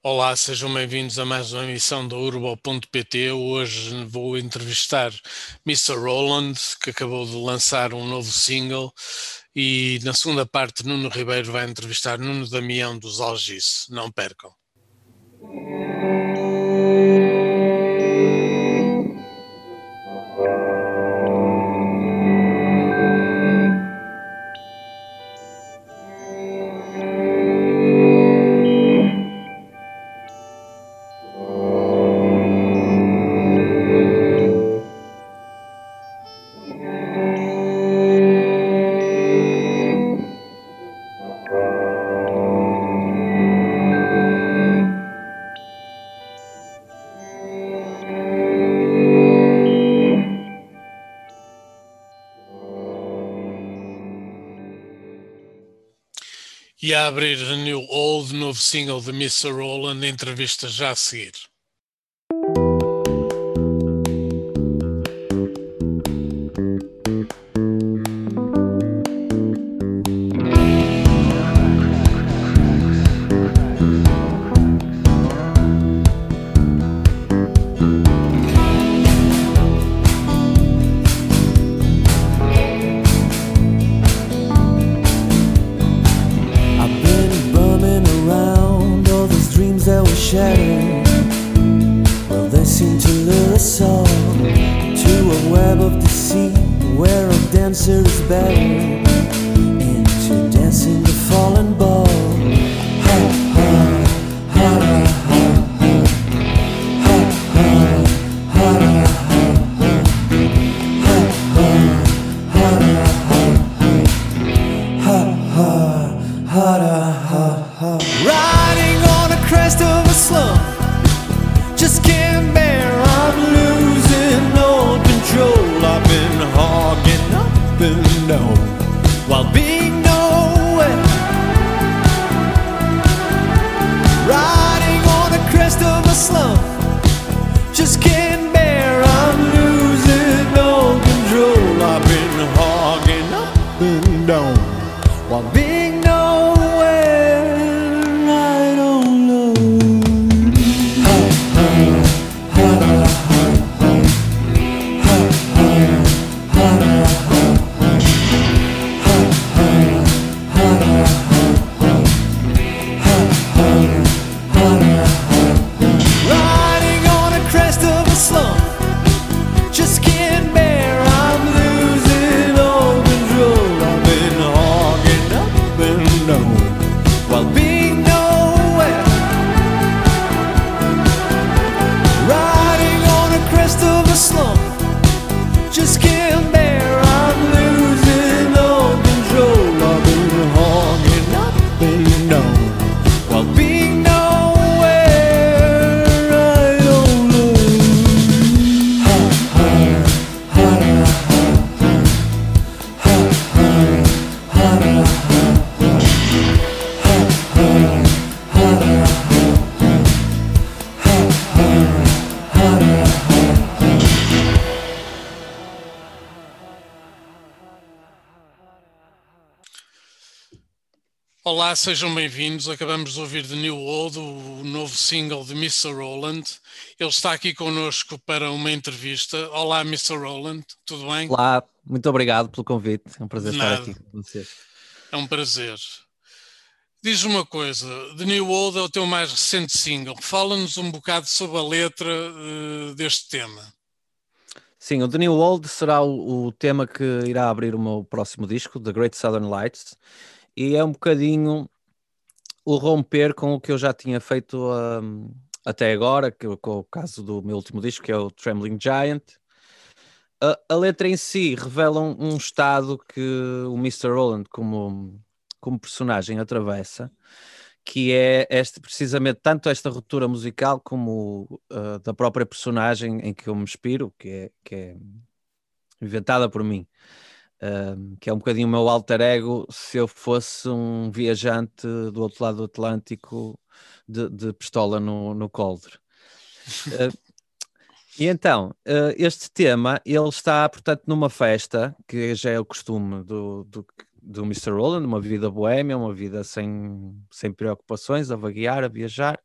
Olá, sejam bem-vindos a mais uma emissão da Urbo.pt. Hoje vou entrevistar Mr. Roland, que acabou de lançar um novo single, e na segunda parte Nuno Ribeiro vai entrevistar Nuno Damião dos Algice. Não percam. Abrir New Old, novo single de Mr. Roland, entrevista já a seguir. Olá, sejam bem-vindos. Acabamos de ouvir de New Old, o novo single de Mr. Roland. Ele está aqui connosco para uma entrevista. Olá, Mr. Roland, tudo bem? Olá, muito obrigado pelo convite. É um prazer estar aqui com vocês. É um prazer. Diz uma coisa, The New Old é o teu mais recente single. Fala-nos um bocado sobre a letra uh, deste tema. Sim, o The New Old será o, o tema que irá abrir o meu próximo disco, The Great Southern Lights e é um bocadinho o romper com o que eu já tinha feito um, até agora, que, com o caso do meu último disco, que é o Trembling Giant. A, a letra em si revela um, um, estado que o Mr. Roland, como, como personagem, atravessa, que é este, precisamente tanto esta ruptura musical como uh, da própria personagem em que eu me inspiro, que é, que é inventada por mim que é um bocadinho o meu alter ego se eu fosse um viajante do outro lado do Atlântico de, de pistola no, no coldre. uh, e então, uh, este tema, ele está, portanto, numa festa, que já é o costume do, do, do Mr. Roland, uma vida boêmia, uma vida sem, sem preocupações, a vaguear, a viajar,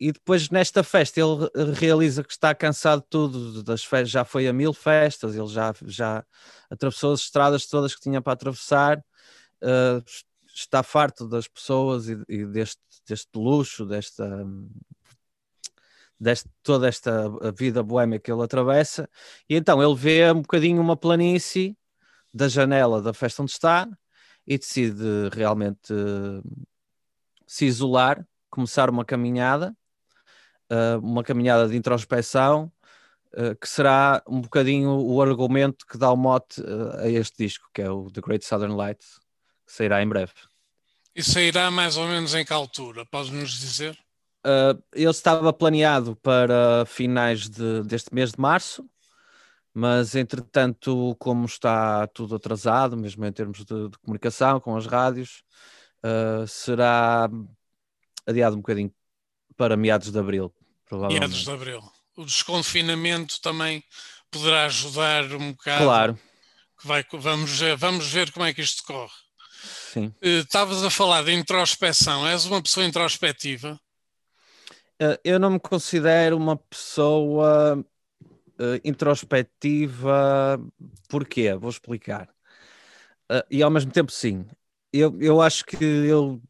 e depois nesta festa ele realiza que está cansado de tudo, das festas, já foi a mil festas, ele já, já atravessou as estradas todas que tinha para atravessar, uh, está farto das pessoas e, e, deste, deste luxo, desta, deste, toda esta vida boêmia que ele atravessa, e então ele vê um bocadinho uma planície da janela da festa onde está e decide realmente uh, se isolar, começar uma caminhada uh, uma caminhada de introspeção uh, que será um bocadinho o argumento que dá o mote uh, a este disco, que é o The Great Southern Lights, que sairá em breve. E sairá mais ou menos em que altura? Podes-nos dizer? ele estava planeado para finais de, deste mês de março, mas entretanto, como está tudo atrasado, mesmo em termos de, de comunicação com as rádios, será adiado um bocadinho para meados de abril provavelmente. Meados de Abril. O desconfinamento também poderá ajudar um bocado. Claro. Vai, vamos, vamos ver como é que isto corre. Sim. Eh, estavas a falar de introspeção. És uma pessoa introspectiva? Eh, eu não me considero uma pessoa uh, introspectiva. Porquê? Vou explicar. E ao mesmo tempo, sim. Eu, eu acho que eu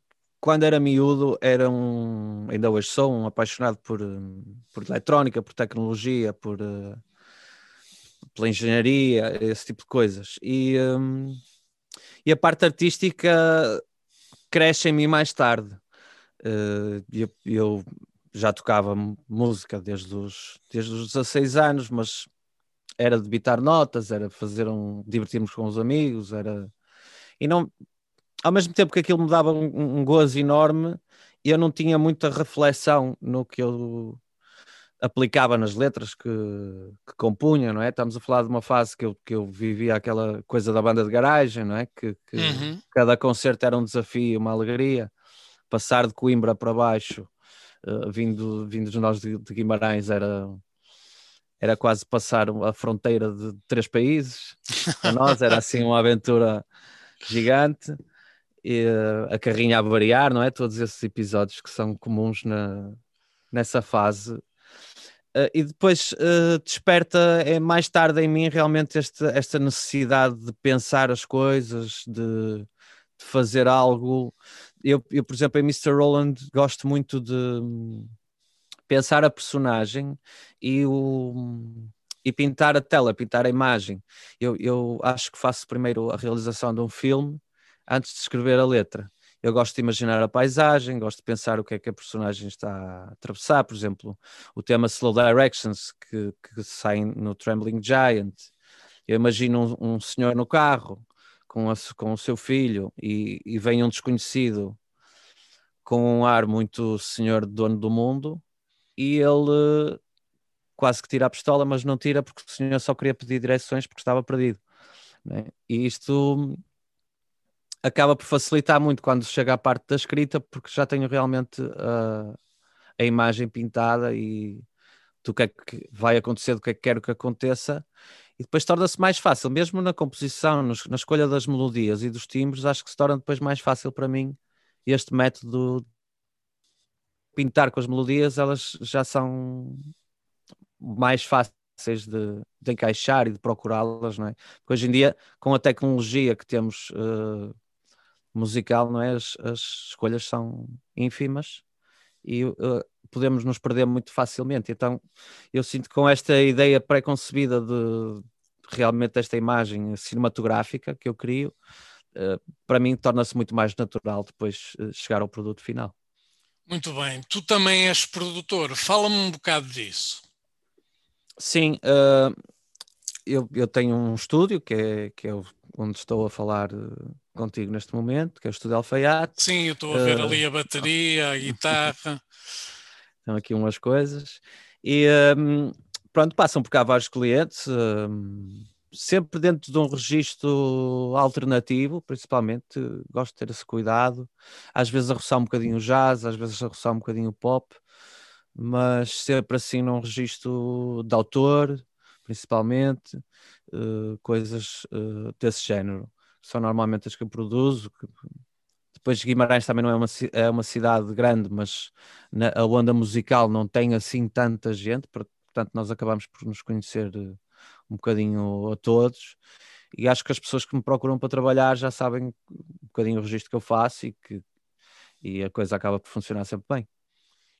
quando era miúdo, era um, ainda hoje sou um apaixonado por, por eletrónica, por tecnologia, por, uh, pela engenharia, esse tipo de coisas. E, um, e a parte artística cresce em mim mais tarde. Uh, eu, eu, já tocava música desde os, desde os 16 anos, mas era debitar notas, era fazer um. divertirmos com os amigos, era. E não, ao mesmo tempo que aquilo me dava um, um gozo enorme, eu não tinha muita reflexão no que eu aplicava nas letras que, que compunha, não é? Estamos a falar de uma fase que eu, que eu vivia aquela coisa da banda de garagem, não é? Que, que uhum. cada concerto era um desafio, uma alegria. Passar de Coimbra para baixo, uh, vindo, vindo de nós de, de, Guimarães, era, era quase passar a fronteira de três países. Para nós era assim uma aventura gigante e, eh, a carrinha a variar, não é? Todos esses episódios que são comuns na, nessa fase. Uh, e depois uh, desperta é mais tarde em mim realmente esta, esta necessidade de pensar as coisas, de, de fazer algo. Eu, eu, por exemplo, em Mr. Roland gosto muito de pensar a personagem e o e pintar a tela, pintar a imagem. Eu, eu acho que faço primeiro a realização de um filme antes de escrever a letra. Eu gosto de imaginar a paisagem, gosto de pensar o que é que a personagem está a atravessar, por exemplo, o tema Slow Directions que, que sai no Trembling Giant. Eu imagino um, um senhor no carro com, a, com o seu filho e, e vem um desconhecido com um ar muito senhor dono do mundo e ele quase que tira a pistola, mas não tira porque o senhor só queria pedir direções porque estava perdido. Né? E isto acaba por facilitar muito quando chega à parte da escrita, porque já tenho realmente uh, a imagem pintada e do que é que vai acontecer, do que é que quero que aconteça, e depois torna-se mais fácil, mesmo na composição, nos, na escolha das melodias e dos timbres, acho que se torna depois mais fácil para mim este método pintar com as melodias, elas já são mais fáceis de, de encaixar e de procurá-las, não é? Porque hoje em dia, com a tecnologia que temos uh, musical, não é? As, as escolhas são ínfimas e uh, podemos nos perder muito facilmente. Então, eu sinto que com esta ideia pré-concebida de realmente esta imagem cinematográfica que eu crio, uh, para mim torna-se muito mais natural depois uh, chegar ao produto final. Muito bem. Tu também és produtor. Fala-me um bocado disso. Sim, uh, eu, eu tenho um estúdio que é, que é onde estou a falar contigo neste momento, que é o Estúdio Alfaiate. Sim, eu estou a ver uh, ali a bateria, a guitarra. Estão aqui umas coisas. E um, pronto, passam por cá vários clientes, um, sempre dentro de um registro alternativo, principalmente. Gosto de ter esse cuidado. Às vezes a roçar um bocadinho o jazz, às vezes a roçar um bocadinho o pop, mas sempre assim num registro de autor, principalmente, uh, coisas uh, desse género são normalmente as que eu produzo, depois Guimarães também não é uma, é uma cidade grande, mas na, a onda musical não tem assim tanta gente, portanto nós acabamos por nos conhecer eh, um bocadinho a todos e acho que as pessoas que me procuram para trabalhar já sabem um bocadinho o registro que eu faço e que e a coisa acaba por funcionar sempre bem.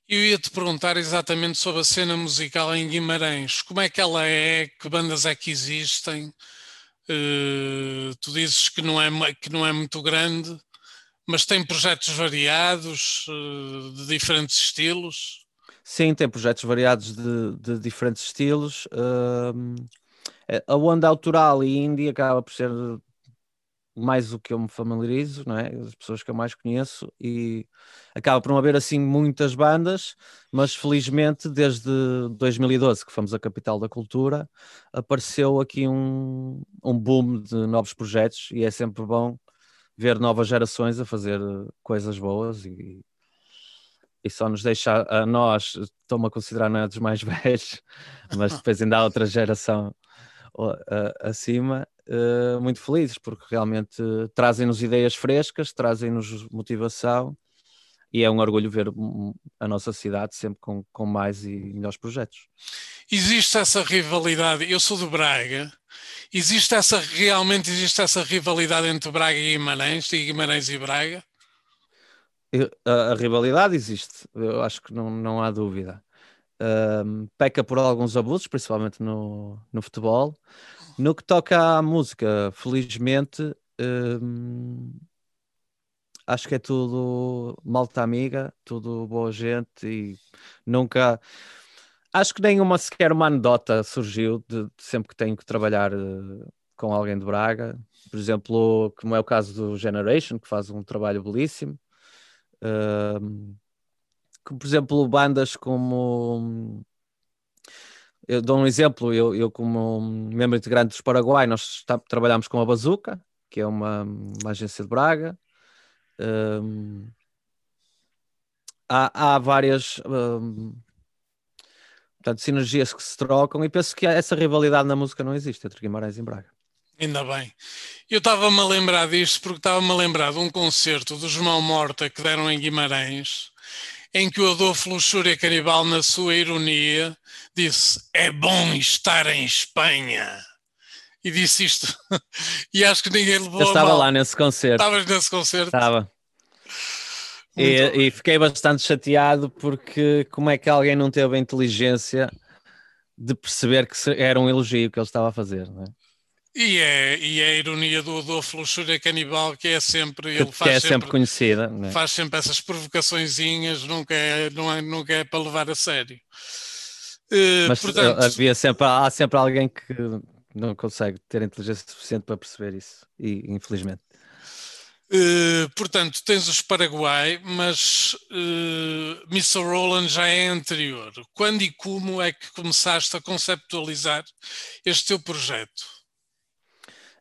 Eu ia te perguntar exatamente sobre a cena musical em Guimarães. Como é que ela é? Que bandas é que existem? Uh, tu dizes que não, é, que não é muito grande, mas tem projetos variados, uh, de diferentes estilos? Sim, tem projetos variados de, de diferentes estilos. Uh, a onda autoral e indie acaba por ser mais o que eu me familiarizo, não é? As pessoas que eu mais conheço e acaba por não haver assim muitas bandas, mas felizmente desde 2012 que fomos a capital da cultura, apareceu aqui um, um boom de novos projetos e é sempre bom ver novas gerações a fazer coisas boas e, e só nos deixa a nós, estou-me a considerar não é dos mais velhos, mas depois ainda há outra geração acima, uh, muito felizes, porque realmente trazem-nos ideias frescas, trazem-nos motivação e é um orgulho ver a nossa cidade sempre com, com mais e melhores projetos. Existe essa rivalidade, eu sou de Braga, existe essa, realmente existe essa rivalidade entre Braga e Guimarães, e Guimarães e Braga? A, a rivalidade existe, eu acho que não, não há dúvida. Um, peca por alguns abusos, principalmente no, no futebol, no que toca à música, felizmente, hum, acho que é tudo malta amiga, tudo boa gente e nunca. Acho que nenhuma sequer uma anedota surgiu de, de sempre que tenho que trabalhar uh, com alguém de Braga. Por exemplo, como é o caso do Generation, que faz um trabalho belíssimo. Uh, por exemplo, bandas como eu dou um exemplo, eu, eu como membro integrante dos Paraguai, nós está, trabalhamos com a Bazuca, que é uma, uma agência de Braga. Um, há, há várias um, portanto, sinergias que se trocam e penso que essa rivalidade na música não existe entre Guimarães e Braga. Ainda bem. Eu estava-me a lembrar disto porque estava-me a lembrar de um concerto dos Mão Morta que deram em Guimarães em que o Adolfo Luxúria Canibal, na sua ironia, disse: É bom estar em Espanha. E disse isto. e acho que ninguém levou Eu estava lá nesse concerto. Estavas nesse concerto? Estava. E, e, fiquei bastante chateado porque como é que alguém não teve a inteligência de perceber que era um elogio que ele estava a fazer, não é? E é, e é a ironia do Adolfo Luxúria Canibal, que é sempre. Ele faz que é sempre, sempre conhecida. É? Faz sempre essas provocaçõezinhas, nunca é, não é, nunca é para levar a sério. Uh, Mas portanto, havia sempre, há sempre alguém que não consegue ter inteligência suficiente para perceber isso, e infelizmente. Uh, portanto, tens os Paraguai, mas uh, eh, Mr. Roland já é anterior. Quando e como é que começaste a conceptualizar este teu projeto?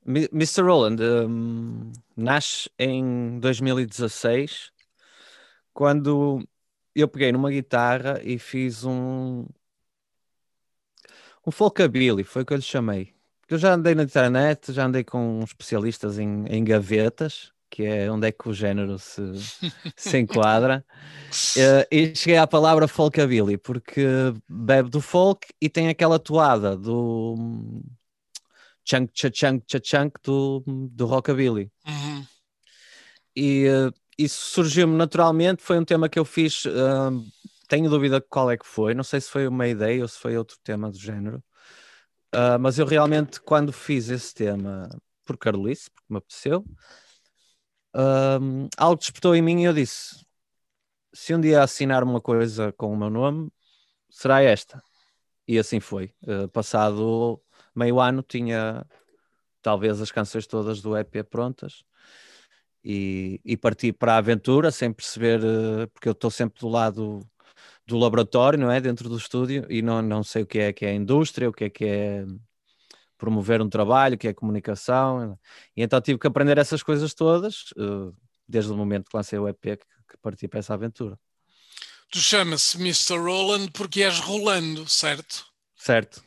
Mr. Roland um, nasce em 2016, quando eu peguei numa guitarra e fiz um um folkabilly, foi o que eu lhe chamei. Eu já andei na internet, já andei com especialistas em, em gavetas, que é onde é que o género se, se enquadra, uh, e cheguei à palavra folkabilly, porque bebe do folk e tem aquela toada do chunk, chunk, chunk do, do rockabilly. Uhum. E uh, isso surgiu-me naturalmente, foi um tema que eu fiz, uh, tenho dúvida qual é que foi, não sei se foi uma ideia ou se foi outro tema do género, uh, mas eu realmente quando fiz esse tema por Carolice, porque me apeteceu, algo despertou em mim e eu disse, se um dia assinar uma coisa com o meu nome, será esta. E assim foi. Uh, passado meio ano tinha talvez as canções todas do EP prontas e, e parti para a aventura sem perceber, eh, porque eu estou sempre do lado do laboratório, não é? Dentro do estúdio e não, não sei o que é que é a indústria, o que é que é promover um trabalho, o que é comunicação. E então tive que aprender essas coisas todas eh, desde o momento que lancei o EP que, que parti para essa aventura. Tu chama-se Mr. Roland porque és Rolando, certo? Certo.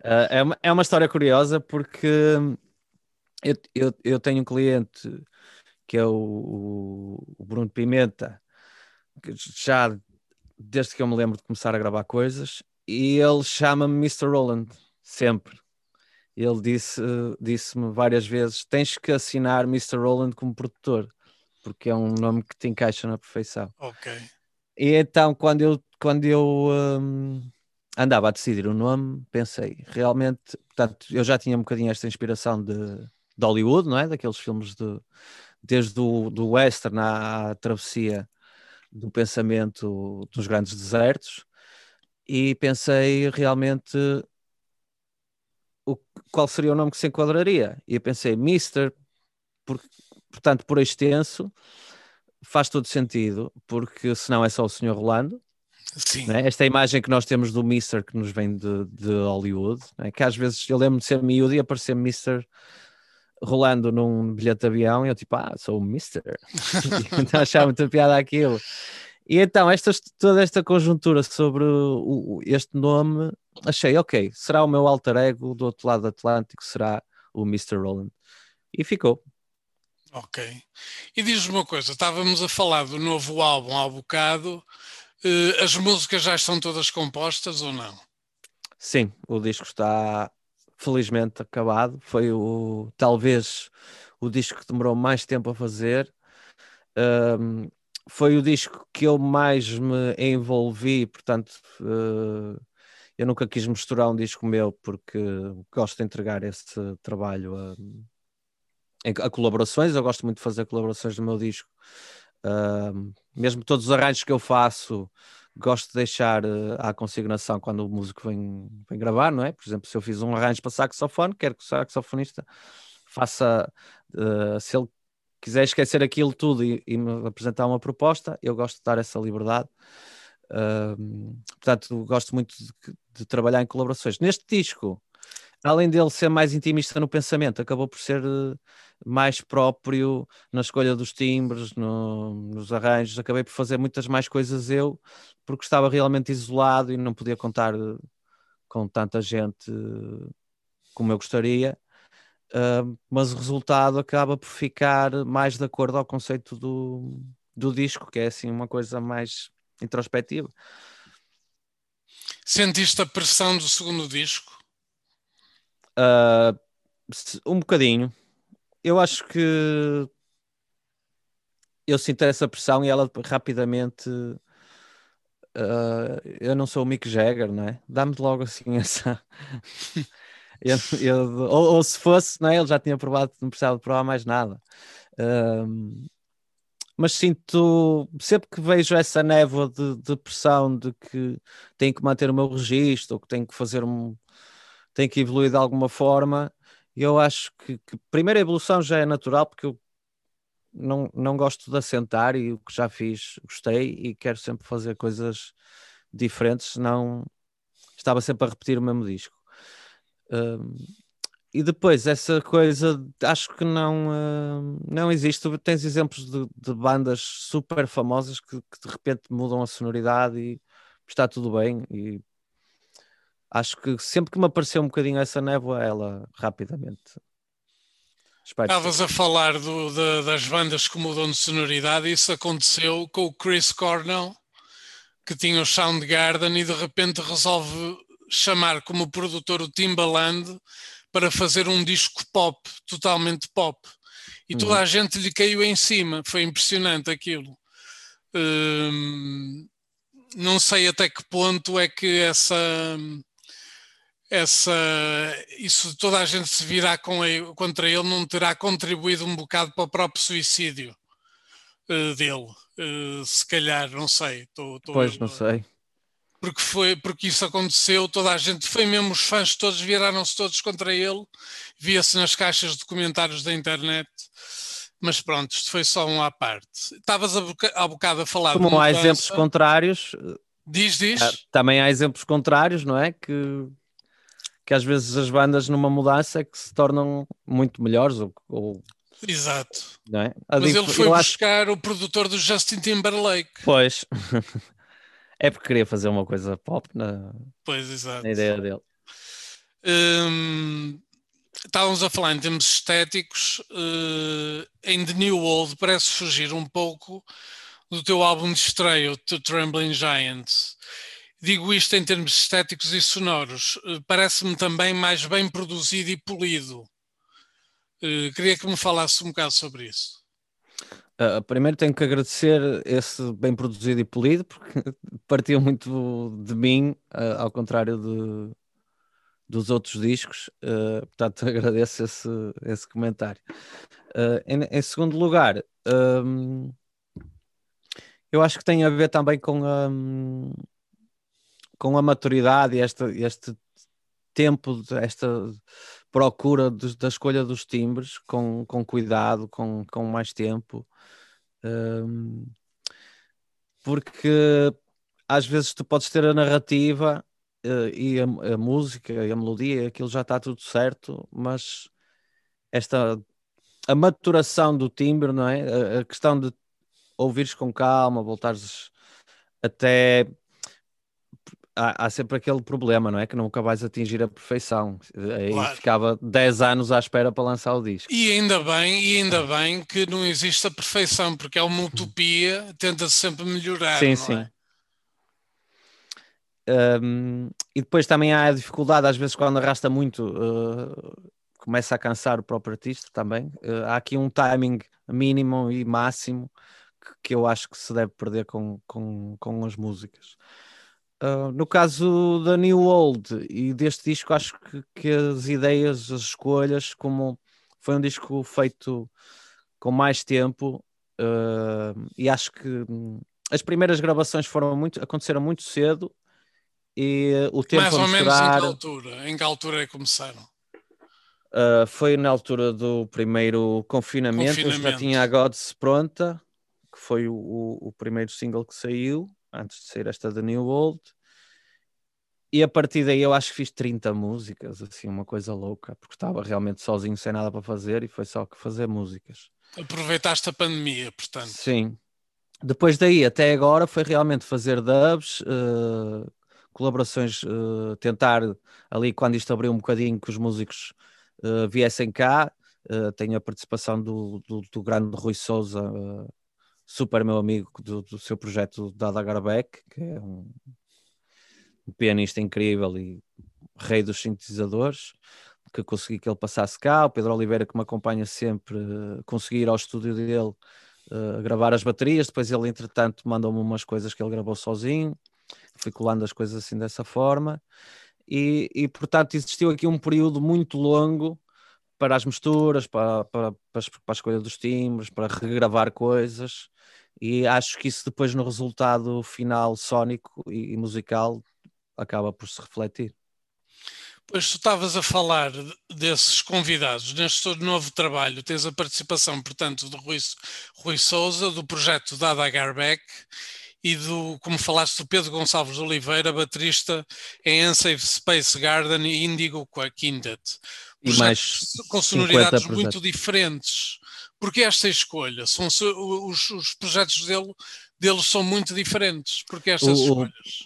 Uh, é, uma, é uma história curiosa porque eu, eu, eu tenho um cliente que é o, o Bruno Pimenta, que já desde que eu me lembro de começar a gravar coisas, e ele chama-me Mr. Roland, sempre. Ele disse, disse-me várias vezes: tens que assinar Mr. Roland como produtor, porque é um nome que te encaixa na perfeição. Ok. E então, quando eu, quando eu um, andava a decidir o nome, pensei, realmente, portanto, eu já tinha um bocadinho esta inspiração de, de Hollywood, não é? Daqueles filmes de desde o do western à travessia do pensamento dos grandes desertos e pensei realmente o, qual seria o nome que se enquadraria. E eu pensei, Mister, por, portanto, por extenso, faz todo sentido, porque senão é só o Senhor Rolando. Sim. Né? Esta imagem que nós temos do Mister que nos vem de, de Hollywood, né? que às vezes eu lembro de ser miúdo e aparecer Mister rolando num bilhete de avião e eu tipo, ah, sou o Mister. então achava muita piada aquilo. E então, esta, toda esta conjuntura sobre o, este nome, achei, ok, será o meu alter ego do outro lado do Atlântico, será o Mr. Roland. E ficou. Ok. E diz-me uma coisa, estávamos a falar do novo álbum há bocado, as músicas já estão todas compostas ou não? Sim, o disco está felizmente acabado. Foi o talvez o disco que demorou mais tempo a fazer. Um, foi o disco que eu mais me envolvi, portanto, uh, eu nunca quis misturar um disco meu porque gosto de entregar esse trabalho a, a colaborações. Eu gosto muito de fazer colaborações no meu disco. Uh, mesmo todos os arranjos que eu faço, gosto de deixar uh, à consignação quando o músico vem, vem gravar, não é? Por exemplo, se eu fiz um arranjo para saxofone, quero que o saxofonista faça, uh, se ele quiser esquecer aquilo tudo e, e, me apresentar uma proposta, eu gosto de dar essa liberdade. Uh, portanto, gosto muito de, de, trabalhar em colaborações. Neste disco, além dele ser mais intimista no pensamento, acabou por ser uh, mais próprio na escolha dos timbres, no, nos arranjos. Acabei por fazer muitas mais coisas eu, porque estava realmente isolado e não podia contar uh, com tanta gente como eu gostaria. Uh, mas o resultado acaba por ficar mais de acordo ao conceito do, do disco, que é assim uma coisa mais introspectiva. Sentiste a pressão do segundo disco? Uh, um bocadinho. Eu acho que eu sinto essa pressão e ela rapidamente. Uh, eu não sou o Mick Jagger, não é? Dá-me logo assim essa. Eu, eu, ou, ou, se fosse, não é? ele já tinha provado, não precisava de provar mais nada. Um, mas sinto, sempre que vejo essa névoa de, de, pressão de que tenho que manter o meu registro, ou que tenho que fazer um, tenho que evoluir de alguma forma, eu acho que, que primeiro a evolução já é natural, porque eu não, não gosto de assentar e o que já fiz gostei e quero sempre fazer coisas diferentes, senão estava sempre a repetir o mesmo disco e depois essa coisa acho que não, uh, não existe. Tens exemplos de, de bandas super famosas que, que, de repente mudam a sonoridade e está tudo bem. E acho que sempre que me apareceu um bocadinho essa névoa, ela rapidamente. Estavas a falar do, de, das bandas que mudam de sonoridade, isso aconteceu com o Chris Cornell, que tinha o Soundgarden e de repente resolve chamar como produtor o Timbaland para fazer um disco pop, totalmente pop. E toda uhum. a gente lhe caiu em cima, foi impressionante aquilo. Hum, não sei até que ponto é que essa essa isso toda a gente se virá ele, contra ele não terá contribuído um bocado para o próprio suicídio uh, dele uh, se calhar não sei tô, tô, pois não sei porque foi porque isso aconteceu, toda a gente foi mesmo os fãs todos viraram-se todos contra ele, via-se nas caixas de comentários da internet. Mas pronto, isto foi só um à parte. Estavas há bocado a falar Como há exemplos contrários. Diz, diz. Também há exemplos contrários, não é? Que, que às vezes as bandas numa mudança é que se tornam muito melhores ou, ou Exato. É? Mas ele foi buscar acho... o produtor do Justin Timberlake. Pois. É porque queria fazer uma coisa pop na, pois, exato. na ideia dele. Hum, estávamos a falar em termos estéticos, uh, em The New World parece fugir um pouco do teu álbum de estreia, o Trembling Giant. Digo isto em termos estéticos e sonoros. Uh, Parece-me também mais bem produzido e polido. Uh, queria que me falasse um bocado sobre isso. Uh, primeiro tenho que agradecer esse bem produzido e polido, porque partiu muito de mim, uh, ao contrário de, dos outros discos, uh, portanto agradeço esse, esse comentário. Em, em, segundo lugar, um, eu acho que tem a ver também com a, com a maturidade e este, este tempo, esta procura de, da escolha dos timbres com, com cuidado, com, com mais tempo. Um, porque às vezes tu podes ter a narrativa uh, e a, a, música e a melodia, aquilo já está tudo certo, mas esta a maturação do timbre, não é? A, a questão de ouvires com calma, voltares até há, há, sempre aquele problema, não é? Que nunca vais atingir a perfeição. Aí claro. ficava 10 anos à espera para lançar o disco. E ainda bem, e ainda bem que não existe a perfeição, porque é uma utopia, tenta-se sempre melhorar. Sim, sim. É? Um, e depois também há a dificuldade, às vezes, quando arrasta muito, uh, começa a cansar o próprio artista também. Uh, há aqui um timing mínimo e máximo que, que, eu acho que se deve perder com, com, com as músicas. Uh, no caso da New Old e deste disco, acho que, que, as ideias, as escolhas, como foi um disco feito com mais tempo, uh, e acho que hum, as primeiras gravações foram muito, aconteceram muito cedo e o tempo Mais ou menos em que altura? Em que altura é que começaram? Uh, foi na altura do primeiro confinamento, confinamento. já tinha a Gods pronta, que foi o, o primeiro single que saiu antes de sair esta da New Old. E a partir daí eu acho que fiz 30 músicas, assim, uma coisa louca, porque estava realmente sozinho, sem nada para fazer, e foi só que fazer músicas. Aproveitaste a pandemia, portanto. Sim. Depois daí, até agora, foi realmente fazer dubs, uh, colaborações, uh, tentar ali, quando isto abriu um bocadinho, que os músicos uh, viessem cá. tenho a participação do, do, do grande Rui Souza, super meu amigo do, do seu projeto Dada Garbeck, que é um, um pianista incrível e rei dos sintetizadores, que consegui que ele passasse cá. O Pedro Oliveira, que me acompanha sempre, uh, consegui ir ao estúdio dele uh, gravar as baterias. Depois ele, entretanto, mandou-me umas coisas que ele gravou sozinho. Fui colando as coisas assim dessa forma. E, e portanto, existiu aqui um período muito longo para as misturas, para, para, para, a escolha dos timbres, para regravar coisas, e acho que isso depois no resultado final sónico e, musical acaba por se refletir. Pois tu estavas a falar desses convidados neste novo trabalho, tens a participação, portanto, do Rui, Rui Souza, do projeto Dada Garbeck e do, como falaste, do Pedro Gonçalves de Oliveira, baterista em Unsafe Space Garden e Indigo Quintet e mais com sonoridades muito diferentes. Porque esta escolha? São, os, os projetos dele, deles são muito diferentes. Porque estas o, escolhas?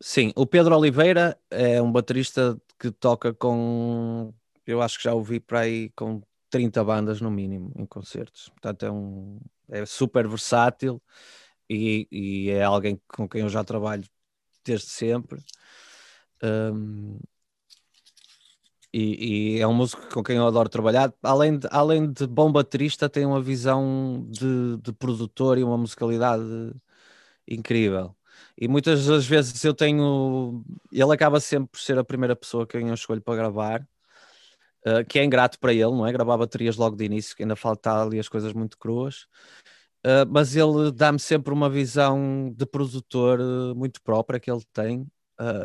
Sim, o Pedro Oliveira é um baterista que toca com. Eu acho que já ouvi para aí com 30 bandas no mínimo em concertos. Portanto, é, um, é super versátil e, e é alguém com quem eu já trabalho desde sempre. Um, e, e, é um músico com quem eu adoro trabalhar. Além de, além de bom baterista, tem uma visão de, de produtor e uma musicalidade incrível. E muitas das vezes eu tenho. Ele acaba sempre por ser a primeira pessoa que eu escolho para gravar, uh, que é ingrato para ele, não é? Gravar baterias logo de início, que ainda falta ali as coisas muito cruas. Uh, mas ele dá-me sempre uma visão de produtor uh, muito própria que ele tem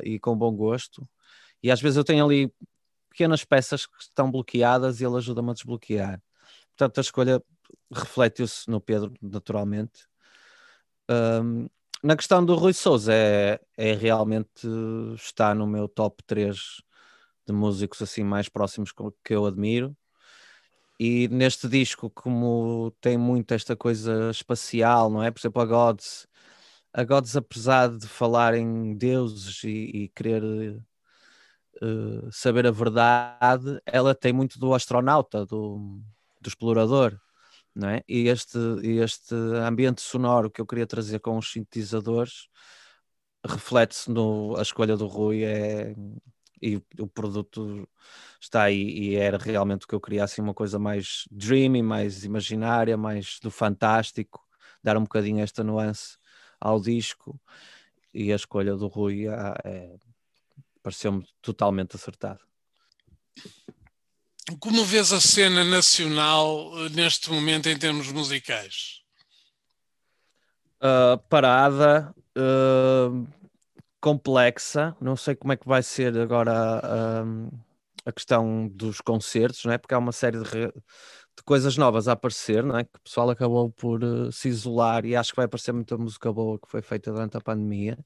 e com bom gosto. E às vezes eu tenho ali pequenas peças que estão bloqueadas e ele ajuda-me a desbloquear. Portanto, a escolha reflete-se no Pedro, naturalmente. Um, na questão do Rui Souza, é, é realmente está no meu top 3 de músicos assim mais próximos que eu admiro. E neste disco, como tem muito esta coisa espacial, não é? Por exemplo, a Gods, a Gods, apesar de falar em deuses e, e querer uh, saber a verdade, ela tem muito do astronauta, do, do explorador. Não é? E este, este ambiente sonoro que eu queria trazer com os sintetizadores reflete-se no a escolha do Rui é e o produto está aí e era realmente o que eu queria assim uma coisa mais dreamy, mais imaginária, mais do fantástico, dar um bocadinho esta nuance ao disco e a escolha do Rui é, é, pareceu-me totalmente acertado. Como vês a cena nacional eh, neste momento em termos musicais? Uh, parada, uh, complexa. Não sei como é que vai ser agora uh, a questão dos concertos, não é? Porque há uma série de, de, coisas novas a aparecer, não é? Que o pessoal acabou por se isolar e acho que vai aparecer muita música boa que foi feita durante a pandemia.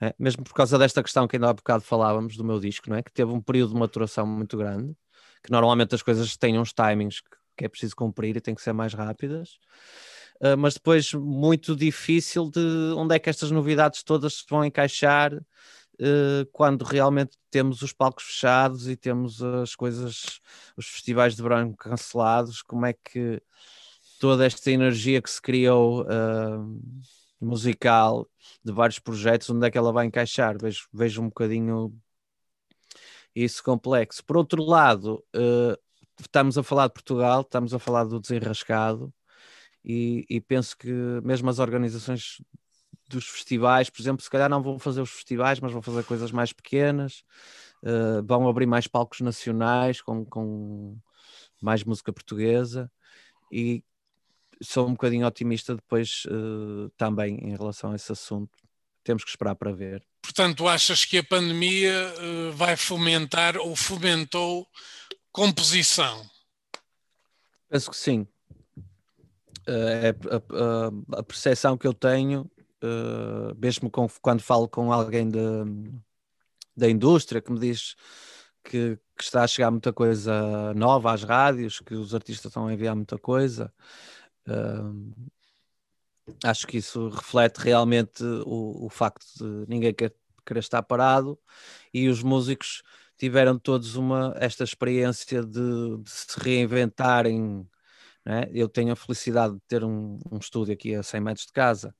É? Mesmo por causa desta questão que ainda há bocado falávamos do meu disco, não é? Que teve um período de maturação muito grande que normalmente as coisas têm uns timings que é preciso cumprir e têm que ser mais rápidas. Uh, mas depois muito difícil de onde é que estas novidades todas se vão encaixar uh, quando realmente temos os palcos fechados e temos as coisas, os festivais de verão cancelados, como é que toda esta energia que se criou uh, musical de vários projetos, onde é que ela vai encaixar? Vejo, vejo um bocadinho isso complexo. Por outro lado, uh, estamos a falar de Portugal, estamos a falar do desenrascado, e, e, penso que mesmo as organizações dos festivais, por exemplo, se calhar não vão fazer os festivais, mas vão fazer coisas mais pequenas, uh, vão abrir mais palcos nacionais com, com mais música portuguesa e sou um bocadinho otimista depois uh, também em relação a esse assunto. Temos que esperar para ver. Portanto, achas que a pandemia uh, vai fomentar ou fomentou composição? Penso que sim. Uh, é a, a, a, percepção que eu tenho, mesmo com, quando falo com alguém de, da indústria que me diz que, que, está a chegar muita coisa nova às rádios, que os artistas estão a enviar muita coisa. Uh, acho que isso reflete realmente o, o facto de ninguém querer, querer estar parado e os músicos tiveram todos uma, esta experiência de, de se reinventarem. É? Eu tenho a felicidade de ter um, um, estúdio aqui a 100 metros de casa,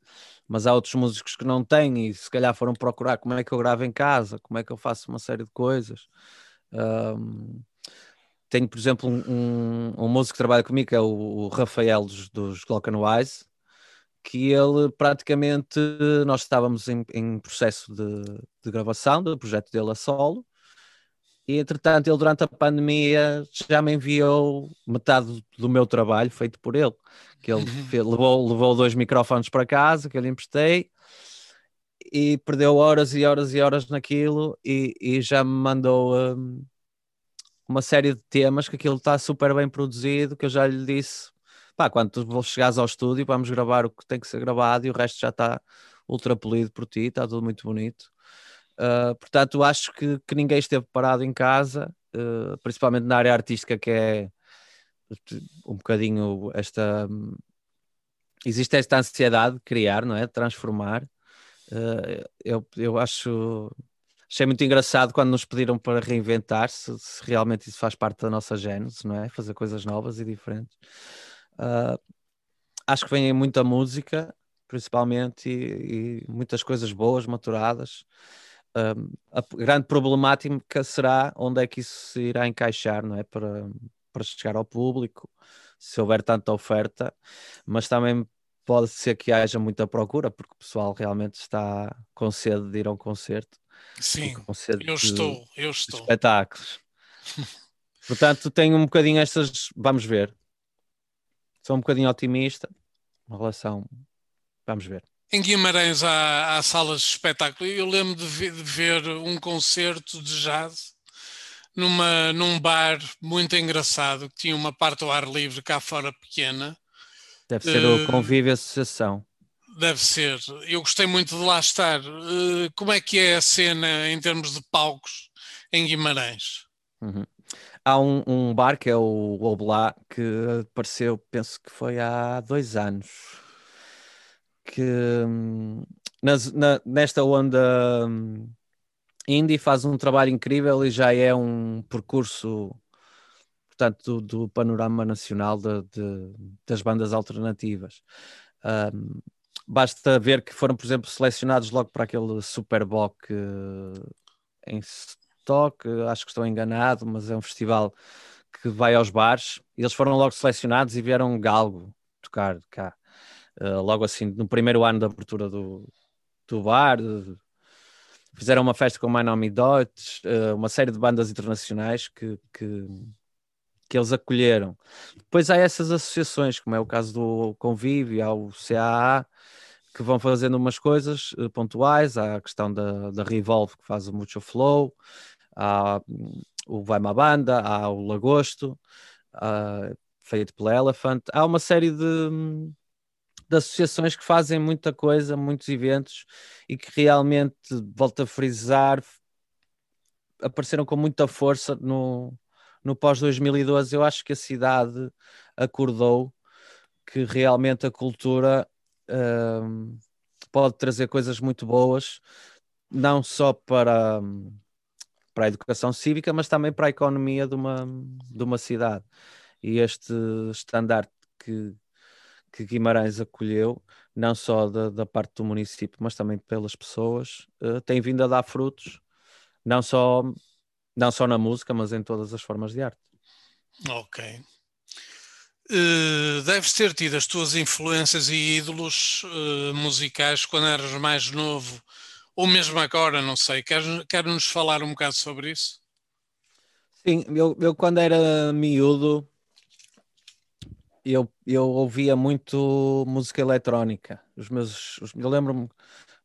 mas há outros músicos que não têm e se calhar foram procurar como é que eu gravo em casa, como é que eu faço uma série de coisas. Tenho, por exemplo, um, um, um, músico que trabalha comigo, que é o, o Rafael dos, dos Glockenwise, que ele praticamente, nós estávamos em, em processo de, de, gravação do projeto dele a solo, e entretanto ele durante a pandemia já me enviou metade do meu trabalho feito por ele, que ele uhum. fez, levou, levou dois microfones para casa, que eu lhe emprestei, e perdeu horas e horas e horas naquilo, e, e já me mandou... Um, uma série de temas que aquilo está super bem produzido, que eu já lhe disse pá, quando tu chegares ao estúdio, vamos gravar o que tem que ser gravado e o resto já está ultra polido por ti, está tudo muito bonito. Uh, portanto, acho que, que ninguém esteve parado em casa, uh, principalmente na área artística, que é um bocadinho esta. Existe esta ansiedade de criar, não é? De transformar. Uh, eu, eu acho. Achei muito engraçado quando nos pediram para reinventar se, se realmente isso faz parte da nossa gênese, não é? Fazer coisas novas e diferentes. Uh, acho que vem muita música, principalmente, e, e muitas coisas boas, maturadas. Um, a grande problemática será onde é que isso se irá encaixar, não é? Para, para chegar ao público, se houver tanta oferta, mas também pode ser que haja muita procura, porque o pessoal realmente está com sede de ir a um concerto. Sim, eu estou, eu estou. Espetáculos. Portanto, tenho um bocadinho estas. Vamos ver sou um bocadinho otimista. Uma relação. Vamos ver. Em Guimarães há, há salas de espetáculo. Eu lembro de ver, de ver, um concerto de jazz numa, num bar muito engraçado que tinha uma parte ao ar livre cá fora pequena. Deve ser uh, o Convívio Associação. Deve ser. Eu gostei muito de lá estar. Uh, como é que é a cena em termos de palcos em Guimarães? Uhum. Há um, um, bar que é o Oblá que apareceu, penso que foi há dois anos, que hum, nas, na, nesta onda hum, indie, faz um trabalho incrível e já é um percurso portanto, do, do panorama nacional de, de, das bandas alternativas. Um, basta ver que foram, por exemplo, selecionados logo para aquele Superboc uh, em Stock, acho que estou enganado, mas é um festival que vai aos bares. Eles foram logo selecionados e vieram Galgo tocar cá. Uh, logo assim, no primeiro ano da abertura do, do bar, fizeram uma festa com o My Name Dot, uh, uma série de bandas internacionais que, que, que, eles acolheram. Depois há essas associações, como é o caso do Convívio, há o CAA, que vão fazendo umas coisas uh, pontuais, há a questão da, da Revolve, que faz o Mucho Flow, há o Vai Uma Banda, há o Lagosto, uh, feito pela Elephant, há uma série de de associações que fazem muita coisa, muitos eventos e que realmente, volto a frisar, apareceram com muita força no, no pós-2012. Eu acho que a cidade acordou que realmente a cultura uh, pode trazer coisas muito boas, não só para, para a educação cívica, mas também para a economia de uma, de uma cidade. E este estandarte que, que Guimarães acolheu, não só da, da parte do município, mas também pelas pessoas, uh, tem vindo a dar frutos, não só, não só na música, mas em todas as formas de arte. Ok. Uh, deves ter tido as tuas influências e ídolos uh, musicais quando eras mais novo, ou mesmo agora, não sei. Queres, queres nos falar um bocado sobre isso? Sim, eu, eu quando era miúdo, eu, eu ouvia muito música eletrónica. Os meus, os, eu lembro-me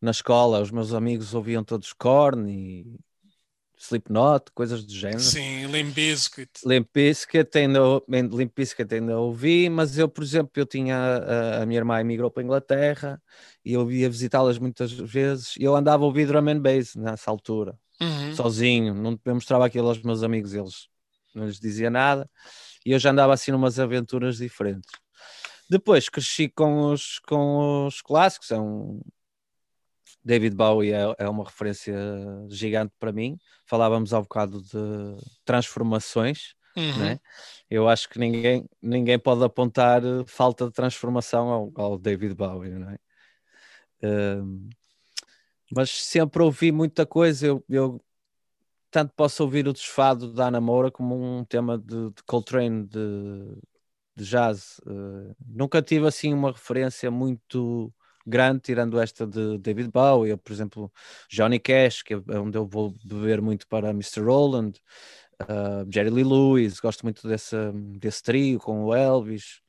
na escola, os meus amigos ouviam todos Korn e Slipknot, coisas do género. Sim, Limp Bizkit. Limp Bizkit ainda, Limp Bizkit ainda ouvi, mas eu, por exemplo, eu tinha, a, a minha irmã emigrou para a Inglaterra e eu ia visitá-las muitas vezes e eu andava a ouvir drum and bass nessa altura, uhum. sozinho, não eu mostrava aquilo aos meus amigos, eles não lhes dizia nada e eu já andava assim numas aventuras diferentes. Depois cresci com os, com os clássicos, é um, David Bowie é, é, uma referência gigante para mim. Falávamos há um bocado de transformações, uhum. né? Eu acho que ninguém, ninguém pode apontar falta de transformação ao, ao David Bowie, não é? Um, mas sempre ouvi muita coisa. Eu, eu tanto posso ouvir o desfado da Ana Moura como um tema de, de Coltrane de, de jazz. Uh, nunca tive assim uma referência muito grande, tirando esta de David Bowie, por exemplo, Johnny Cash, que é onde eu vou beber muito para Mr. Roland, uh, Jerry Lee Lewis, gosto muito desse, desse trio com o Elvis.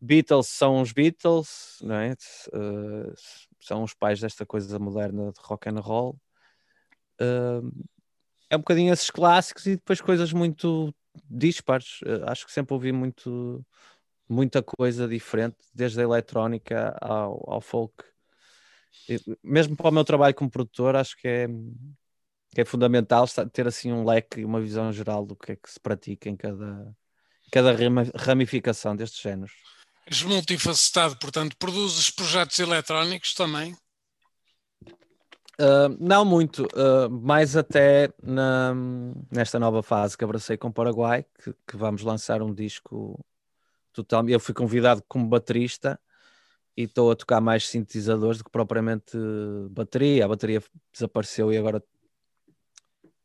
Beatles são os Beatles, não é? Uh, são os pais desta coisa moderna de rock and roll. Uh, é um bocadinho esses clássicos e depois coisas muito dispares. Uh, acho que sempre ouvi muito, muita coisa diferente, desde a eletrónica ao, ao folk. E, mesmo para o meu trabalho como produtor, acho que é, que é fundamental ter assim um leque e uma visão geral do que é que se pratica em cada, cada ramificação destes géneros. És multifacetado, portanto, produzes projetos eletrónicos também? Uh, não muito, uh, mais até na, nesta nova fase que abracei com o Paraguai, que, que, vamos lançar um disco total. Eu fui convidado como baterista e estou a tocar mais sintetizadores do que propriamente bateria. A bateria desapareceu e agora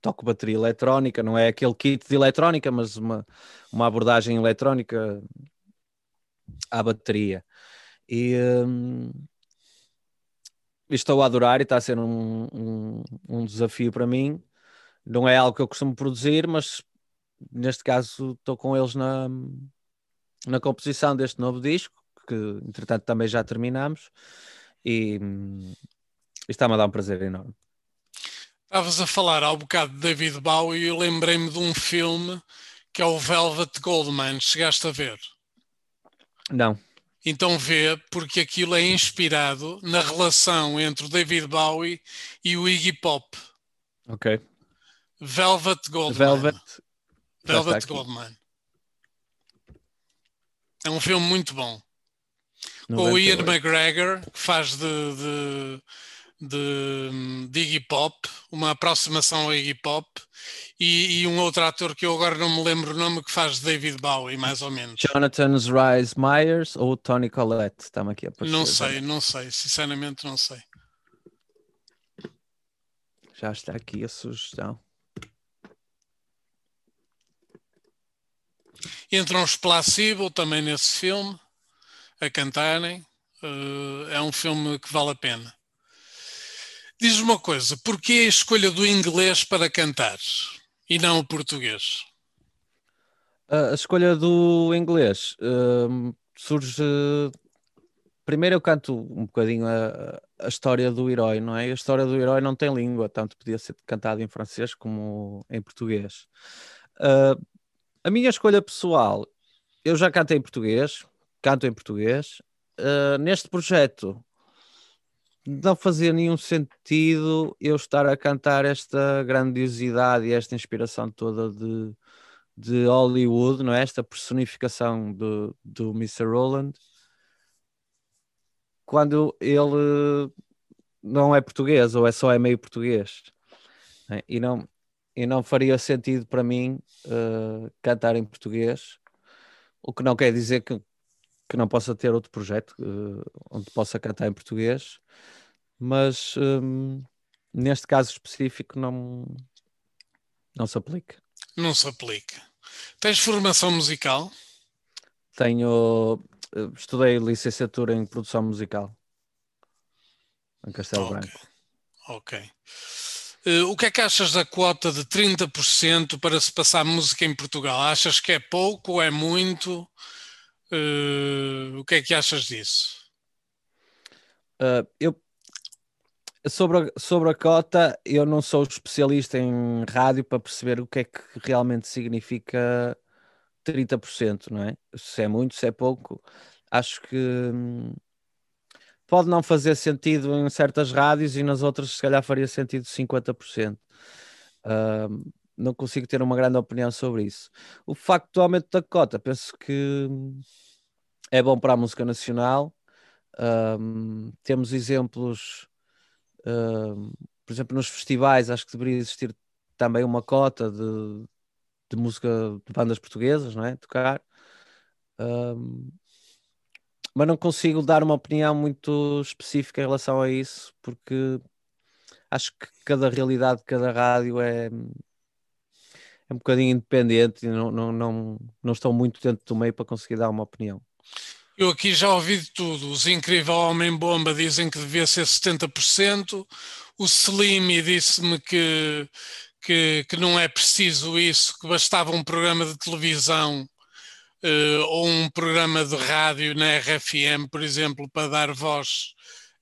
toco bateria eletrónica, não é aquele kit de eletrónica, mas uma, uma abordagem eletrónica à bateria. E. Um, estou a adorar e está a ser um, um, um, desafio para mim. Não é algo que eu costumo produzir, mas neste caso estou com eles na, na composição deste novo disco, que entretanto também já terminamos, e, e está-me a dar um prazer enorme. Estavas a falar há um bocado de David Bowie e lembrei-me de um filme que é o Velvet Goldman. Chegaste a ver? Não. Então vê, porque aquilo é inspirado na relação entre o David Bowie e o Iggy Pop. Ok. Velvet Goldman. Velvet, Velvet Goldman. É um filme muito bom. Com o Ian McGregor, que faz de, de, de, de Iggy Pop, uma aproximação ao Iggy Pop, e, e, um outro ator que eu agora não me lembro o nome que faz David Bowie, mais ou menos. Jonathan Rhys Myers ou Tony Collette? Está-me aqui a aparecer. Não sei, não sei, sinceramente não sei. Já está aqui a sugestão. Entram os Placebo também nesse filme, a cantarem. Uh, é um filme que vale a pena. Diz uma coisa, porquê a escolha do inglês para cantar e não o português? A escolha do inglês uh, surge. Primeiro, eu canto um bocadinho a, a, história do herói, não é? A história do herói não tem língua, tanto podia ser cantado em francês como em português. Uh, a minha escolha pessoal, eu já canto em português, canto em português. Uh, neste projeto, não fazia nenhum sentido eu estar a cantar esta grandiosidade e esta inspiração toda de, de Hollywood, não é? Esta personificação do, do Mr. Roland, quando ele não é português ou é só é meio português. É? E, não, e não faria sentido para mim uh, cantar em português, o que não quer dizer que, que não possa ter outro projeto uh, onde possa cantar em português mas um, neste caso específico não, não se aplica. Não se aplica. Tens formação musical? Tenho, eh, estudei licenciatura em produção musical em Castelo okay. Branco. Ok. Uh, o que é que achas da quota de 30% para se passar música em Portugal? Achas que é pouco ou é muito? Uh, o que é que achas disso? Uh, eu sobre a, sobre a cota, eu não sou especialista em rádio para perceber o que é que realmente significa 30%, não é? Se é muito, se é pouco. Acho que hum, pode não fazer sentido em certas rádios e nas outras, se calhar, faria sentido 50%. Uh, não consigo ter uma grande opinião sobre isso. O facto do aumento da cota, penso que é bom para a música nacional. Uh, temos exemplos por exemplo, nos festivais, acho que deveria existir também uma cota de, de música de bandas portuguesas, não é? Tocar. Mas não consigo dar uma opinião muito específica em relação a isso, porque acho que cada realidade, cada rádio é, é um bocadinho independente e não, não, não, não estou muito dentro do meio para conseguir dar uma opinião. Eu aqui já ouvi de tudo. Os Incrível Homem Bomba dizem que devia ser 70%. O Slimy disse-me que, que, que, não é preciso isso, que bastava um programa de televisão ou um programa de rádio na RFM, por exemplo, para dar voz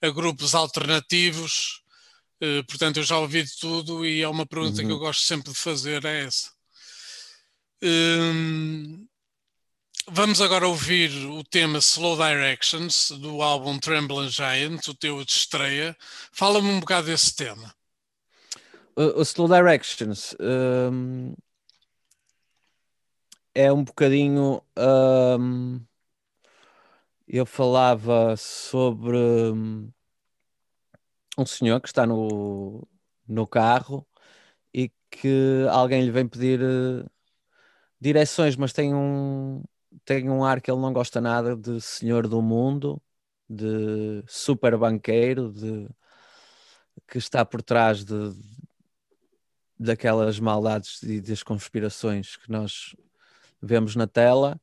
a grupos alternativos. Uh, portanto, eu já ouvi de tudo e é uma pergunta uhum. que eu gosto sempre de fazer, é essa. Um, Vamos agora ouvir o tema Slow Directions do álbum Trembling Giant, o teu de estreia. Fala-me um bocado desse tema. O, o Slow Directions um, é um bocadinho. Um, eu falava sobre um, um senhor que está no, no carro e que alguém lhe vem pedir uh, direções, mas tem um tem um ar que ele não gosta nada de senhor do mundo, de super banqueiro, de que está por trás de, daquelas maldades e das conspirações que nós vemos na tela.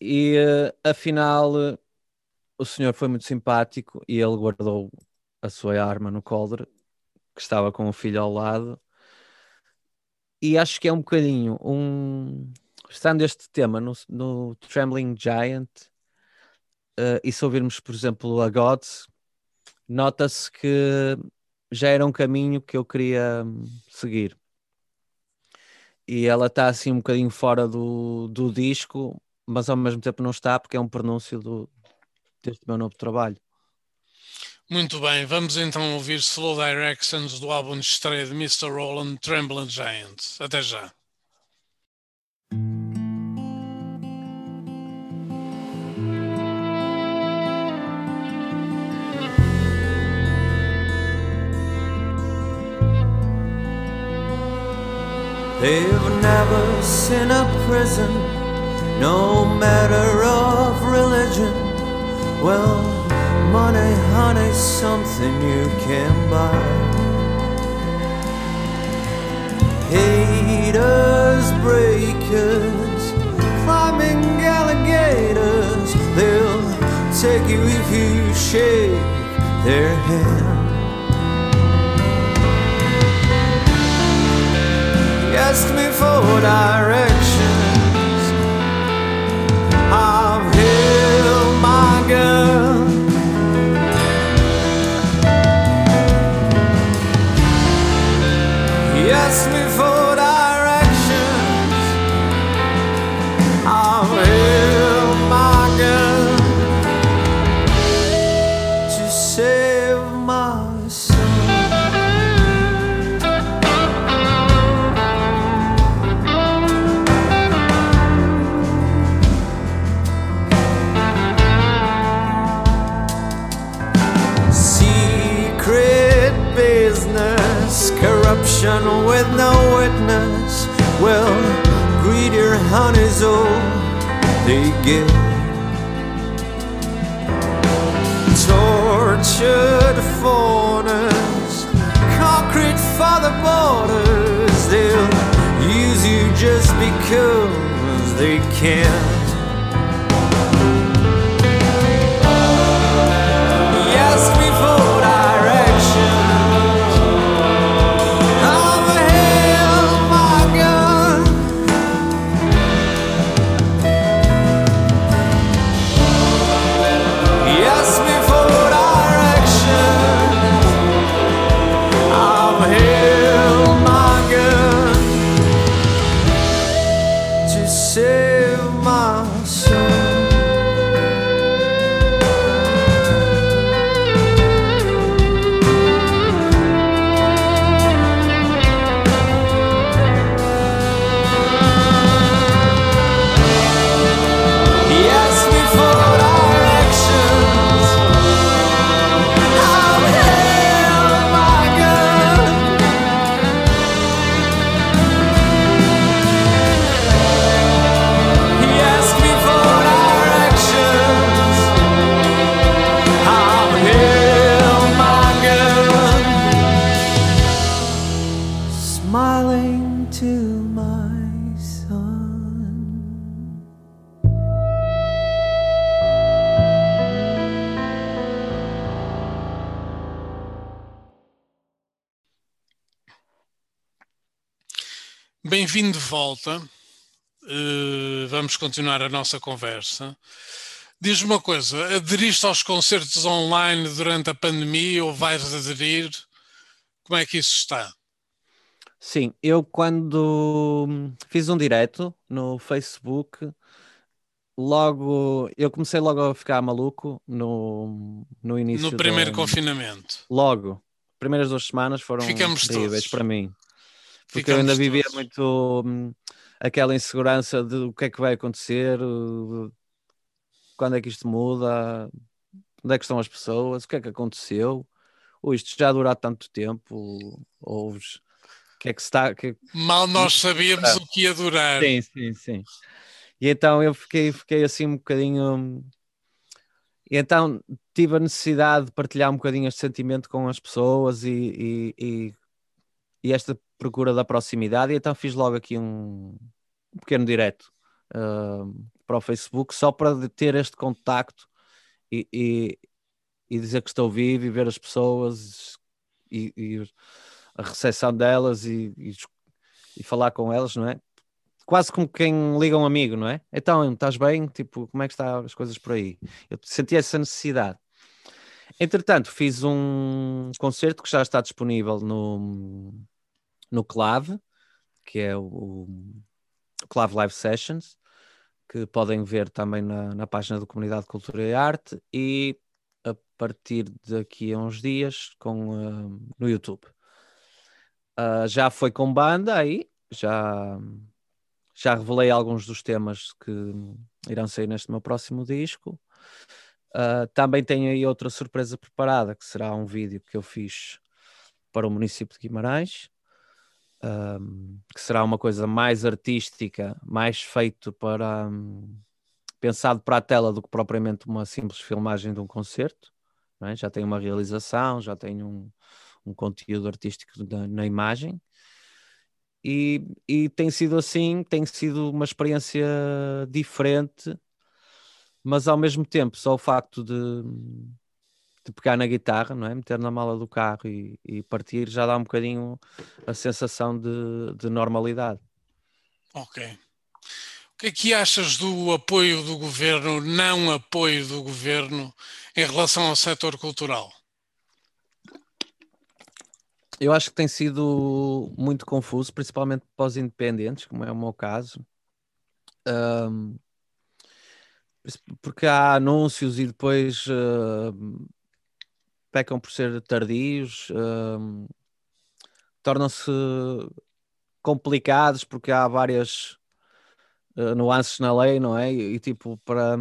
E afinal, o senhor foi muito simpático e ele guardou a sua arma no coldre, que estava com o filho ao lado. E acho que é um bocadinho um estando este tema no, no Trembling Giant, uh, e se ouvirmos, por exemplo, a Gods, nota-se que já era um caminho que eu queria hum, seguir. E ela está assim um bocadinho fora do, do disco, mas ao mesmo tempo não está, porque é um pronúncio do, deste meu novo trabalho. Muito bem, vamos então ouvir Slow Directions do álbum de estreia de Mr. Roland Trembling Giant. Até já. They've never seen a prison, no matter of religion. Well, money, honey, something you can buy. Haters, breakers, climbing alligators, they'll take you if you shake their hand. Asked me for directions. Honey's all they get. Tortured foreigners, concrete for the borders. They'll use you just because they can. Bem-vindo de volta. Uh, vamos continuar a nossa conversa. Diz-me uma coisa: aderiste aos concertos online durante a pandemia ou vais aderir? Como é que isso está? Sim, eu quando fiz um direto no Facebook, logo eu comecei logo a ficar maluco no, no início No primeiro do- confinamento. Logo, primeiras duas semanas foram Ficamos terríveis todos. para mim. Porque eu ainda Ficamos vivia todos. muito hum, aquela insegurança de o que é que vai acontecer, quando é que isto muda, onde é que estão as pessoas, o que é que aconteceu, ou isto já dura tanto tempo, ou os- o que é que está, que- Mal nós sabíamos Ah. o que ia durar. Sim, sim, sim. E então eu fiquei, fiquei assim um bocadinho. E então tive a necessidade de partilhar um bocadinho este sentimento com as pessoas e, e, e- e esta procura da proximidade. E então fiz logo aqui um, um pequeno direto ah, para o Facebook, só para ter este contacto e, e, e dizer que estou vivo e ver as pessoas e, e a recepção delas e, e, falar com elas, não é? Quase como quem liga um amigo, não é? Então, estás bem? Tipo, como é que estão as coisas por aí? Eu senti essa necessidade. Entretanto, fiz um concerto que já está disponível no, no Clave, que é o, o Clave Live Sessions, que podem ver também na, na página do Comunidade de Cultura e Arte e a partir daqui a uns dias com, ah, no YouTube. Ah, já foi com banda aí, já, já revelei alguns dos temas que irão sair neste meu próximo disco. Ah, também tenho aí outra surpresa preparada, que será um vídeo que eu fiz para o município de Guimarães. Um, que será uma coisa mais artística, mais feito para um, pensado para a tela do que propriamente uma simples filmagem de um concerto. É? Já tem uma realização, já tem um, um conteúdo artístico na, na imagem. E, e, tem sido assim, tem sido uma experiência diferente, mas ao mesmo tempo, só o facto de, de pegar na guitarra, não é? meter na mala do carro e, e partir já dá um bocadinho a sensação de, de normalidade. Ok. O que é que achas do apoio do governo, não apoio do governo em relação ao setor cultural? Eu acho que tem sido muito confuso, principalmente para os independentes, como é o meu caso. Um, porque há anúncios e depois uh, pecam por ser tardios, uh, tornam-se complicados porque há várias uh, nuances na lei, não é? E, e tipo, para,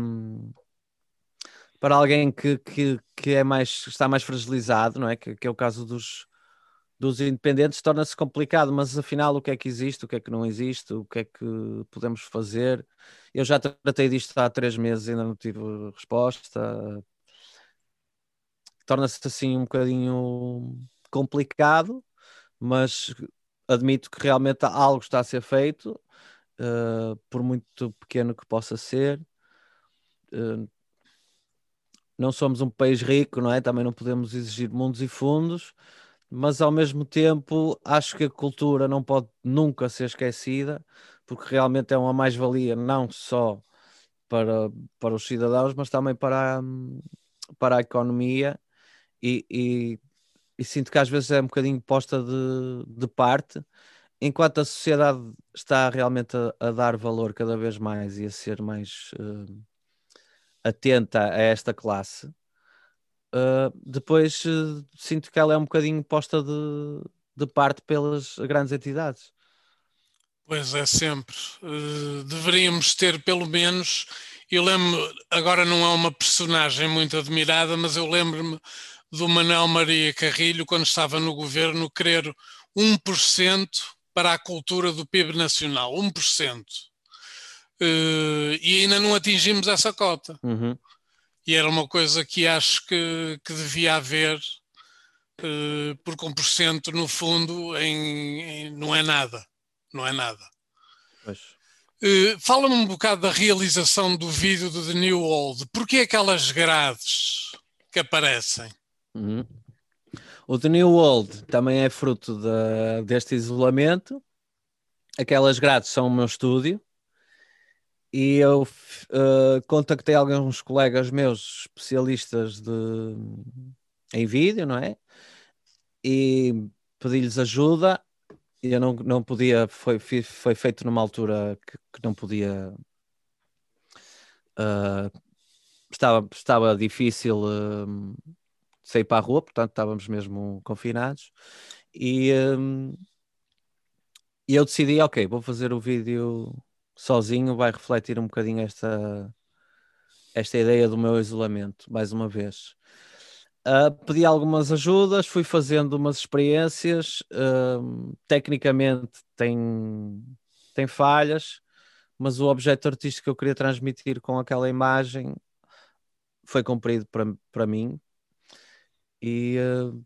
para alguém que, que, que é mais, está mais fragilizado, não é? Que, que é o caso dos, dos independentes, torna-se complicado, mas afinal o que é que existe, o que é que não existe, o que é que podemos fazer? Eu já tratei disto há três meses e ainda não tive resposta. Torna-se assim um bocadinho complicado, mas admito que realmente algo está a ser feito, uh, por muito pequeno que possa ser. Uh, não somos um país rico, não é? Também não podemos exigir mundos e fundos, mas ao mesmo tempo acho que a cultura não pode nunca ser esquecida, porque realmente é uma mais-valia não só para, para os cidadãos, mas também para, a, para a economia e, e, e, sinto que às vezes é um bocadinho posta de, de parte, enquanto a sociedade está realmente a, a dar valor cada vez mais e a ser mais uh, atenta a esta classe Uh, depois uh, sinto que ela é um bocadinho posta de, de parte pelas grandes entidades. Pois é, sempre. Uh, deveríamos ter pelo menos. Eu lembro, agora não é uma personagem muito admirada, mas eu lembro-me do Manuel Maria Carrilho, quando estava no governo, querer 1% para a cultura do PIB nacional. 1%. Uh, e ainda não atingimos essa cota. Uhum e era uma coisa que acho que, que devia haver, uh, porque 1% no fundo em, em, não é nada, não é nada. Uh, Fala-me um bocado da realização do vídeo do The New Old. Porquê aquelas grades que aparecem? Uhum. O The New Old também é fruto de, deste isolamento. Aquelas grades são o meu estúdio e eu uh, contactei alguns colegas meus especialistas de, em vídeo, não é? E pedi-lhes ajuda. E eu não, não podia, foi, foi feito numa altura que, que não podia. Uh, estava, estava difícil uh, sair para a rua, portanto estávamos mesmo confinados. E, e eu decidi, ok, vou fazer o vídeo sozinho vai refletir um bocadinho esta, esta ideia do meu isolamento, mais uma vez. Uh, pedi algumas ajudas, fui fazendo umas experiências. Uh, tecnicamente tem, tem falhas, mas o objeto artístico que eu queria transmitir com aquela imagem foi cumprido para, para mim. E, uh,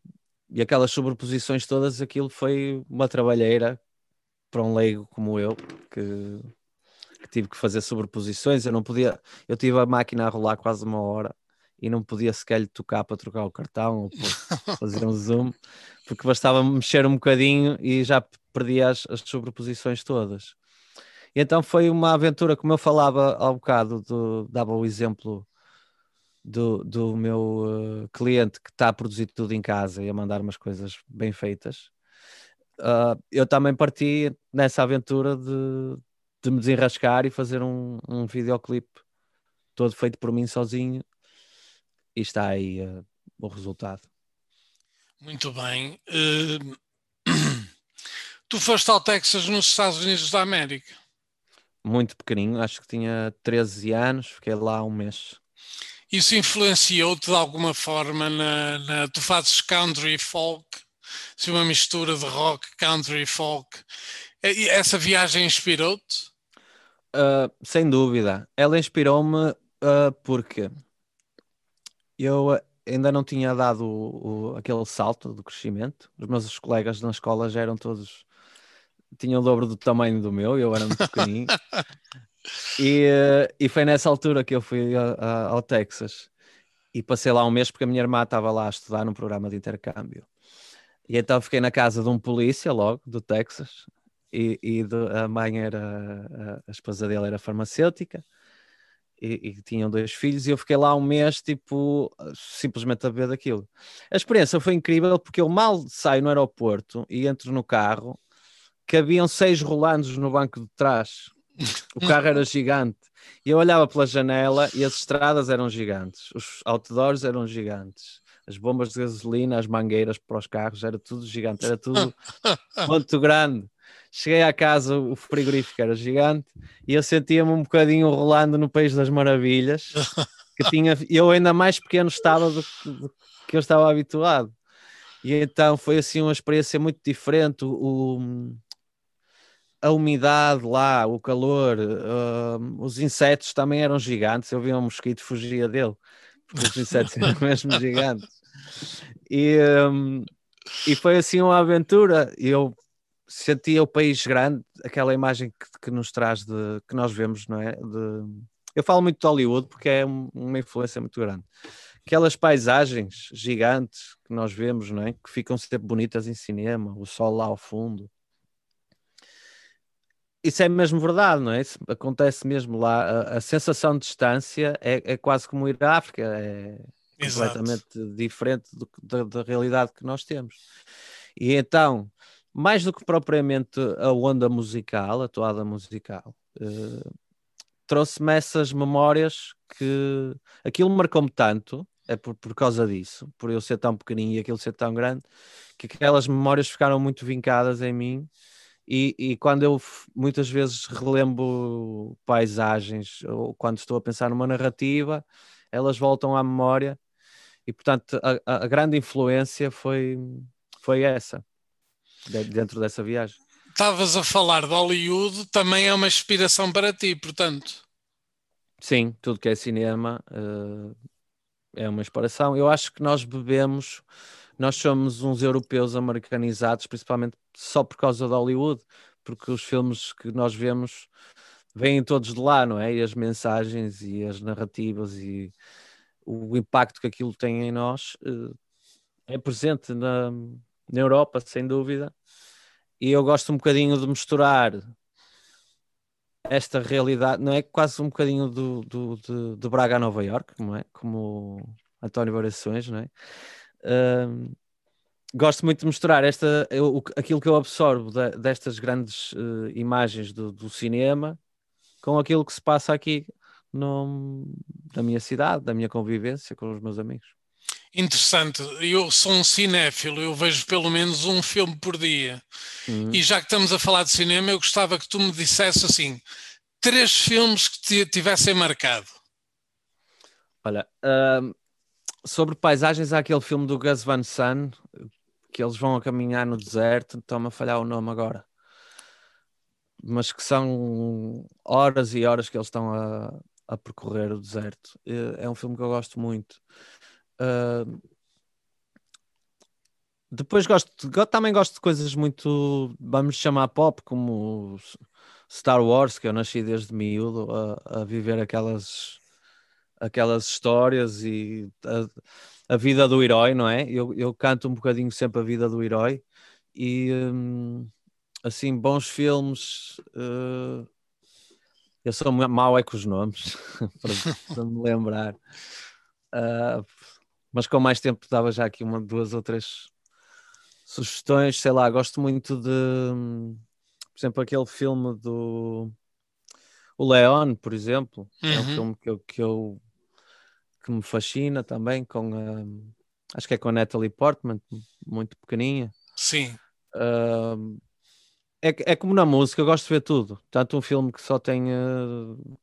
e aquelas sobreposições todas, aquilo foi uma trabalheira para um leigo como eu, que que tive que fazer sobreposições, eu não podia, eu tive a máquina a rolar quase uma hora e não podia sequer lhe tocar para trocar o cartão ou fazer um zoom, porque bastava mexer um bocadinho e já perdia as, as sobreposições todas. E então foi uma aventura, como eu falava ao bocado, do, dava o exemplo do, do meu uh, cliente que está a produzir tudo em casa e a mandar umas coisas bem feitas. Uh, eu também parti nessa aventura de, de me desenrascar e fazer um, um videoclipe todo feito por mim sozinho e está aí uh, o resultado. Muito bem. Uh, tu foste ao Texas nos Estados Unidos da América? Muito pequenino, acho que tinha 13 anos, fiquei lá um mês. Isso influenciou-te de alguma forma na, na, Tu fazes country folk assim, uma mistura de rock, country, folk. E essa viagem inspirou-te? Uh, sem dúvida. Ela inspirou-me uh, porque eu ainda não tinha dado o, o, aquele salto do crescimento. Os meus colegas na escola já eram todos. tinham o dobro do tamanho do meu, eu era muito pequenino. e, uh, e foi nessa altura que eu fui a, a, ao Texas e passei lá um mês porque a minha irmã estava lá a estudar num programa de intercâmbio. E então fiquei na casa de um polícia logo, do Texas, e, e de, a mãe era, a, a, esposa dele era farmacêutica, e, e, tinham dois filhos, e eu fiquei lá um mês, tipo, simplesmente a ver daquilo. A experiência foi incrível porque eu mal saio no aeroporto e entro no carro, haviam seis rolandos no banco de trás. O carro era gigante. E eu olhava pela janela e as estradas eram gigantes, os outdoors eram gigantes, as bombas de gasolina, as mangueiras para os carros, era tudo gigante, era tudo muito grande. Cheguei à casa, o frigorífico era gigante e eu sentia-me um bocadinho rolando no País das Maravilhas, que tinha, eu ainda mais pequeno estava do que, do que eu estava habituado. E então foi assim uma experiência muito diferente. O, a umidade lá, o calor, uh, os insetos também eram gigantes. Eu via um mosquito fugia dele, porque os insetos eram mesmo gigantes. E, um, e foi assim uma aventura. Eu sentia o país grande, aquela imagem que, que nos traz de que nós vemos, não é? De, eu falo muito de Hollywood porque é uma influência muito grande. Aquelas paisagens gigantes que nós vemos, não é? Que ficam sempre bonitas em cinema, o sol lá ao fundo isso é mesmo verdade, não é? Isso acontece mesmo lá. A, a sensação de distância é, é, quase como ir à África, é Exato. completamente diferente do, da, da, realidade que nós temos. E então, mais do que propriamente a onda musical, a toada musical, uh, trouxe-me essas memórias que aquilo marcou-me tanto, é por, por causa disso, por eu ser tão pequenininho e aquilo ser tão grande, que aquelas memórias ficaram muito vincadas em mim e, e, quando eu muitas vezes relembro paisagens ou quando estou a pensar numa narrativa, elas voltam à memória e, portanto, a, a grande influência foi, foi essa, dentro dessa viagem. Estavas a falar de Hollywood, também é uma inspiração para ti, portanto. Sim, tudo que é cinema uh, é uma inspiração. Eu acho que nós bebemos nós somos uns europeus americanizados, principalmente só por causa de Hollywood, porque os filmes que nós vemos vêm todos de lá, não é? E as mensagens e as narrativas e o impacto que aquilo tem em nós uh, é presente na, na Europa, sem dúvida. E eu gosto um bocadinho de misturar esta realidade, não é? Quase um bocadinho do, do, de, de Braga a Nova York, não é? Como António Variações, não é? Uh, gosto muito de misturar esta, eu, aquilo que eu absorvo destas grandes uh, imagens do, do, cinema com aquilo que se passa aqui no, na minha cidade, da minha convivência com os meus amigos. Interessante, eu sou um cinéfilo, eu vejo pelo menos um filme por dia. Uhum. E já que estamos a falar de cinema, eu gostava que tu me dissesse assim: três filmes que te tivessem marcado. Olha, uh, sobre paisagens, há aquele filme do Gus Van Sant que eles vão a caminhar no deserto, estão-me a falhar o nome agora. Mas que são horas e horas que eles estão a, a percorrer o deserto. É um filme que eu gosto muito. Uh, depois gosto, também gosto de coisas muito, vamos chamar pop, como Star Wars, que eu nasci desde miúdo a, a viver aquelas aquelas histórias e a, a, vida do herói, não é? Eu, eu canto um bocadinho sempre a vida do herói e hum, assim, bons filmes. Uh, eu sou mau é com os nomes, para, me lembrar. Uh, mas com mais tempo dava já aqui uma, duas ou três sugestões, sei lá, gosto muito de, hum, por exemplo, aquele filme do o Leon, por exemplo, uhum. é um uhum. filme que eu, que eu que me fascina também, com uh, acho que é com a Natalie Portman, muito pequeninha. Sim. Uh, é, é como na música, eu gosto de ver tudo. Tanto um filme que só tem. Uh,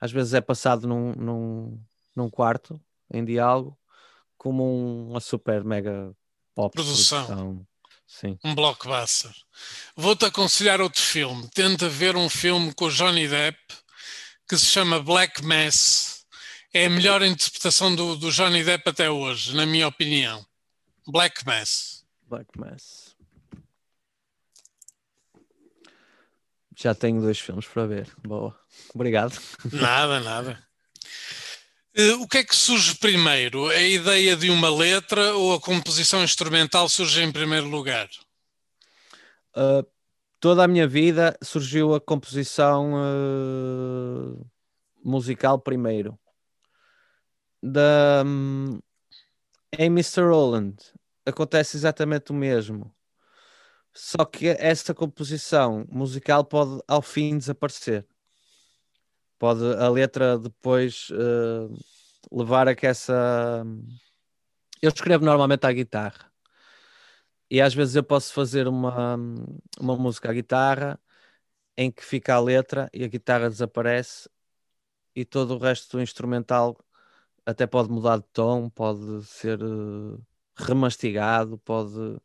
às vezes é passado num, num, num quarto, em diálogo, como um, uma super mega pop produção. produção. Sim. Um blockbuster. Vou-te aconselhar outro filme. Tenta ver um filme com o Johnny Depp que se chama Black Mass. É a melhor interpretação do, do Johnny Depp até hoje, na minha opinião. Black Mass. Black Mass. Já tenho dois filmes para ver. Boa. Obrigado. Nada, nada. Uh, o que é que surge primeiro? A ideia de uma letra ou a composição instrumental surge em primeiro lugar? Uh, toda a minha vida surgiu a composição uh, musical primeiro. Da, em Mr. Roland acontece exatamente o mesmo. Só que essa composição musical pode ao fim desaparecer. Pode a letra depois uh, levar a que essa. Eu escrevo normalmente à guitarra. E às vezes eu posso fazer uma, uma música à guitarra em que fica a letra e a guitarra desaparece e todo o resto do instrumental até pode mudar de tom, pode ser uh, remastigado, pode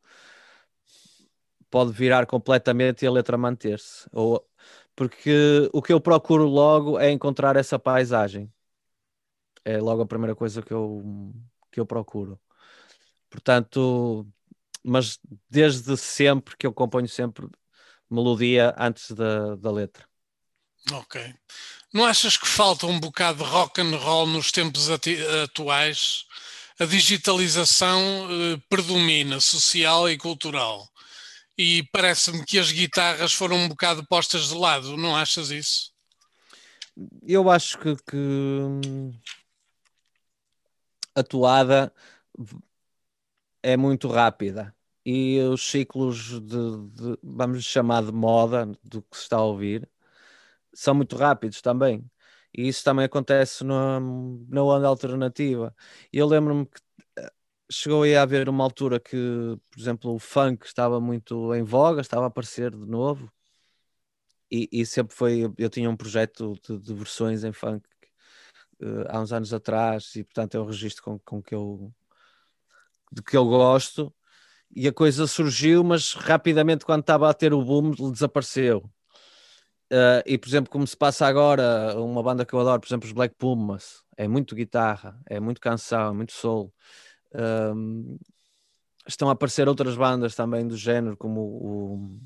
pode virar completamente e a letra manter-se. Ou porque o que eu procuro logo é encontrar essa paisagem. É logo a primeira coisa que eu que eu procuro. Portanto, mas desde sempre que eu componho sempre melodia antes da, da letra. Ok. Não achas que falta um bocado de rock and roll nos tempos atuais? A digitalização eh, predomina, social e cultural. E parece-me que as guitarras foram um bocado postas de lado, não achas isso? Eu acho que, que a toada é muito rápida e os ciclos de, de, vamos chamar de moda do que se está a ouvir são muito rápidos também. E isso também acontece na, na onda alternativa. Eu lembro-me que eh, chegou aí a haver uma altura que por exemplo o funk estava muito em voga estava a aparecer de novo. E, e sempre foi eu tinha um projeto de, de versões em funk uh, há uns anos atrás e portanto é um registro com, com que eu de que eu gosto. E a coisa surgiu, mas rapidamente, quando estava a ter o boom, desapareceu. Uh, e, por exemplo, como se passa agora, uma banda que eu adoro, por exemplo, os Black Pumas, é muito guitarra, é muito canção, é muito soul. Um, estão a aparecer outras bandas também do género, como o.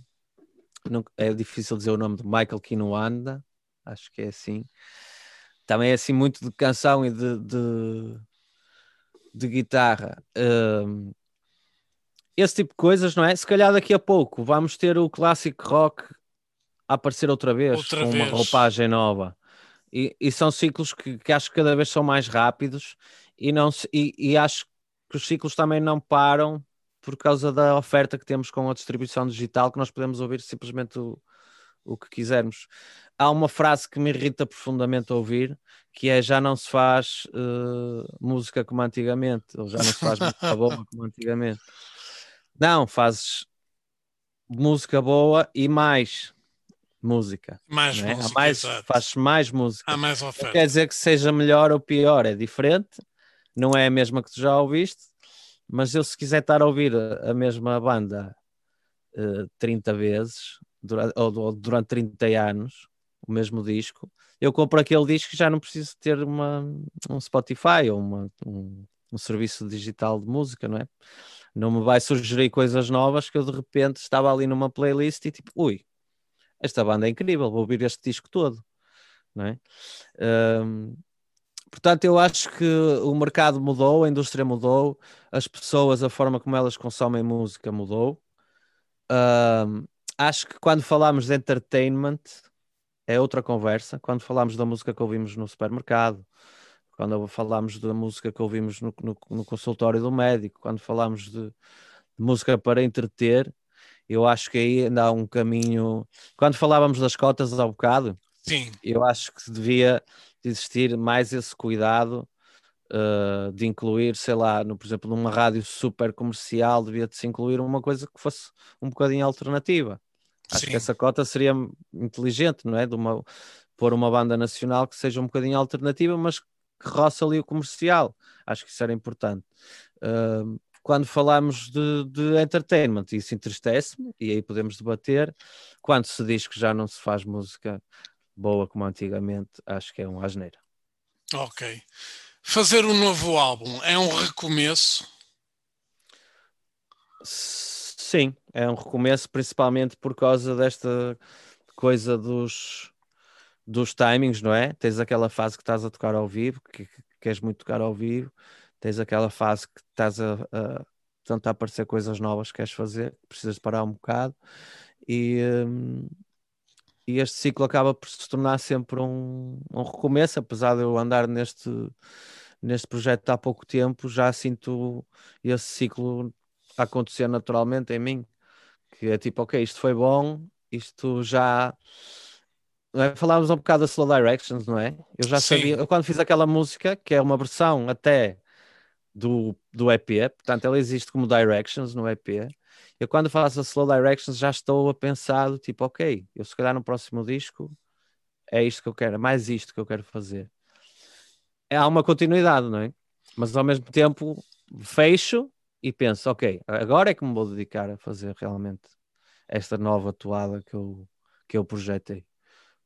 é difícil dizer o nome de Michael Kinuanda, acho que é assim. Também é assim muito de canção e de, de, de guitarra. Um, esse tipo de coisas, não é? Se calhar daqui a pouco vamos ter o clássico rock a aparecer outra vez, Outra com vez. uma roupagem nova. E, e são ciclos que, que acho que cada vez são mais rápidos e, não se- e, e acho que os ciclos também não param por causa da oferta que temos com a distribuição digital, que nós podemos ouvir simplesmente o, o que quisermos. Há uma frase que me irrita profundamente a ouvir, que é já não se faz eh, música como antigamente, ou já não se faz música boa como antigamente. Não, fazes música boa e mais música. Mais não é? Música, mais, fazes mais música. Há mais Não oferta. quer dizer que seja melhor ou pior, é diferente, não é a mesma que tu já ouviste, mas eu se quiser estar a ouvir a, mesma banda eh, 30 vezes, durante, ou, ou durante 30 anos, o mesmo disco, eu compro aquele disco e já não preciso ter uma, um Spotify ou uma, um, um serviço digital de música, não é? Não me vai sugerir coisas novas que eu de repente estava ali numa playlist e tipo, ui, esta banda é incrível, vou ouvir este disco todo, não é? Hum, portanto, eu acho que o mercado mudou, a indústria mudou, as pessoas, a forma como elas consomem música mudou. Hum, acho que quando falamos de entertainment é outra conversa. Quando falamos da música que ouvimos no supermercado, quando falamos da música que ouvimos no, no- no consultório do médico, quando falamos de, de música para entreter, eu acho que aí ainda há um caminho. Quando falávamos das cotas há bocado, Sim, eu acho que devia existir mais esse cuidado uh, de incluir, sei lá, no, por exemplo, numa rádio super comercial, devia-se incluir uma coisa que fosse um bocadinho alternativa. Acho sim. que essa cota seria inteligente, não é? De uma, pôr uma banda nacional que seja um bocadinho alternativa, mas que roça ali o comercial. Acho que isso era importante. Uh, quando falamos de, de entertainment, isso entristece-me, e aí podemos debater. Quando se diz que já não se faz música boa como antigamente, acho que é um asneira. Ok. Fazer um novo álbum é um recomeço? Sim, é um recomeço, principalmente por causa desta coisa dos, dos timings, não é? Tens aquela fase que estás a tocar ao vivo, que, que queres muito tocar ao vivo, tens aquela fase que estás a, a tentar aparecer coisas novas que queres fazer, precisas parar um bocado e, hum, e este ciclo acaba por se tornar sempre um, um recomeço, apesar de eu andar neste, neste projeto há pouco tempo, já sinto esse ciclo acontecer naturalmente em mim, que é tipo, ok, isto foi bom, isto já é? Falávamos um bocado da Slow Directions, não é? Eu já Sim. sabia, eu quando fiz aquela música, que é uma versão até do, do EP, portanto ela existe como Directions no EP. Eu quando faço a Slow Directions já estou a pensar, tipo, ok, eu se calhar no próximo disco é isto que eu quero, é mais isto que eu quero fazer. É, há uma continuidade, não é? Mas ao mesmo tempo fecho e penso, ok, agora é que me vou dedicar a fazer realmente esta nova toada que eu, que eu projetei.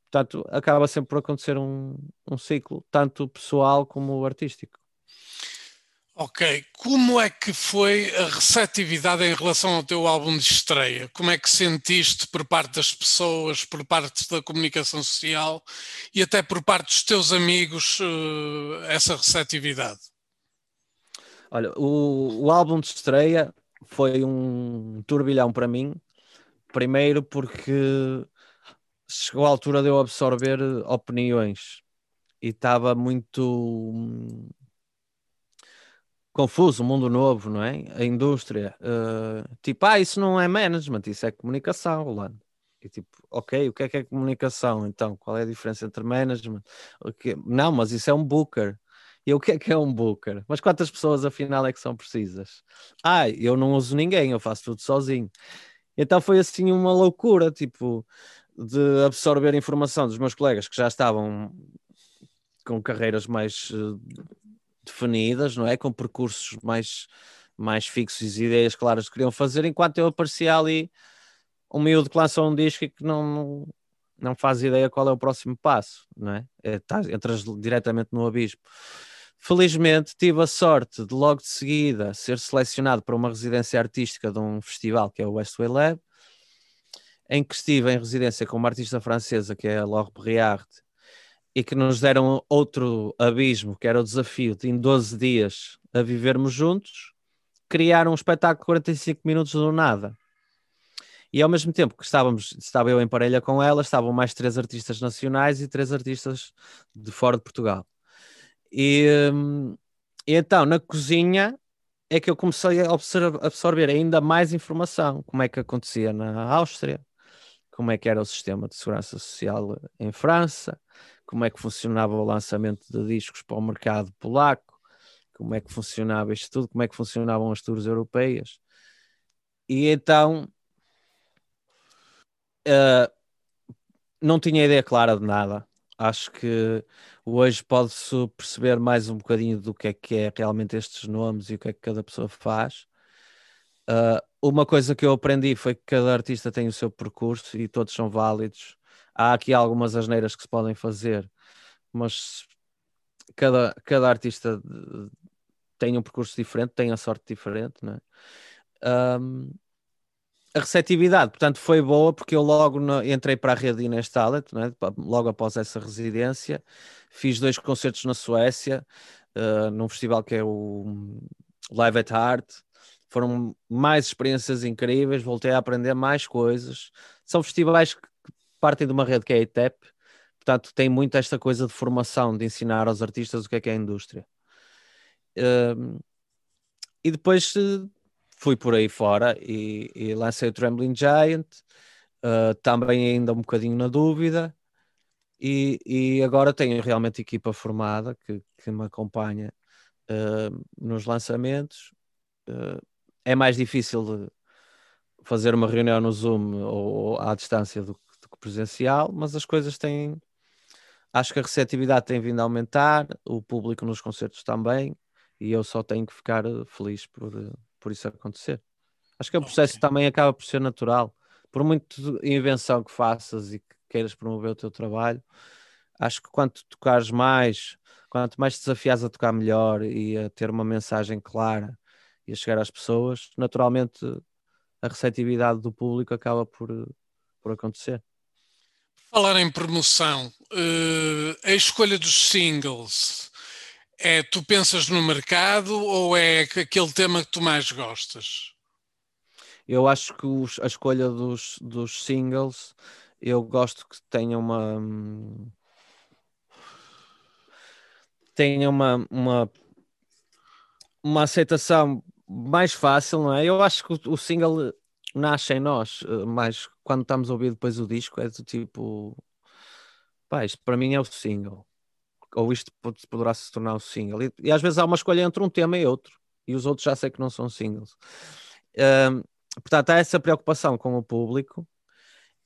Portanto, acaba sempre por acontecer um, um ciclo, tanto pessoal como artístico. Ok. Como é que foi a receptividade em relação ao teu álbum de estreia? Como é que sentiste por parte das pessoas, por parte da comunicação social e até por parte dos teus amigos uh, essa receptividade? Olha, o, o álbum de estreia foi um turbilhão para mim. Primeiro porque chegou à altura de eu absorver opiniões e estava muito confuso, mundo novo, não é? A indústria, uh, tipo, ah, isso não é management, isso é comunicação, Rolando. E tipo, ok, o que é que é comunicação? Então, qual é a diferença entre management? Okay. Não, mas isso é um booker. E o que é que é um booker? Mas quantas pessoas afinal é que são precisas? Ah, eu não uso ninguém, eu faço tudo sozinho. Então foi assim uma loucura, tipo, de absorver informação dos meus colegas que já estavam com carreiras mais uh, definidas, não é? Com percursos mais, mais fixos e ideias claras que queriam fazer, enquanto eu aparecia ali um miúdo que lançou um disco e que não, não faz ideia qual é o próximo passo, não é? é tá, entras diretamente no abismo. Felizmente tive a sorte de logo de seguida ser selecionado para uma residência artística de um festival que é o Westway Lab, em que estive em residência com uma artista francesa que é a Laure Briard e que nos deram outro abismo, que era o desafio de em 12 dias a vivermos juntos, criar um espetáculo de 45 minutos do nada. E ao mesmo tempo que estávamos, estava eu em parelha com ela, estavam mais três artistas nacionais e três artistas de fora de Portugal. E, hum, e então, na cozinha, é que eu comecei a absorver ainda mais informação, como é que acontecia na Áustria, como é que era o sistema de segurança social em França, como é que funcionava o lançamento de discos para o mercado polaco, como é que funcionava isto tudo, como é que funcionavam as tours europeias. E então uh, não tinha ideia clara de nada. Acho que hoje pode-se perceber mais um bocadinho do que é que é realmente estes nomes e o que é que cada pessoa faz. Uh, uma coisa que eu aprendi foi que cada artista tem o seu percurso e todos são válidos. Há aqui algumas asneiras que se podem fazer, mas cada, cada artista tem um percurso diferente, tem a sorte diferente, né? Um, a receptividade, portanto, foi boa porque eu logo no, entrei para a rede Inês Talent, né? logo após essa residência, fiz dois concertos na Suécia, uh, num festival que é o Live at Heart, foram mais experiências incríveis, voltei a aprender mais coisas. São festivais que partem de uma rede que é a ITEP, portanto, tem muito esta coisa de formação, de ensinar aos artistas o que é que é a indústria. Uh, e depois uh, fui por aí fora e, e lancei o Trembling Giant, uh, também ainda um bocadinho na dúvida, e, e agora tenho realmente equipa formada que, que me acompanha uh, nos lançamentos. Uh, é mais difícil fazer uma reunião no Zoom ou, ou à distância do, do que presencial, mas as coisas têm. Acho que a receptividade tem vindo a aumentar, o público nos concertos também, e eu só tenho que ficar feliz por, por por isso acontecer. Acho que o processo também acaba por ser natural. Por muito invenção que faças e que queiras promover o teu trabalho, acho que quanto tocares mais, quanto mais desafias a tocar melhor e a ter uma mensagem clara e a chegar às pessoas, naturalmente a receptividade do público acaba por, por acontecer. Falar em promoção, uh, a escolha dos singles é tu pensas no mercado ou é aquele tema que tu mais gostas? Eu acho que os, a escolha dos, dos singles, eu gosto que tenha uma tenha uma, uma, uma aceitação mais fácil, não é? Eu acho que o, single nasce em nós, eh, mas quando estamos a ouvir depois o disco é do tipo, pá, isto para mim é o single, ou isto poderá se tornar o single, e, e, às vezes há uma escolha entre um tema e outro, e os outros já sei que não são singles. Um, portanto, há essa preocupação com o público,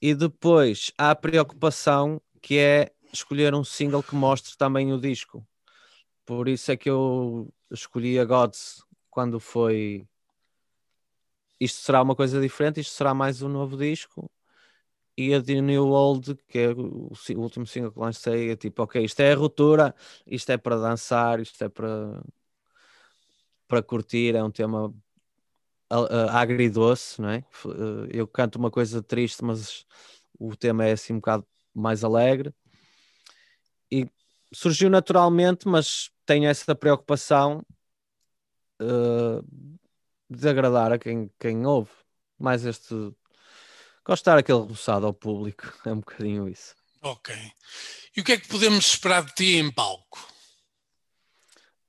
e depois há a preocupação que é escolher um single que mostre também o disco. Por isso é que eu escolhi a Gods quando foi isto será uma coisa diferente, isto será mais um novo disco. E a The New Old, que é o, o último single que lancei, é tipo, ok, isto é a ruptura, isto é para dançar, isto é para, para curtir, é um tema agridoce, não é? Uh, eu canto uma coisa triste, mas o tema é assim um bocado mais alegre. E surgiu naturalmente, mas tenho essa preocupação uh, desagradar a quem, quem ouve. Mais este. Gostar aquele roçado ao público. É um bocadinho isso. Ok. E o que é que podemos esperar de ti em palco?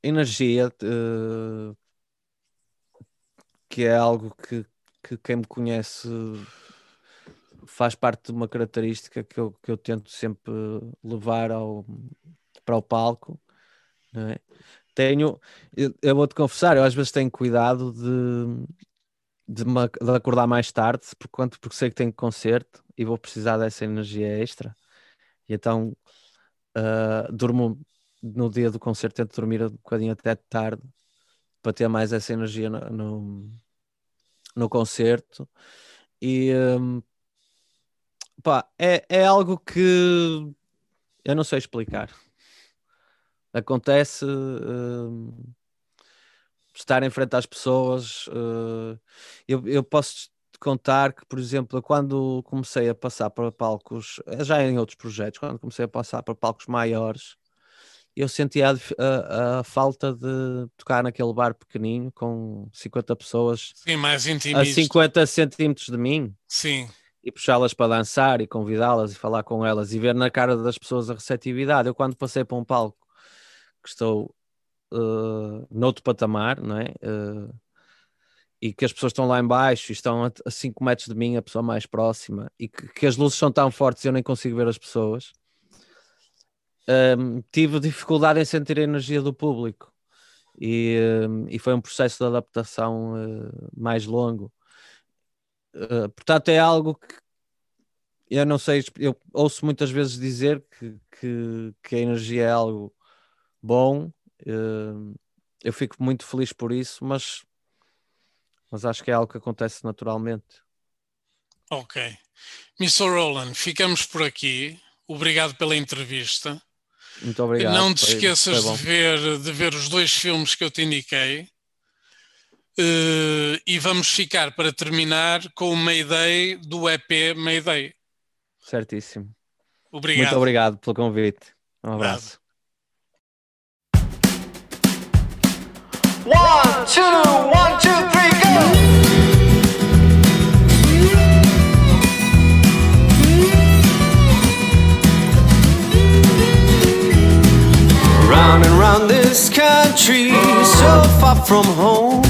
Energia, uh, que é algo que, que quem me conhece faz parte de uma característica que eu, que eu tento sempre levar ao, para o palco. Não é? Tenho, eu, vou-te confessar, eu às vezes tenho cuidado de, de, me, de acordar mais tarde, porque, porque sei que tenho concerto e vou precisar dessa energia extra. E então uh, durmo no dia do concerto, tento dormir um bocadinho até tarde para ter mais essa energia no, no, no concerto. E um, pá, é, é algo que eu não sei explicar acontece uh, estar em frente às pessoas. Uh, eu, eu posso contar que, por exemplo, quando comecei a passar para palcos, eh, já em outros projetos, quando comecei a passar para palcos maiores, eu sentia a, a, a falta de tocar naquele bar pequenino com 50 pessoas Sim, mais a 50 centímetros de mim. Sim. E puxá-las para dançar e convidá-las e falar com elas e ver na cara das pessoas a receptividade. Eu, quando passei para um palco que estou uh, noutro patamar, não é? Uh, e que as pessoas estão lá embaixo e estão a 5 metros de mim, a pessoa mais próxima, e que, que as luzes são tão fortes e eu nem consigo ver as pessoas. Um, ehm, tive dificuldade em sentir a energia do público e, um, e foi um processo de adaptação uh, mais longo. Uh, portanto, é algo que eu não sei, eu ouço muitas vezes dizer que, que, que a energia é algo bom. Uh, eu fico muito feliz por isso, mas, mas acho que é algo que acontece naturalmente. Ok. Mr. Roland, ficamos por aqui. Obrigado pela entrevista. Muito obrigado. Não te esqueças de, ver, de ver os dois filmes que eu te indiquei. Uh, e vamos ficar para terminar com o Mayday do EP Mayday. Certíssimo. Obrigado. Muito obrigado pelo convite. Um abraço. One, two, one, two, three, go! Round and round this country, so far from home.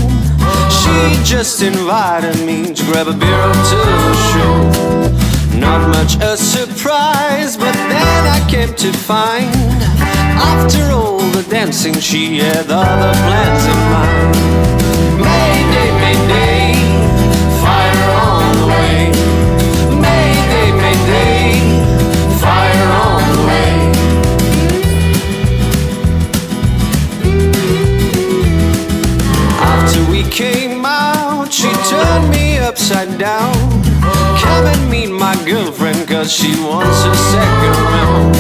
She just invited me to grab a beer after the show. Not much a surprise, but then I came to find after all the dancing, she had other plans in mind. Mayday, mayday, fire on the way. Mayday, mayday, fire on the way. After we came out, she turned me upside down. Come and meet girlfriend cause she wants a second round.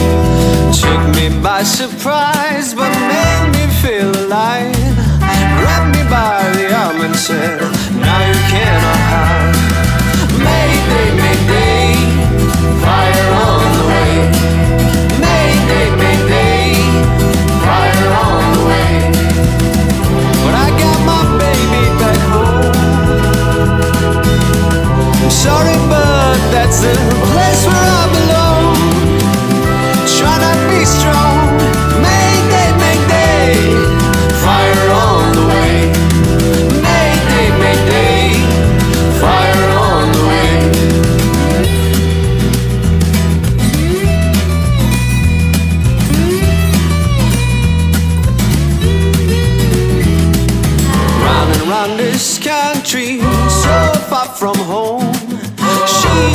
Took me by surprise but made me feel alive. Grabbed me by the arm and said, Now you cannot hide. Mayday, mayday, fire on the way. Mayday, mayday, It's a place where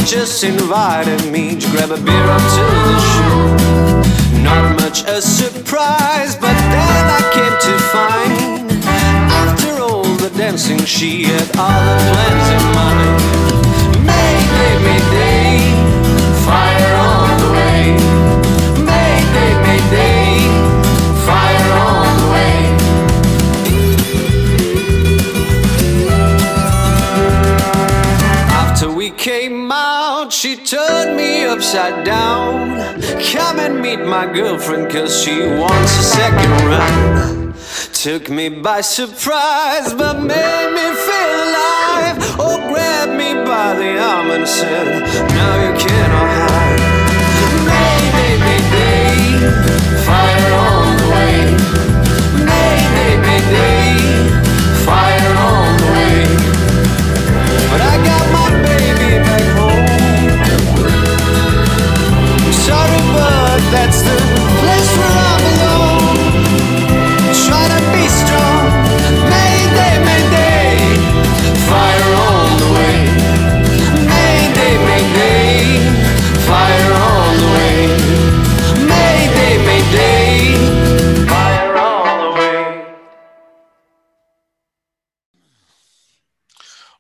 just invited me to grab a beer up to the show. Not much a surprise, but then I came to find after all the dancing, she upside down. Come and meet my girlfriend, cause she wants a second round. Took me by surprise, but made me feel alive. Oh, grabbed me by the arm and said, Now you cannot hide. Mayday, mayday, fire on the way. Mayday, mayday, fire on the way. But I got my baby back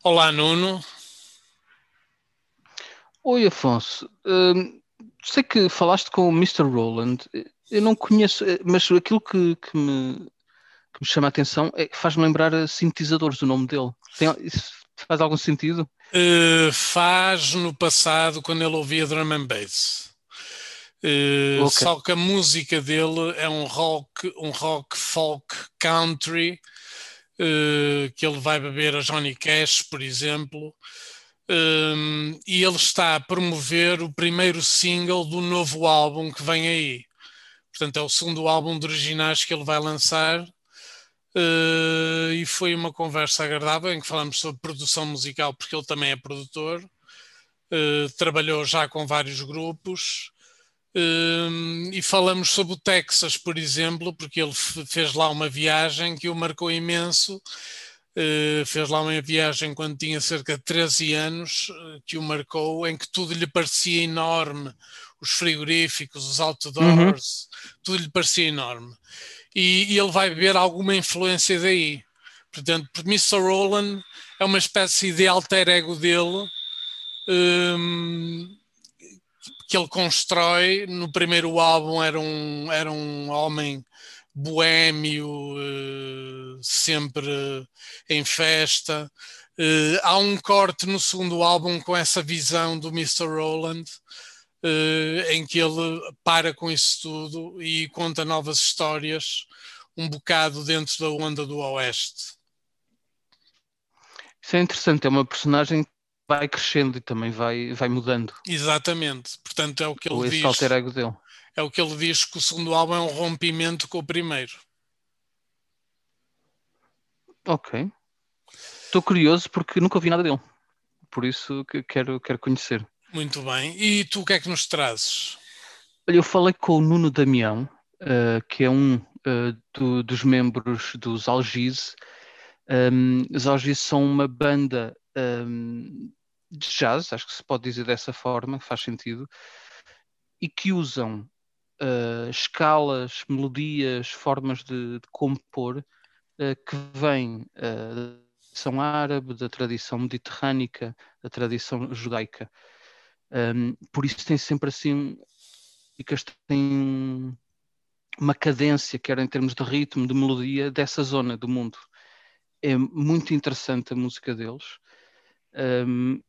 Olá, Nuno. Oi, Afonso. Hum, sei que falaste com o Mr. Roland. Eu não conheço, eh, mas aquilo que, que me, que me chama a atenção é que faz-me lembrar a sintetizadores do nome dele. Tem, isso faz algum sentido? Uh, faz no passado quando ele ouvia drum and bass. Uh, Ok. Só que a música dele é um rock, um rock folk country, uh, que ele vai beber a Johnny Cash, por exemplo. Um, e ele está a promover o primeiro single do novo álbum que vem aí. Portanto, é o segundo álbum de originais que ele vai lançar. Uh, e foi uma conversa agradável em que falamos sobre produção musical, porque ele também é produtor. Uh, trabalhou já com vários grupos. Um, e falamos sobre o Texas, por exemplo, porque ele fe- fez lá uma viagem que o marcou imenso. Uh, fez lá uma viagem quando tinha cerca de 13 anos, uh, que o marcou, em que tudo lhe parecia enorme. Os frigoríficos, os outdoors, tudo lhe parecia enorme. E, e ele vai beber alguma influência daí. Portanto, Mr. Roland é uma espécie de alter ego dele. um, que ele constrói. No primeiro álbum era um, era um homem boêmio, eh, sempre em festa. Eh, há um corte no segundo álbum com essa visão do Mr. Roland, eh, em que ele para com isso tudo e conta novas histórias, um bocado dentro da onda do Oeste. Isso é interessante, é uma personagem que vai crescendo e também vai, vai mudando. Exatamente. Portanto, é o que Ou ele esse diz. alter ego dele. É o que ele diz que o segundo álbum é um rompimento com o primeiro. Ok. Estou curioso porque nunca ouvi nada dele. Por isso que quero, quero conhecer. Muito bem. E tu o que é que nos trazes? Olha, eu falei com o Nuno Damião, eh, que é um eh, do- dos membros dos Algiz. Um, os Algiz são uma banda um, de jazz, acho que se pode dizer dessa forma, faz sentido, e que usam eh, escalas, melodias, formas de, de compor eh, que vêm eh, da tradição árabe, da tradição mediterrânica, da tradição judaica. Um, por isso tem sempre assim, músicas têm uma cadência, quer em termos de ritmo, de melodia, dessa zona do mundo. É muito interessante a música deles. Um,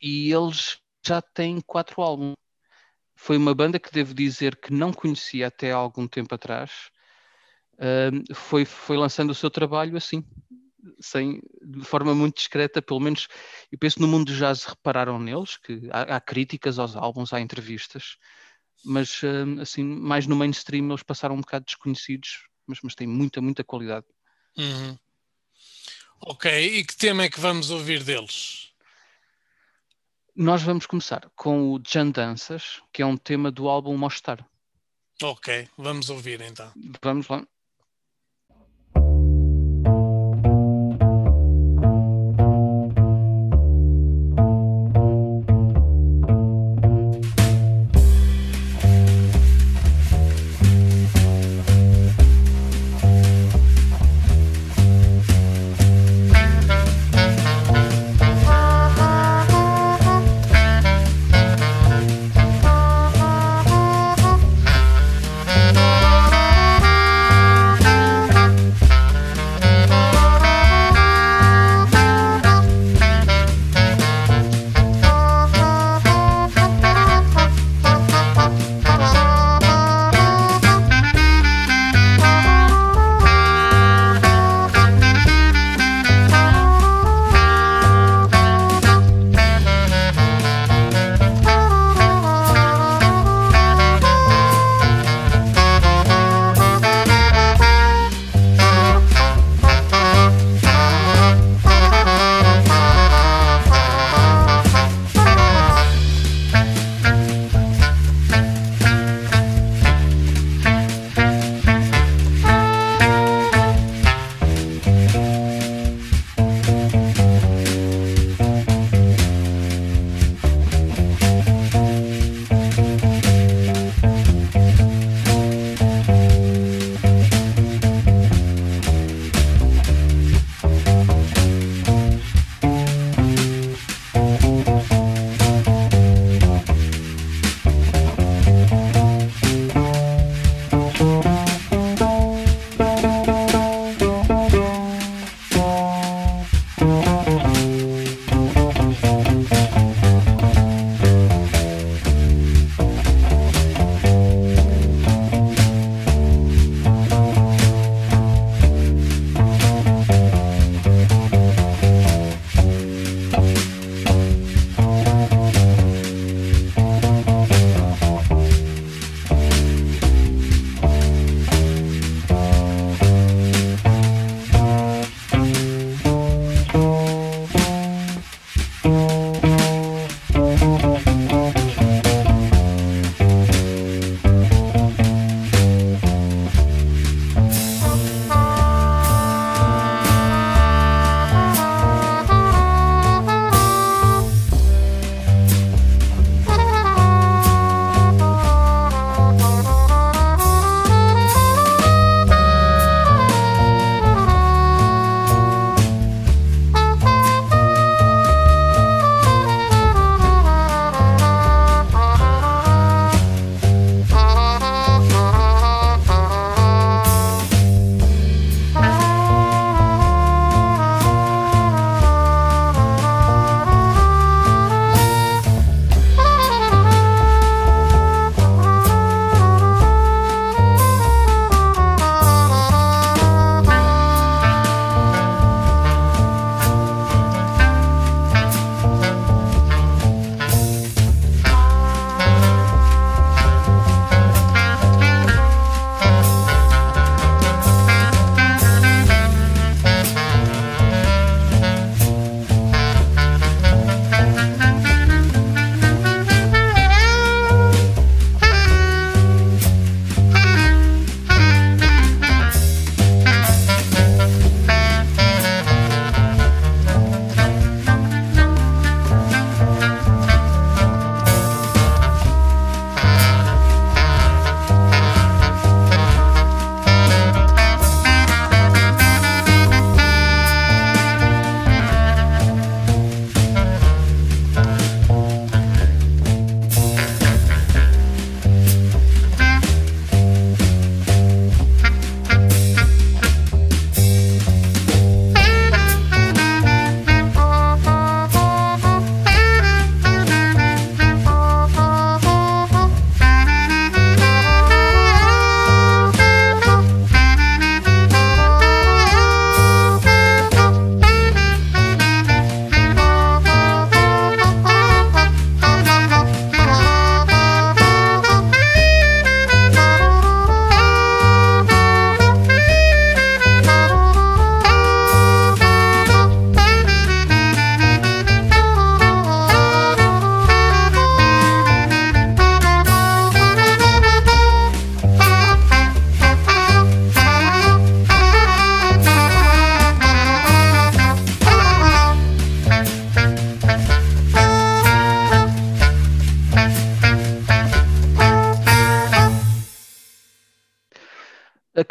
e eles já têm quatro álbuns. Foi uma banda que devo dizer que não conhecia até há algum tempo atrás. Um, foi, foi lançando o seu trabalho assim, sem, de forma muito discreta, pelo menos eu penso no mundo do jazz repararam neles, que há, há críticas aos álbuns, há entrevistas, mas assim, mais no mainstream eles passaram um bocado desconhecidos, mas, mas têm muita, muita qualidade. Uhum. Ok, e que tema é que vamos ouvir deles? Nós vamos começar com o Jan Danças, que é um tema do álbum Mostar. Ok, vamos ouvir então. Vamos lá.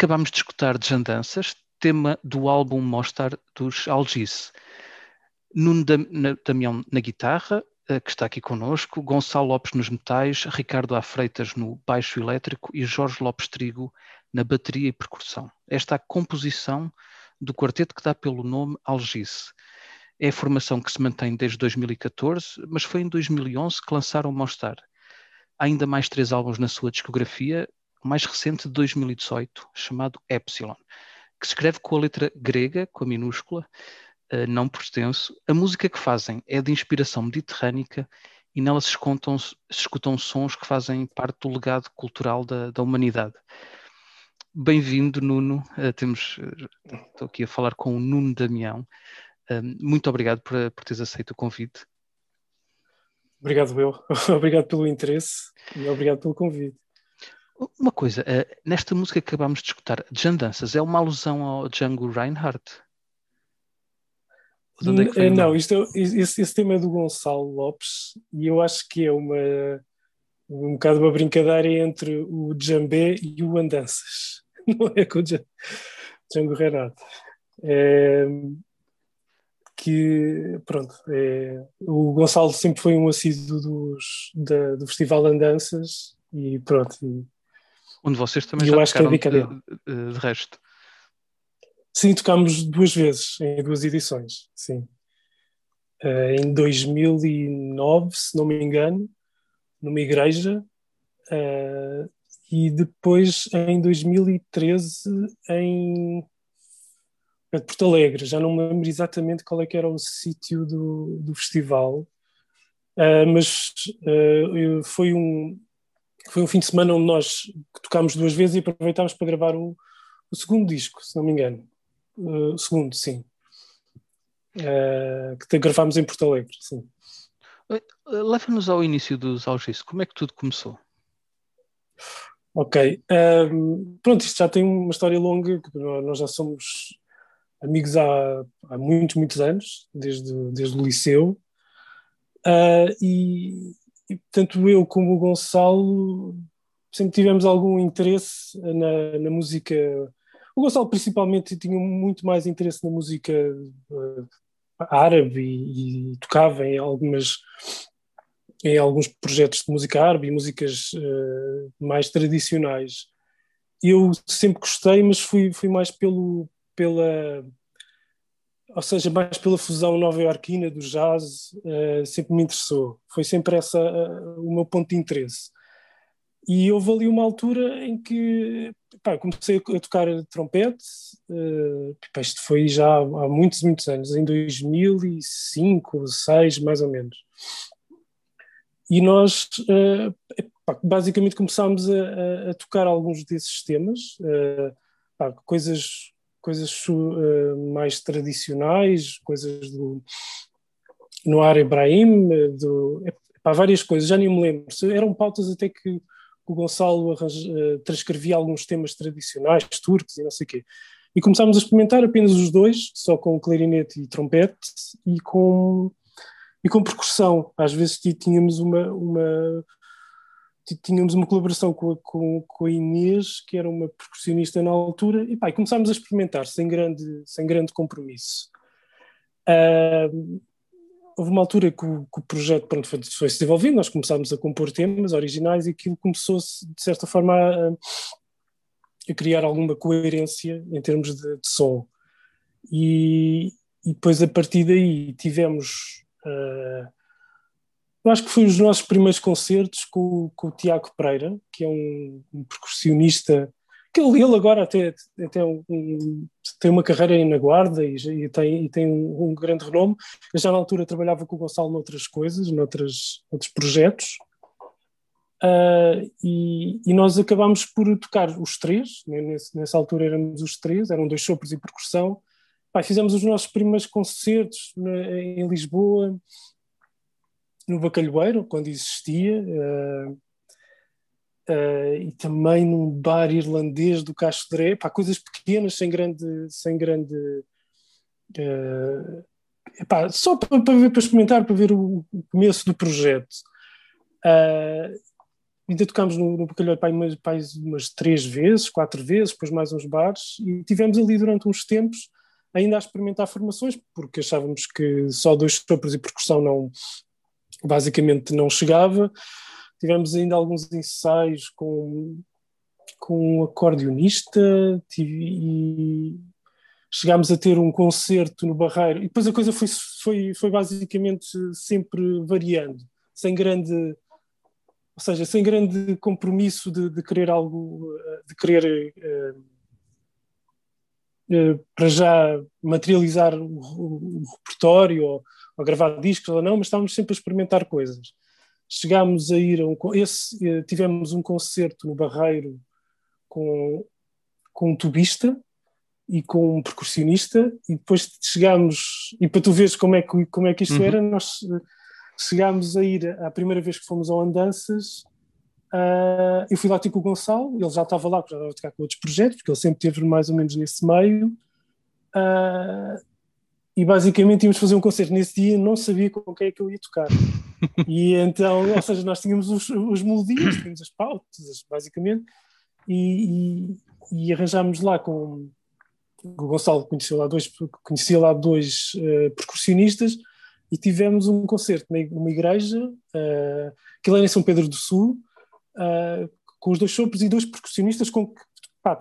Acabámos de escutar Desandanças, tema do álbum Mostar dos Algice. Nuno Damião na guitarra, eh, que está aqui connosco, Gonçalo Lopes nos metais, Ricardo A. Freitas no baixo elétrico e Jorge Lopes Trigo na bateria e percussão. Esta é a composição do quarteto que dá pelo nome Algice. É a formação que se mantém desde 2014, mas foi em 2011 que lançaram Mostar. Há ainda mais três álbuns na sua discografia, mais recente de 2018, chamado Epsilon, que se escreve com a letra grega, com a minúscula, uh, não por extenso. A música que fazem é de inspiração mediterrânica e nela se escutam, se escutam sons que fazem parte do legado cultural da, da humanidade. Bem-vindo, Nuno. Uh, temos, uh, estou aqui a falar com o Nuno Damião. muito obrigado por, por teres aceito o convite. Obrigado, eu. obrigado pelo interesse e obrigado pelo convite. Uma coisa, uh, nesta música que acabámos de escutar, Jandanças, é uma alusão ao Django Reinhardt? É não, isto é, esse, esse, tema é do Gonçalo Lopes e eu acho que é uma um bocado uma brincadeira entre o Jambé e o Andanças. Não é com o Django Reinhardt. É, que pronto, é, o Gonçalo sempre foi um assíduo dos, da, do Festival Andanças e pronto, e Onde vocês também já acho tocaram que é de, de, resto. Sim, tocámos duas vezes, em duas edições, sim. Uh, em 2009, se não me engano, numa igreja, uh, e depois em 2013 em Porto Alegre. Já não me lembro exatamente qual é que era o sítio do, do festival, uh, mas foi um, foi um fim de semana onde nós tocámos duas vezes e aproveitámos para gravar o, o segundo disco, se não me engano. Uh, o segundo, sim. Uh, que gravámos em Porto Alegre, sim. Leva-nos ao início dos Algis. Como é que tudo começou? Ok. Um, pronto, isto já tem uma história longa. Nós já somos amigos há, há muitos, muitos anos, desde, desde o liceu. Uh, e, e tanto eu como o Gonçalo sempre tivemos algum interesse na, na música. O Gonçalo, principalmente, tinha muito mais interesse na música uh, árabe e, e, tocava em algumas em alguns projetos de música árabe e músicas uh, mais tradicionais. Eu sempre gostei, mas fui, fui mais pelo, pela ou seja, mais pela fusão nova-iorquina do jazz, uh, sempre me interessou. Foi sempre essa uh, o meu ponto de interesse. E houve ali uma altura em que pá, comecei a tocar trompete, uh, pá, isto foi já há muitos, muitos anos, em 2005, 2006, mais ou menos. E nós pá, basicamente começámos a, a, a, tocar alguns desses temas, coisas coisas uh, mais tradicionais, coisas do Noar Ibrahim, eh, do, várias coisas, já nem me lembro. Eram pautas até que o Gonçalo uh, transcrevia alguns temas tradicionais, turcos e não sei o quê. E começámos a experimentar apenas os dois, só com clarinete e trompete e com, e com percussão. Às vezes tínhamos uma, uma tínhamos uma colaboração com a, com, com a, Inês, que era uma percussionista na altura, e, pá, e começámos a experimentar sem grande, sem grande compromisso. Uh, houve uma altura que o, que o projeto pronto, foi, foi, se desenvolvendo, nós começámos a compor temas originais e aquilo começou-se, de certa forma, a, a, criar alguma coerência em termos de, de som. E, e, depois, a partir daí, tivemos. Uh, eu acho que foi os nossos primeiros concertos com, com o Tiago Pereira, que é um, um percussionista, que ele, ele agora até, até um, um, tem uma carreira na guarda e, e tem, e tem um, grande renome. Eu já na altura trabalhava com o Gonçalo noutras coisas, noutras, noutros projetos. Uh, e, e, nós acabámos por tocar os três, né, nesse, nessa altura éramos os três, eram dois sopros e percussão. Pai, fizemos os nossos primeiros concertos né, em Lisboa, no Bacalhoeiro, quando existia, uh, uh, e também num bar irlandês do Castro Dré, pá, coisas pequenas, sem grande. Sem grande uh, só para, para, ver, para experimentar, para ver o, o começo do projeto. ainda tocámos no, no Bacalhau pai, umas, pai, umas três vezes, quatro vezes, depois mais uns bares, e tivemos ali durante uns tempos ainda a experimentar formações, porque achávamos que só dois sopros e percussão não, basicamente não chegava. Tivemos ainda alguns ensaios com, com um acordeonista e chegámos a ter um concerto no Barreiro, e depois a coisa foi, foi, foi basicamente sempre variando, sem grande ou seja, sem grande compromisso de, de querer algo, de querer uh, uh, para já materializar o, o, repertório ou, ou, gravar discos ou não, mas estávamos sempre a experimentar coisas. Chegámos a ir a um, esse, uh, tivemos um concerto no Barreiro com, com um tubista e com um percussionista e depois chegámos, e para tu veres como é que, como é que isto uhum. era, nós chegámos a ir, a primeira vez que fomos ao Andanças, uh, eu fui lá ter com o Gonçalo, ele já estava lá, porque já estava a tocar com outros projetos, porque ele sempre esteve mais ou menos nesse meio, uh, e basicamente íamos fazer um concerto nesse dia, não sabia com quem é que eu ia tocar. e então, ou seja, nós tínhamos os, os melodias, tínhamos as pautas, basicamente, e, e, e arranjámos lá com o Gonçalo conhecia lá dois, conhecia lá dois uh, percussionistas e tivemos um concerto numa igreja, uh, que lá em São Pedro do Sul, uh, com os dois sopros e dois percussionistas com que pá,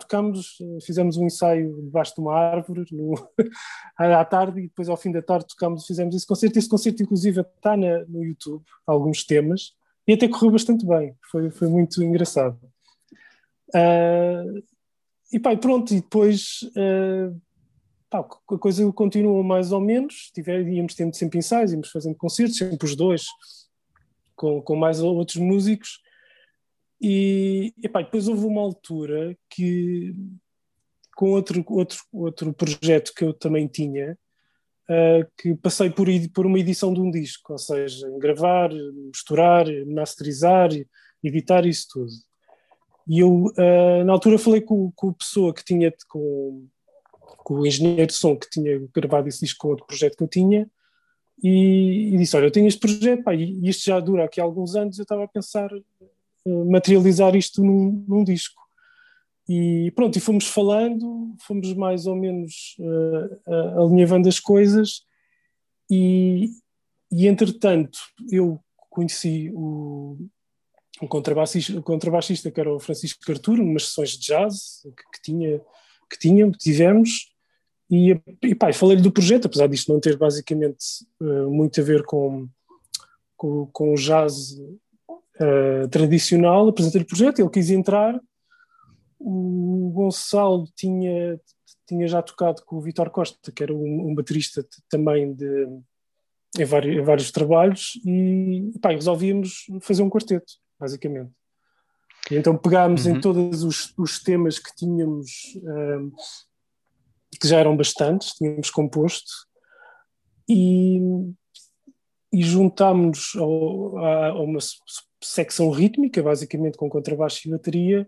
fizemos um ensaio debaixo de uma árvore no, à tarde e depois ao fim da tarde tocámos, fizemos esse concerto. Esse concerto inclusive está na, no YouTube, alguns temas, e até correu bastante bem, foi, foi muito engraçado. Uh, e pá, pronto, e depois uh, pá, a coisa continua mais ou menos, tiver, íamos tendo sempre ensaios, íamos fazendo concertos, sempre os dois, com, com mais outros músicos, e epá, depois houve uma altura que, com outro, outro, outro projeto que eu também tinha, uh, que passei por, por uma edição de um disco, ou seja, gravar, misturar, masterizar, editar isso tudo. E eu, uh, na altura, falei com, com a pessoa que tinha, com, com o engenheiro de som que tinha gravado esse disco com outro projeto que eu tinha, e, e disse: Olha, eu tenho este projeto, pá, e isto já dura aqui alguns anos, eu estava a pensar materializar isto num, num, disco. E pronto, e fomos falando, fomos mais ou menos uh, alinhavando as coisas, e, e entretanto eu conheci o, um contrabaixista, um contrabaixista que era o Francisco Arturo, numas sessões de jazz que, que tinha que tínhamos, tivemos, e, e pá, falei-lhe do projeto, apesar disto não ter basicamente uh, muito a ver com, com, com o jazz uh, tradicional, apresentei-lhe o projeto, ele quis entrar, o Gonçalo tinha, tinha já tocado com o Vitor Costa, que era um, um baterista também de, em, vários, em vários trabalhos, e pá, resolvíamos fazer um quarteto, basicamente. E então pegámos uhum. em todos os, os, temas que tínhamos, um, que já eram bastantes, tínhamos composto, e, e juntámos-nos a, a, uma secção rítmica, basicamente com contrabaixo e bateria,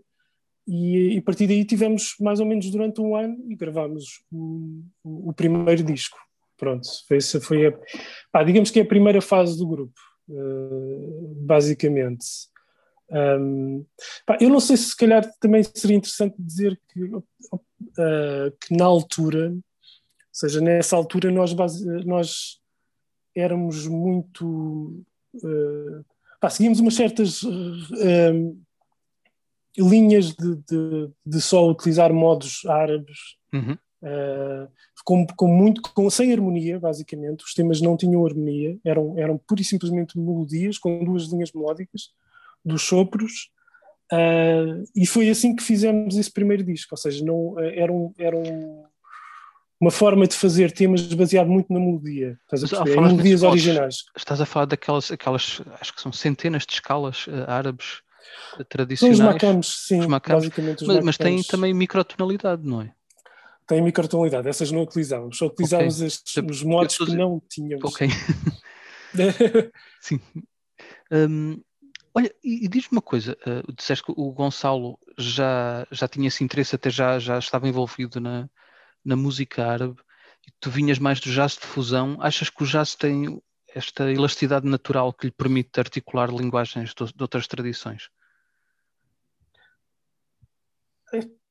e, e, a partir daí tivemos mais ou menos durante um ano e gravámos o, o, primeiro disco. Pronto, essa foi a, digamos que é a primeira fase do grupo, uh, basicamente. Um, pá, eu não sei se se calhar também seria interessante dizer que, uh, que na altura, ou seja, nessa altura nós, nós éramos muito. Uh, pá, seguimos umas certas uh, linhas de, de, de, só utilizar modos árabes. Uhum. Com, com, muito, com, sem harmonia, basicamente, os temas não tinham harmonia, eram, eram pura e simplesmente melodias com duas linhas melódicas, dos sopros, uh, e foi assim que fizemos esse primeiro disco, ou seja, não, uh, era, um, era um, uma forma de fazer temas baseado muito na melodia, estás a perceber? Em melodias originais. Estás a falar daquelas, aquelas, acho que são centenas de escalas uh, árabes tradicionais. São os macamos, sim, os macamos. basicamente os mas, mas tem também microtonalidade, não é? Tem microtonalidade, essas não utilizávamos, só utilizávamos okay. estes, os modos que não tínhamos. Ok. sim. Um, Olha, e, e diz-me uma coisa, uh, disseste que o Gonçalo já, já tinha esse interesse, até já, já estava envolvido na, na música árabe, e tu vinhas mais do jazz de fusão, achas que o jazz tem esta elasticidade natural que lhe permite articular linguagens de, outras tradições?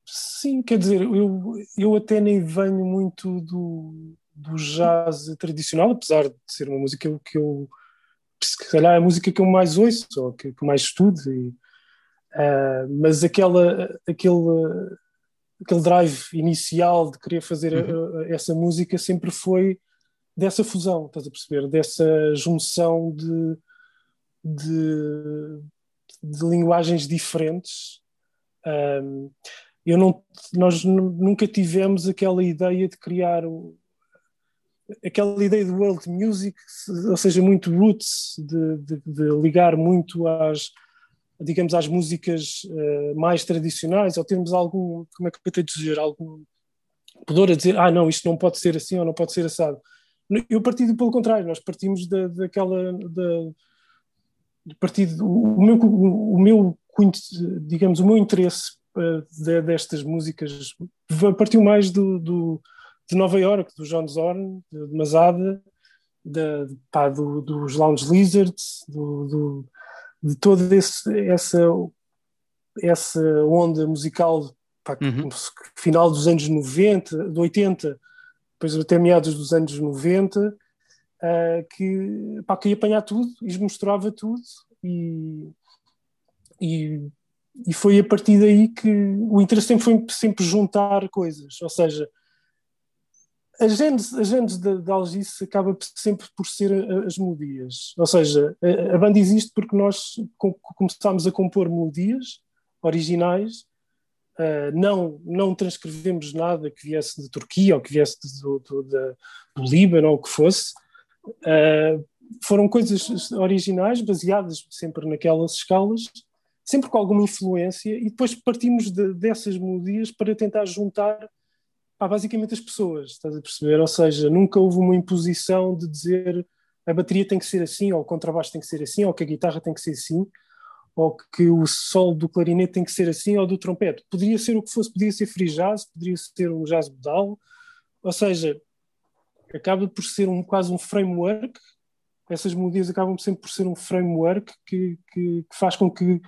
Sim, quer dizer, eu, eu até nem venho muito do, do jazz tradicional, apesar de ser uma música que eu, se calhar é a música que eu mais ouço, ou que, que mais estudo, e, uh, mas aquela, aquele, aquele drive inicial de querer fazer uhum. a, a, essa música sempre foi dessa fusão, estás a perceber? Dessa junção de, de, de linguagens diferentes. Um, eu não, nós nunca tivemos aquela ideia de criar o, aquela ideia de world music, ou seja, muito roots, de, de, de ligar muito às, digamos, às músicas uh, mais tradicionais, ou termos algum, como é que eu tenho dizer, algum pudor a dizer, ah, não, isto não pode ser assim ou não pode ser assado. Eu parti pelo contrário, nós partimos da, daquela, da, partido, o meu, o meu, digamos, o meu interesse de, destas músicas partiu mais do, do, de Nova York, do John Zorn, de Masada, de, pá, do, dos Lounge Lizards, do, do, de toda essa, essa onda musical pá, uhum. final dos anos 90, de 80, depois até meados dos anos 90, uh, ah, que, pá, que ia apanhar tudo e mostrava tudo e, e e foi a partir daí que o interesse sempre foi sempre juntar coisas, ou seja, a gênese, a gênese da, da Algice acaba sempre por ser as melodias, ou seja, a, a banda existe porque nós começámos a compor melodias originais, uh, não, não transcrevemos nada que viesse de Turquia ou que viesse do, do, do, do Líbano ou o que fosse, uh, foram coisas originais, baseadas sempre naquelas escalas, sempre com alguma influência, e depois partimos de, dessas melodias para tentar juntar pá, basicamente as pessoas, estás a perceber? Ou seja, nunca houve uma imposição de dizer a bateria tem que ser assim, ou o contrabaixo tem que ser assim, ou que a guitarra tem que ser assim, ou que o solo do clarinete tem que ser assim, ou do trompete. Poderia ser o que fosse, poderia ser free jazz, poderia ser um jazz modal, ou seja, acaba por ser um, quase um framework, essas melodias acabam sempre por ser um framework que, que, que faz com que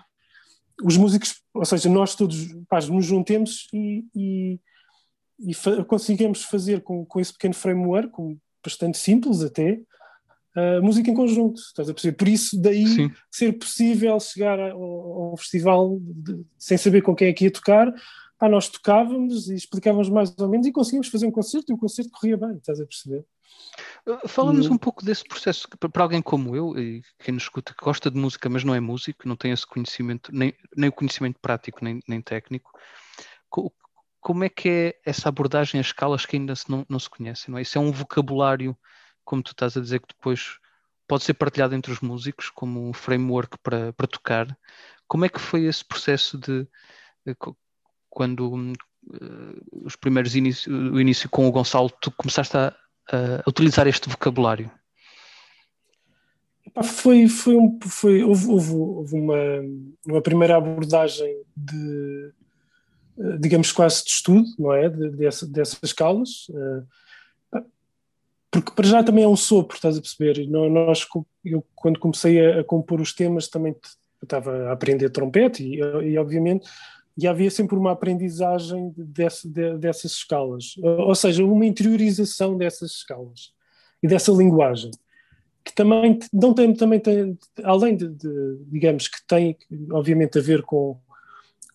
os músicos, ou seja, nós todos pá, nos juntemos e, e fa conseguimos fazer com, com esse pequeno framework, bastante simples até, uh, música em conjunto, estás a perceber? Por isso, daí Sim. ser possível chegar ao, ao festival de, sem saber com quem é que ia tocar, pá, nós tocávamos e explicávamos mais ou menos e conseguimos fazer um concerto e o concerto corria bem, estás a perceber? Uh, fala-nos um pouco desse processo, para alguém como eu, e quem nos escuta, que gosta de música, mas não é músico, não tem esse conhecimento, nem, nem o conhecimento prático, nem, nem técnico, como é que é essa abordagem a escalas que ainda não, não se conhecem? Não é? Isso é um vocabulário, como tu estás a dizer, que depois pode ser partilhado entre os músicos como um framework para, para tocar. Como é que foi esse processo de, de quando uh, os primeiros início, o início com o Gonçalo, tu começaste a, a utilizar este vocabulário? Foi, foi, um, foi houve, houve, uma, uma primeira abordagem de, eh, digamos, quase de estudo, não é? De, dessa, dessas escalas. Eh, porque para já também é um sopro, estás a perceber? Nós, eu, quando comecei a, a compor os temas, também estava a aprender trompete e, e obviamente e havia sempre uma aprendizagem desse, de, dessas escalas, ou seja, uma interiorização dessas escalas e dessa linguagem, que também não tem, também tem, além de, de digamos, que tem obviamente a ver com,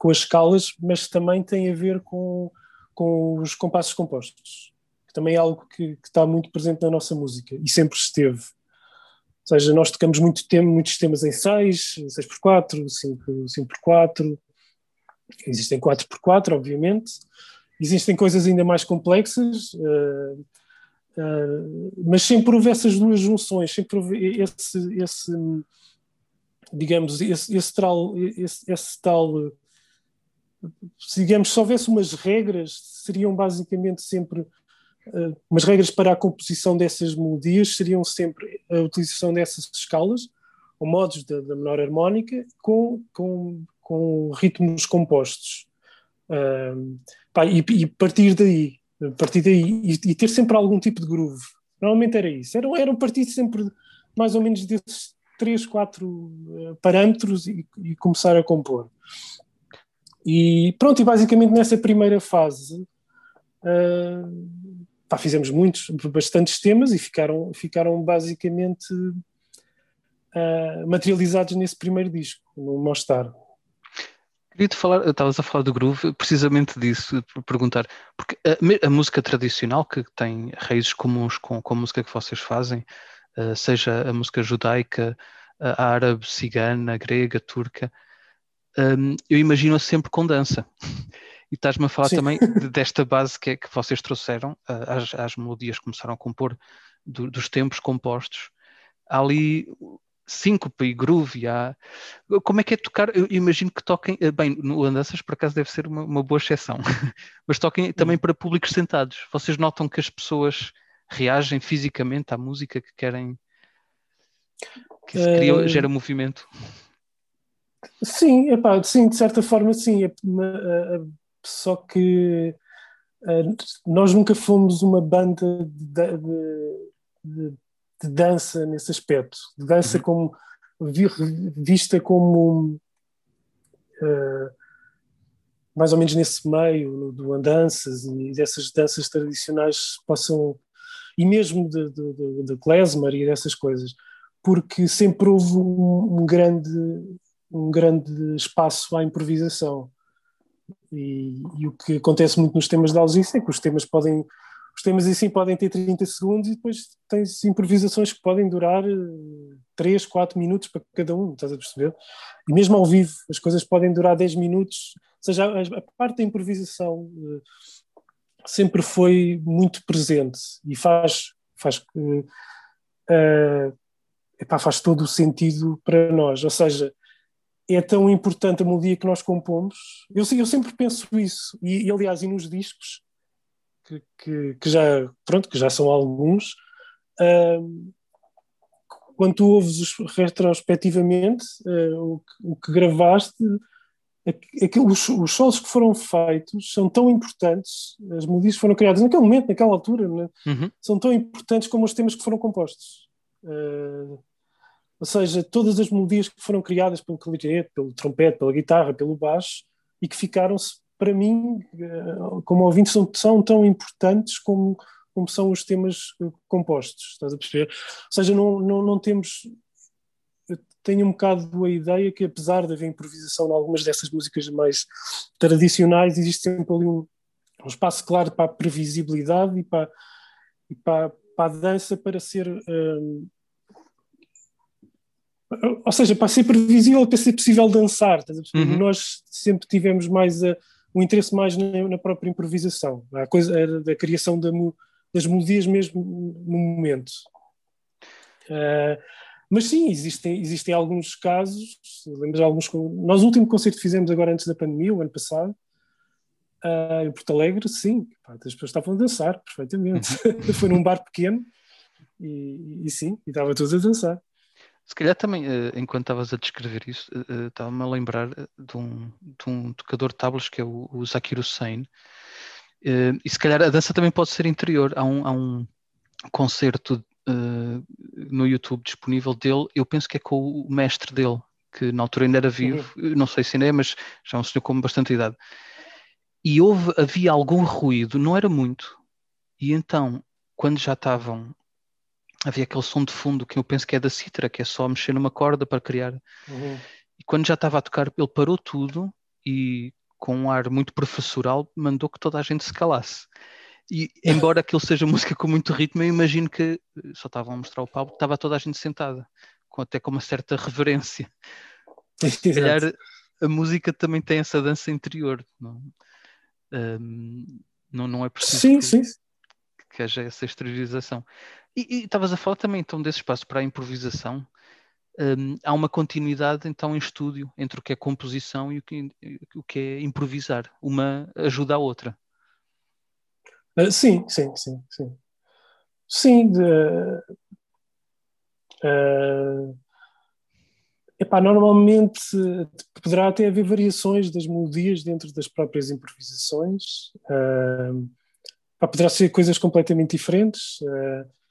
com as escalas, mas também tem a ver com, com os compassos compostos, que também é algo que, que está muito presente na nossa música e sempre esteve. Ou seja, nós tocamos muito tempo, muitos temas em 6, 6x4, 5, 5x4, Existem 4x4, obviamente. Existem coisas ainda mais complexas, uh, uh, mas sempre houve essas duas junções, sempre houve esse, esse digamos, esse, esse tal, esse, esse tal digamos, se houvesse umas regras, seriam basicamente sempre uh, umas regras para a composição dessas melodias, seriam sempre a utilização dessas escalas, ou modos da, da menor harmónica, com, com com ritmos compostos. Uh, pá, e, e, partir daí, partir daí e, e, ter sempre algum tipo de groove. Normalmente era isso. Era, era um partido sempre mais ou menos desses três, quatro uh, parâmetros e, e, começar a compor. E pronto, e basicamente nessa primeira fase uh, pá, fizemos muitos, bastantes temas e ficaram, ficaram basicamente uh, materializados nesse primeiro disco, no Mostar. Queria-te falar, estavas a falar do groove, precisamente disso, perguntar, porque a, a, música tradicional que tem raízes comuns com, com a música que vocês fazem, uh, seja a música judaica, árabe, cigana, grega, turca, um, eu imagino-a sempre com dança. E estás-me a falar Sim. também desta base que, é, que vocês trouxeram, as, as melodias começaram a compor do, dos tempos compostos. Há ali síncope e groove. Há... Como é que é tocar? Eu imagino que toquem, eh, bem, no Andanças por acaso deve ser uma, uma boa exceção, mas toquem também para públicos sentados. Vocês notam que as pessoas reagem fisicamente à música que querem, que se cria, uh... gera movimento? Sim, epá, sim, de certa forma sim, é, só que nós nunca fomos uma banda de, de, de dança nesse aspecto, de dança uhum. como vista como uh, mais ou menos nesse meio do andanças e dessas danças tradicionais possam e mesmo de, de, de, de klezmer e dessas coisas. Porque sempre houve um, um grande um grande espaço à improvisação. E, e, o que acontece muito nos temas de Algice é que os temas podem os temas assim podem ter 30 segundos e depois tens improvisações que podem durar 3, eh, 4 minutos para cada um, estás a perceber? E mesmo ao vivo as coisas podem durar 10 minutos, ou seja, a, parte da improvisação uh, sempre foi muito presente e faz, faz, uh, uh, epá, faz todo o sentido para nós, ou seja, é tão importante a melodia que nós compomos. Eu, eu sempre penso isso, e, e aliás, e nos discos, que, que, que, já, pronto, que já são alguns, uh, quando tu ouves retrospectivamente uh, o, que, o, que, gravaste, aqueles, os solos que foram feitos são tão importantes, as melodias que foram criadas naquele momento, naquela altura, né? uhum. são tão importantes como os temas que foram compostos. Uh, ou seja, todas as melodias que foram criadas pelo clarinete, pelo trompete, pela guitarra, pelo baixo, e que ficaram, para mim, eh, como ouvinte, são, são tão importantes como, como são os temas eh, compostos, estás a perceber? Ou seja, não, não, não temos. Tenho um bocado a ideia que, apesar de haver improvisação em algumas dessas músicas mais tradicionais, existe sempre ali um, um espaço claro para a previsibilidade e para, e para, para a dança para ser. Um, eh, ou seja, para ser previsível, para ser possível dançar. Uhum. Nós sempre tivemos mais a, um interesse mais na, na, própria improvisação, a coisa da criação da, das melodias mesmo no momento. Uh, mas sim, existem, existem alguns casos, lembro alguns. Nós, o último concerto que fizemos agora antes da pandemia, o ano passado, uh, em Porto Alegre, sim, pá, as pessoas estavam a dançar perfeitamente. Uhum. Foi num bar pequeno e, e sim, e estava todos a dançar. Se calhar também, eh, enquanto estavas a descrever isso, eh, eh, estava-me a lembrar de um, de um tocador de tábuas que é o, o Zakir Hussein. E se calhar a dança também pode ser interior. Há um, há um concerto no YouTube disponível dele, eu penso que é com o mestre dele, que na altura ainda era vivo, uhum. não sei se ainda é, mas já é um senhor com bastante idade. E houve, havia algum ruído, não era muito. E então, quando já estavam havia aquele som de fundo que eu penso que é da cítara, que é só mexer numa corda para criar. Uhum. E quando já estava a tocar, ele parou tudo e, com um ar muito professoral, mandou que toda a gente se calasse. E, embora aquilo seja música com muito ritmo, eu imagino que só estavam a mostrar o palco, estava toda a gente sentada, com, até com uma certa reverência. Se calhar a música também tem essa dança interior, não, um, não, não é preciso sim, que, sim. Que haja essa exteriorização. E estavas a falar também então desse espaço para a improvisação. Um, há uma continuidade então em estúdio entre o que é composição e o que, o que é improvisar. Uma ajuda a outra. Uh, sim, sim, sim, sim. Sim, de, uh, epá, normalmente poderá até haver variações das melodias dentro das próprias improvisações. Uh, poderá ser coisas completamente diferentes. Uh,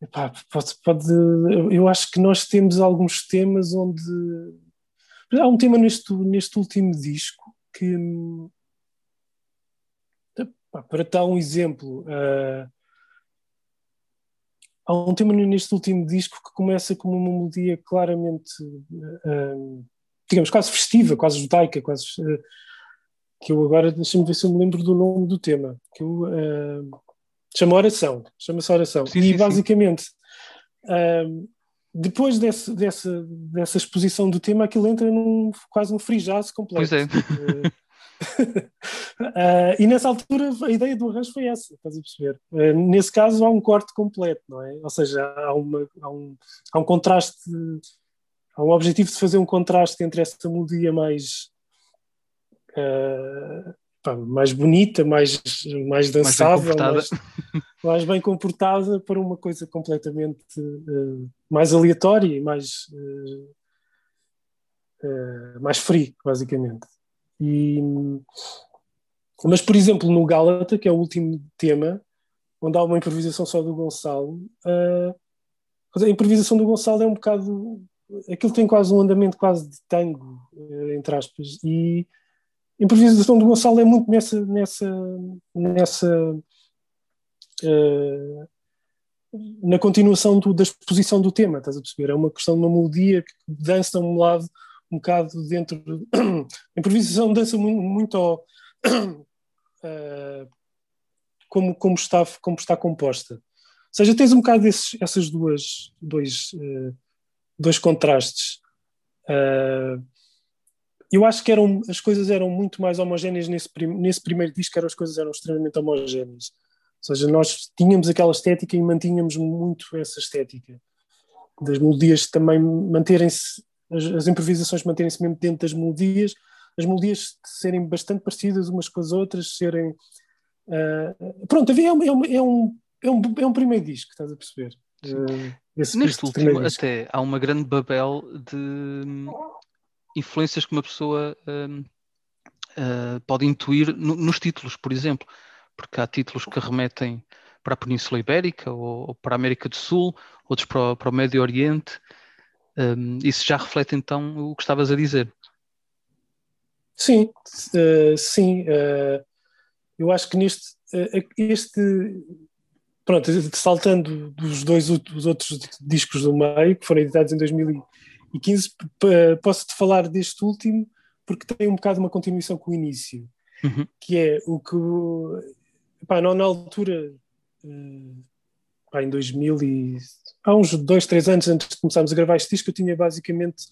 Epá, pode, pode, eu acho que nós temos alguns temas onde Há um tema neste, neste último disco que, para dar um exemplo, uh, há um tema neste último disco que começa com uma melodia claramente, uh, digamos, quase festiva, quase judaica, quase. Uh, que eu agora, deixa-me ver se eu me lembro do nome do tema, que eu. chama Oração, chama-se Oração. Sim, e sim, basicamente. Sim depois desse, dessa, dessa exposição do tema, aquilo entra num quase um free jazz completo. Pois é. uh, e nessa altura a ideia do arranjo foi essa, estás a perceber? Uh, nesse caso há um corte completo, não é? Ou seja, há, uma, há, um, há um contraste, há um objetivo de fazer um contraste entre essa melodia mais. Uh, pá, mais bonita, mais, mais dançável, mais bem, mais, mais bem comportada para uma coisa completamente uh, mais aleatória e mais, uh, uh, mais free, basicamente. E, mas, por exemplo, no Gálata, que é o último tema, onde há uma improvisação só do Gonçalo, a improvisação do Gonçalo é um bocado. Aquilo tem quase um andamento quase de tango, entre aspas, e a improvisação do Gonçalo é muito nessa, nessa, nessa uh, na continuação do, da exposição do tema, estás a perceber? É uma questão de uma melodia que dança um lado um bocado dentro. a improvisação dança muito, muito ao, uh, como, como, está, como está composta. Ou seja, tens um bocado desses, essas duas dois, uh, dois contrastes. Uh, eu acho que eram, as coisas eram muito mais homogéneas nesse, prim, nesse primeiro disco, eram, as coisas eram extremamente homogéneas. Ou seja, nós tínhamos aquela estética e mantínhamos muito essa estética. Das melodias também manterem-se, as, as, improvisações manterem-se mesmo dentro das melodias, as melodias serem bastante parecidas umas com as outras, serem. Uh, pronto, havia, é, um, é, um, é, um, é um primeiro disco, estás a perceber? Uh, Neste último, até há uma grande babel de influências que uma pessoa uh, uh, pode intuir no, nos títulos, por exemplo, porque há títulos que remetem para a Península Ibérica ou, ou para a América do Sul, outros para o, para o Médio Oriente. Um, isso já reflete então o que estavas a dizer. Sim, uh, sim. eu acho que neste este pronto, saltando dos dois os outros discos do meio, que foram editados em 2000 e 15, posso-te falar deste último porque tem um bocado uma continuação com o início, uhum. que é o que, pá, não, na altura, eh, pá, em 2000 e, há uns dois, três anos antes de começarmos a gravar este disco, eu tinha basicamente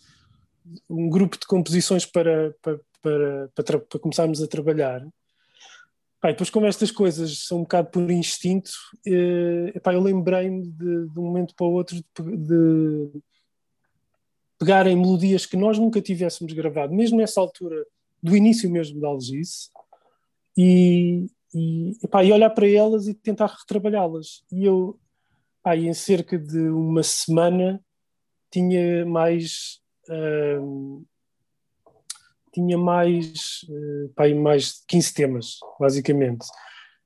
um grupo de composições para, para, para, para, para começarmos a trabalhar. Pá, depois, como estas coisas são um bocado por instinto, eh, epá, eu lembrei-me de, de, um momento para o outro de, de pegarem melodias que nós nunca tivéssemos gravado, mesmo nessa altura do início mesmo da Algice, e, e, epá, e olhar para elas e tentar retrabalhá-las. E eu, epá, em cerca de uma semana, tinha mais. Uh, tinha mais, uh, epá, mais de 15 temas, basicamente.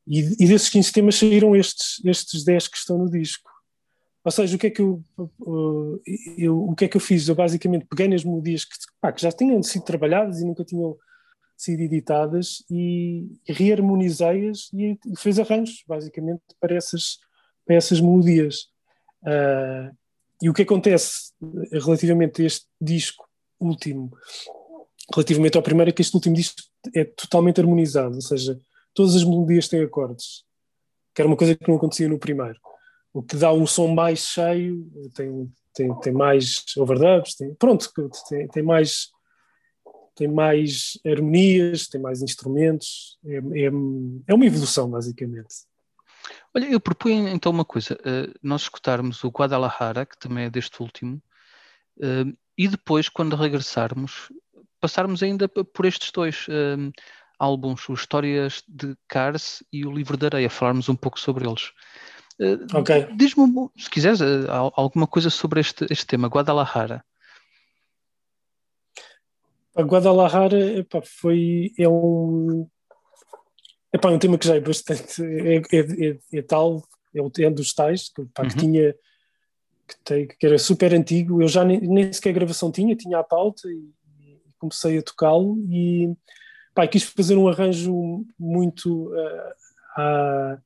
E, e desses 15 temas saíram estes, estes 10 que estão no disco. Ou seja, o que é que eu, eu, o que é que eu fiz? Eu basicamente peguei nas melodias que, pá, que já tinham sido trabalhadas e nunca tinham sido editadas e, reharmonizei-as e, e fiz arranjos, basicamente, para essas, para essas melodias. Uh, e o que acontece relativamente a este disco último, relativamente ao primeiro, é que este último disco é totalmente harmonizado, ou seja, todas as melodias têm acordes, que era uma coisa que não acontecia no primeiro o que dá um som mais cheio, tem, tem, tem mais overdubs, tem, pronto, tem, tem mais tem mais harmonias, tem mais instrumentos, é, é, é uma evolução basicamente. Olha, eu proponho então uma coisa, uh, nós escutarmos o Guadalajara, que também é deste último, uh, e depois, quando regressarmos, passarmos ainda por estes dois uh, álbuns, o Histórias de Cars e o Livro de Areia, falarmos um pouco sobre eles. Diz-me, se quiseres, uh, alguma coisa sobre este, este tema, Guadalajara. A Guadalajara epá, foi, é um, epá, é um tema que já é bastante, é, é, é, é tal, é, um, é dos tais, que, epá, uhum. que tinha, que, tem, que, era super antigo, eu já nem, nem sequer gravação tinha, tinha a pauta e, comecei a tocá-lo e pá, quis fazer um arranjo muito uh, a,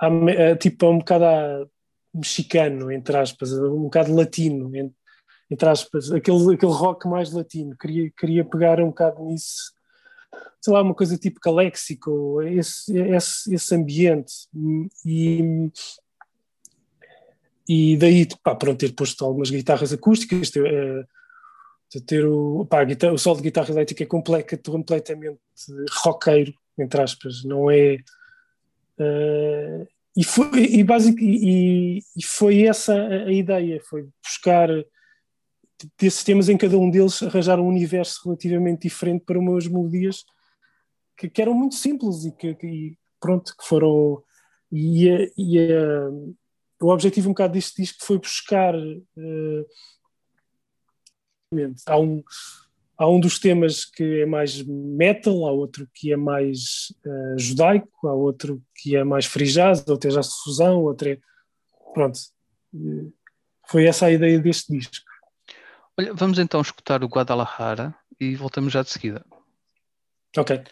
a, tipo um bocado mexicano, entre aspas, um bocado latino, entre aspas, aquele, aquele rock mais latino. Queria, queria pegar um bocado nisso, sei lá, uma coisa tipo caléxico, esse, esse, esse ambiente. E, e daí, pá, pronto, ter posto algumas guitarras acústicas, ter, uh, ter o, pá, guitarra, o solo de guitarra elétrica é completamente roqueiro, entre aspas, não é. Uh, e foi, e, basic, e, e, foi essa a, a, ideia, foi buscar desses temas em cada um deles arranjar um universo relativamente diferente para umas melodias que, que eram muito simples e que, que pronto, que foram e, e o objetivo um bocado deste disco foi buscar uh, há um há um dos temas que é mais metal, há outro que é mais uh, judaico, há outro que é mais free jazz, outro é jazz fusão, outro é pronto foi essa a ideia deste disco Olha, vamos então escutar o Guadalajara e voltamos já de seguida. Ok.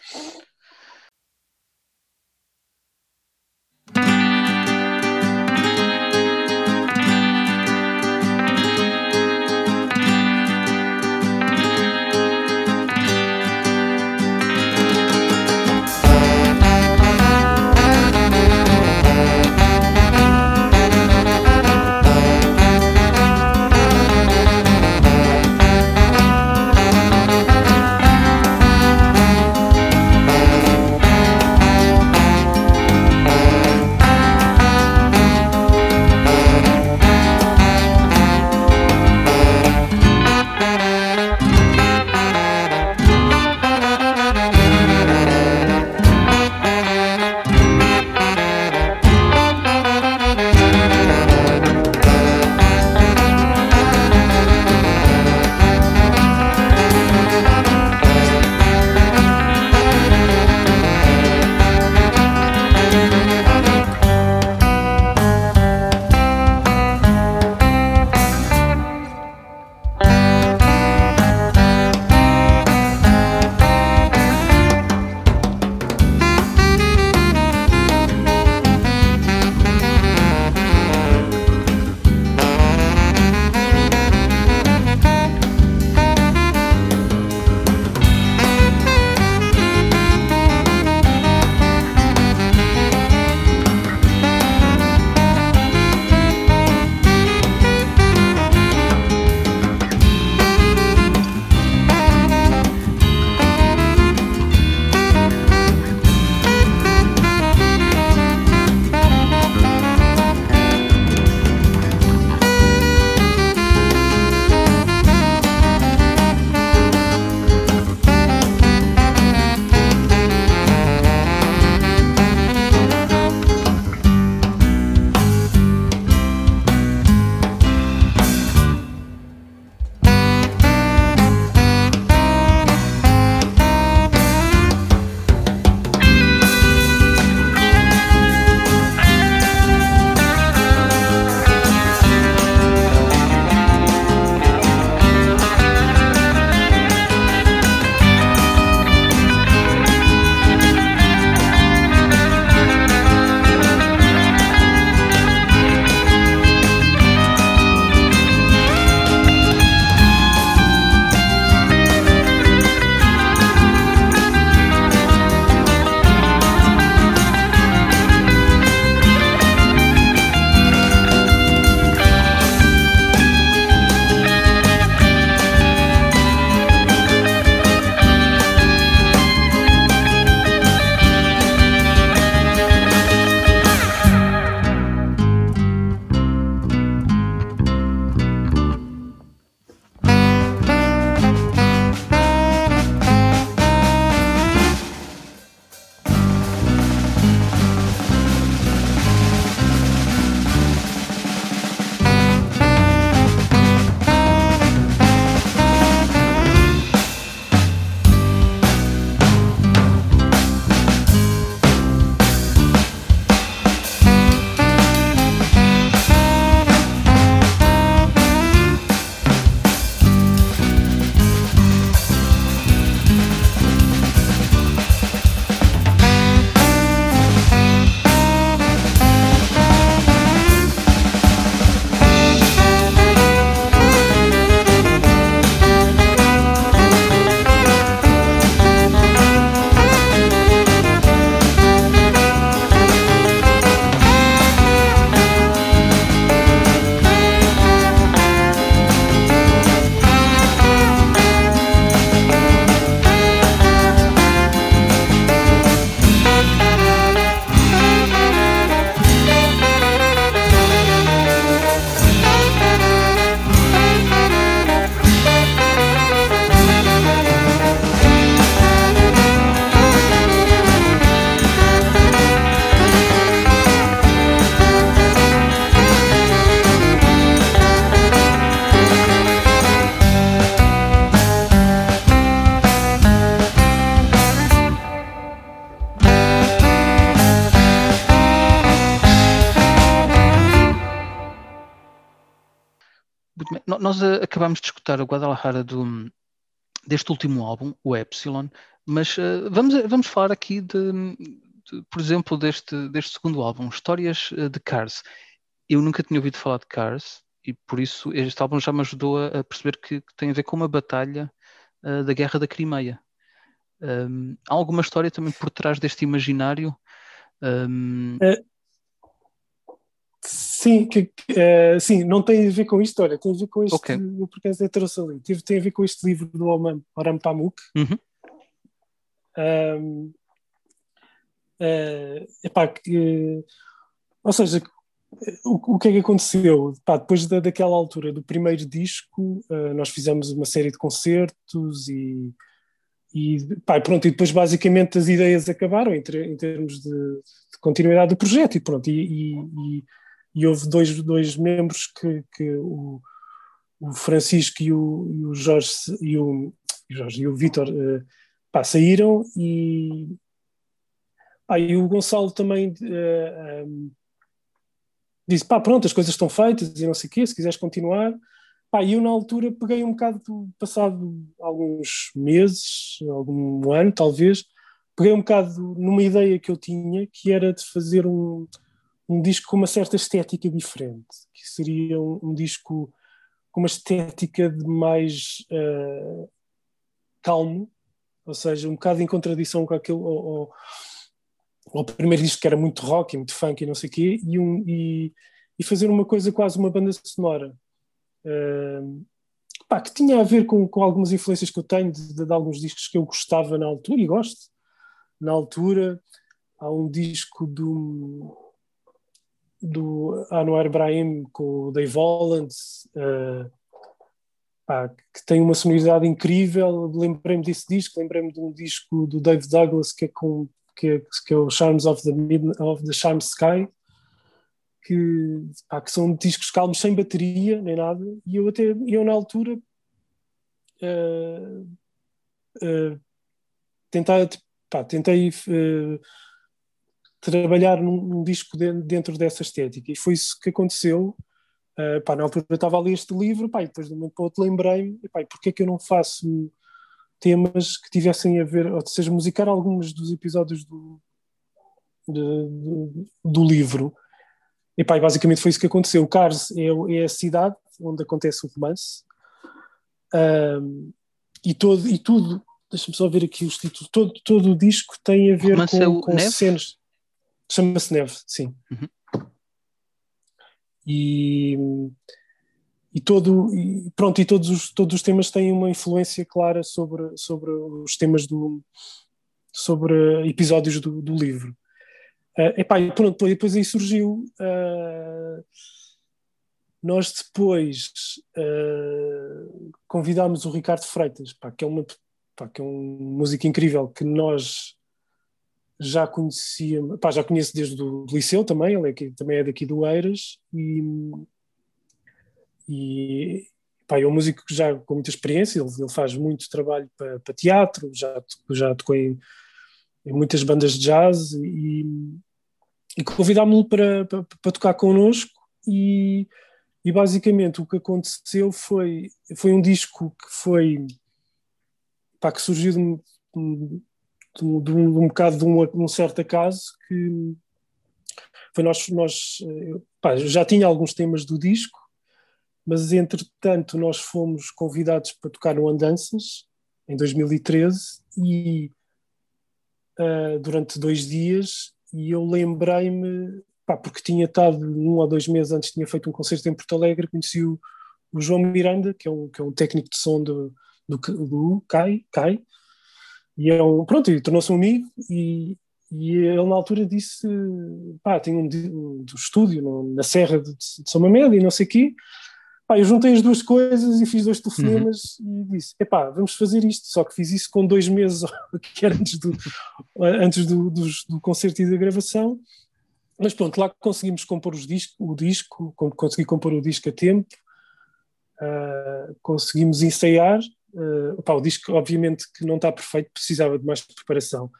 Nós uh, acabamos de escutar o Guadalajara do, deste último álbum, o Epsilon, mas uh, vamos, vamos falar aqui de, de, por exemplo, deste, deste segundo álbum, Histórias de Cars. Eu nunca tinha ouvido falar de Cars e por isso este álbum já me ajudou a, a perceber que, que, tem a ver com uma batalha uh, da Guerra da Crimeia. Um, há alguma história também por trás deste imaginário? Um... É, sim, que, é, sim, não tem a ver com história, tem a ver com este. Okay. Eu por acaso trouxe ali. Tem, tem a ver com este livro do Oman Oram Pamuk. Uhum. Um, é, epá, que, ou seja, o, o que é que aconteceu? Pá, depois da, daquela altura do primeiro disco, uh, nós fizemos uma série de concertos e, e, pá, pronto, e depois basicamente as ideias acabaram em, ter, em termos de, de, continuidade do projeto e pronto, e, e, e houve dois, dois membros que, que o, o Francisco e o, e o Jorge e o, Jorge, e o Vitor uh, pá, saíram e, pá, e o Gonçalo também uh, eh, um, disse, pá, pronto, as coisas estão feitas e não sei o quê, se quiseres continuar. Pá, e eu na altura peguei um bocado, passado alguns meses, algum ano talvez, peguei um bocado numa ideia que eu tinha, que era de fazer um, um disco com uma certa estética diferente, que seria um, um disco com uma estética de mais uh, calmo, ou seja, um bocado em contradição com aquele, ou, ou, o primeiro disco que era muito rock, muito funk e não sei o quê, e, um, e, e, fazer uma coisa quase uma banda sonora. Uh, pá, que tinha a ver com, com algumas influências que eu tenho de, de, de, alguns discos que eu gostava na altura e gosto. Na altura, há um disco do, do Anwar Ibrahim com o Dave Holland, uh, que tem uma sonoridade incrível. Lembrei-me desse disco, lembrei-me de um disco do Dave Douglas que é com que, que é o Charms of the, Mid of the Charm Sky, que, pá, que são discos calmos sem bateria nem nada, e eu até eu na altura uh, uh, tentar, pá, tentei trabalhar num, num, disco de, dentro dessa estética, e foi isso que aconteceu. Uh, pá, na altura eu estava a ler este livro, pá, e depois de um momento para outro lembrei-me, porque é que eu não faço temas que tivessem a ver, ou seja, musicar alguns dos episódios do, de, do livro. E pá, basicamente foi isso que aconteceu. O Cars é, é a cidade onde acontece o romance. Um, e, todo, e tudo, deixa-me só ver aqui os títulos, todo, todo o disco tem a ver com, é com cenas. Chama-se Neve, sim. Uhum. E e todo e pronto e todos os todos os temas têm uma influência clara sobre sobre os temas do sobre episódios do, do livro uh, epá, e pronto depois aí surgiu uh, nós depois uh, convidámos o Ricardo Freitas pá, que é uma pá, que é um músico incrível que nós já conhecia pá, já conheço desde o liceu também ele é aqui, também é daqui do Eiras e e pá, é um músico que já com muita experiência, ele, ele faz muito trabalho para, para teatro, já, já tocou em, em, muitas bandas de jazz e, e convidámos-lo para, para, para, tocar connosco e, e basicamente o que aconteceu foi, foi um disco que foi pá, que surgiu de de um, de um, de um bocado de um, certo acaso que foi nós, nós pá, já tinha alguns temas do disco mas entretanto nós fomos convidados para tocar no Andanças em 2013 e uh, durante dois dias e eu lembrei-me, porque tinha estado um ou dois meses antes, tinha feito um concerto em Porto Alegre, conheci o, o João Miranda, que é um, que é um técnico de som do, do, do CAI, CAI, e é um, pronto, tornou-se um amigo e, e ele na altura disse, pá, tem um, um, um estúdio no, na Serra de, de São Mamede e não sei o quê, Pá, eu juntei as duas coisas e fiz dois telefonemas uhum. e disse: epá, vamos fazer isto. Só que fiz isso com dois meses, que era antes do, antes do, do, do concerto e da gravação. Mas pronto, lá conseguimos compor os disco, o disco, consegui compor o disco a tempo, uh, conseguimos ensaiar. Uh, o disco, obviamente, que não está perfeito, precisava de mais preparação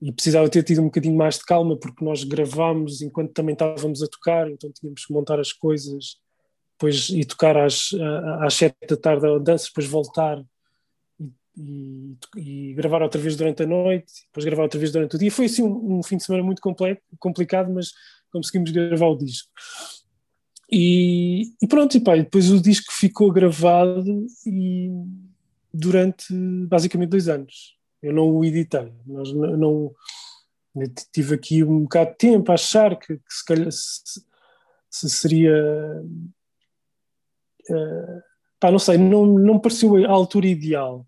e precisava ter tido um bocadinho mais de calma, porque nós gravámos enquanto também estávamos a tocar, então tínhamos que montar as coisas depois e tocar às, às sete da tarde a dança, depois voltar e, e, gravar outra vez durante a noite, depois gravar outra vez durante o dia. Foi assim um, um fim de semana muito complicado, mas conseguimos gravar o disco. E, e pronto, e pá, depois o disco ficou gravado e durante basicamente dois anos. Eu não o editei, nós não, não tive aqui um bocado de tempo a achar que, que se calhar se, se seria uh, pá, não sei, não, não me pareceu a altura ideal.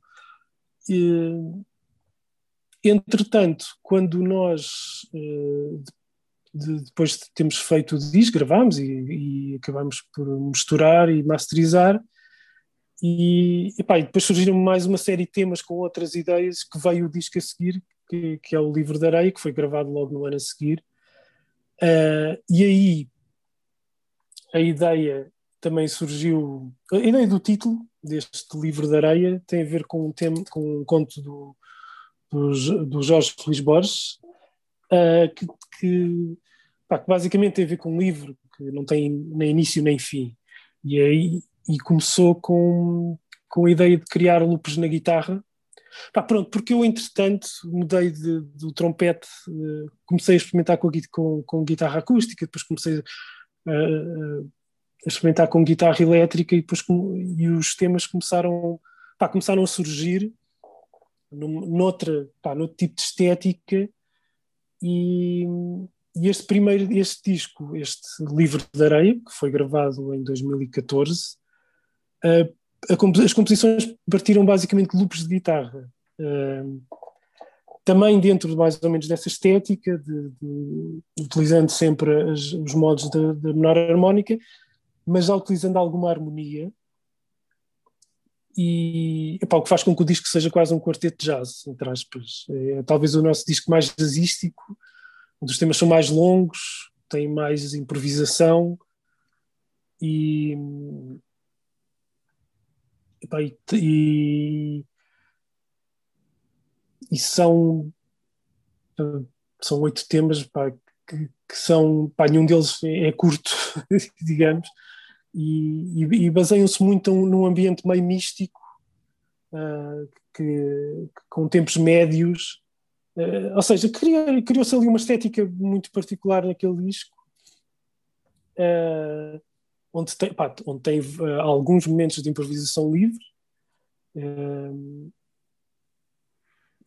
E, entretanto, quando nós uh, de, depois de termos feito o disco, gravámos e, e acabámos por misturar e masterizar. E, depois surgiram mais uma série de temas com outras ideias que veio o disco a seguir, que, que é o Livro da Areia, que foi gravado logo no ano a seguir. Uh, e aí a ideia também surgiu, a ideia do título deste livro da areia tem a ver com um, tema, com um conto do, do, do Jorge Luís Borges, uh, que, que, pá, que, basicamente tem a ver com um livro que não tem nem início nem fim. E aí e começou com, com a ideia de criar loops na guitarra. Pá, pronto, porque eu, entretanto, mudei de, do trompete, uh, comecei a experimentar com, com, com, guitarra acústica, depois comecei a, a experimentar com guitarra elétrica e depois e os temas começaram, pá, começaram a surgir num, noutra, pá, noutro tipo de estética e, e, este primeiro, este disco, este Livro de Areia, que foi gravado em 2014, uh, a, as composições partiram basicamente de loops de guitarra. Também dentro de mais ou menos dessa estética, de, de, utilizando sempre as, os modos da menor harmónica, mas já utilizando alguma harmonia, e epá, o que faz com que o disco seja quase um quarteto de jazz, entre aspas. É talvez o nosso disco mais jazzístico, onde os temas são mais longos, tem mais improvisação e, epá, e, e, são são oito temas pá, que, que, são pá, nenhum deles é, é curto, digamos e, e, e baseiam-se muito num ambiente meio místico, uh, que, que, com tempos médios, uh, ou seja, criou-se ali uma estética muito particular naquele disco, uh, onde tem, pá, onde tem alguns momentos de improvisação livre.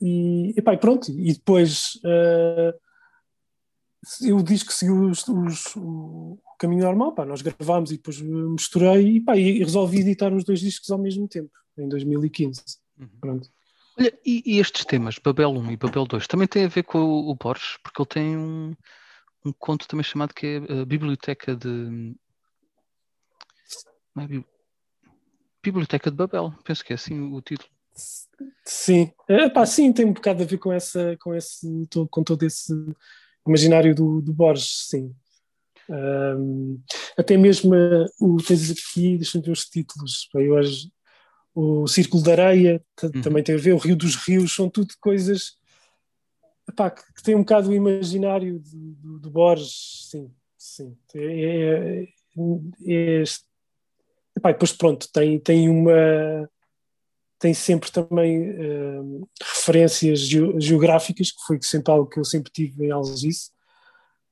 e, e, pá, pronto, e depois eu disse que seguiu os, os, o caminho normal, pá, nós gravámos e depois misturei e, pá, e resolvi editar os dois discos ao mesmo tempo, em 2015. Uhum. Pronto. Olha, e, e, estes temas, Babel 1 e Babel 2, também têm a ver com o, o Borges, porque ele tem um, um conto também chamado que é a Biblioteca de. É Biblioteca de Babel, penso que é assim o título. Sim, é, pá, sim, tem um bocado a ver com, essa, com, esse, com todo esse imaginário do, do Borges, sim. Um, até mesmo o tens aqui, deixa-me ver os títulos. Hoje, o Círculo da Areia uhum. também tem a ver, o Rio dos Rios, são tudo coisas epá, que, que têm um bocado o imaginário do, do, do Borges, sim, sim. É, é, é, epá, depois pronto, tem, tem uma tem sempre também uh, referências geográficas, que foi sempre algo que eu sempre tive em Algeciras.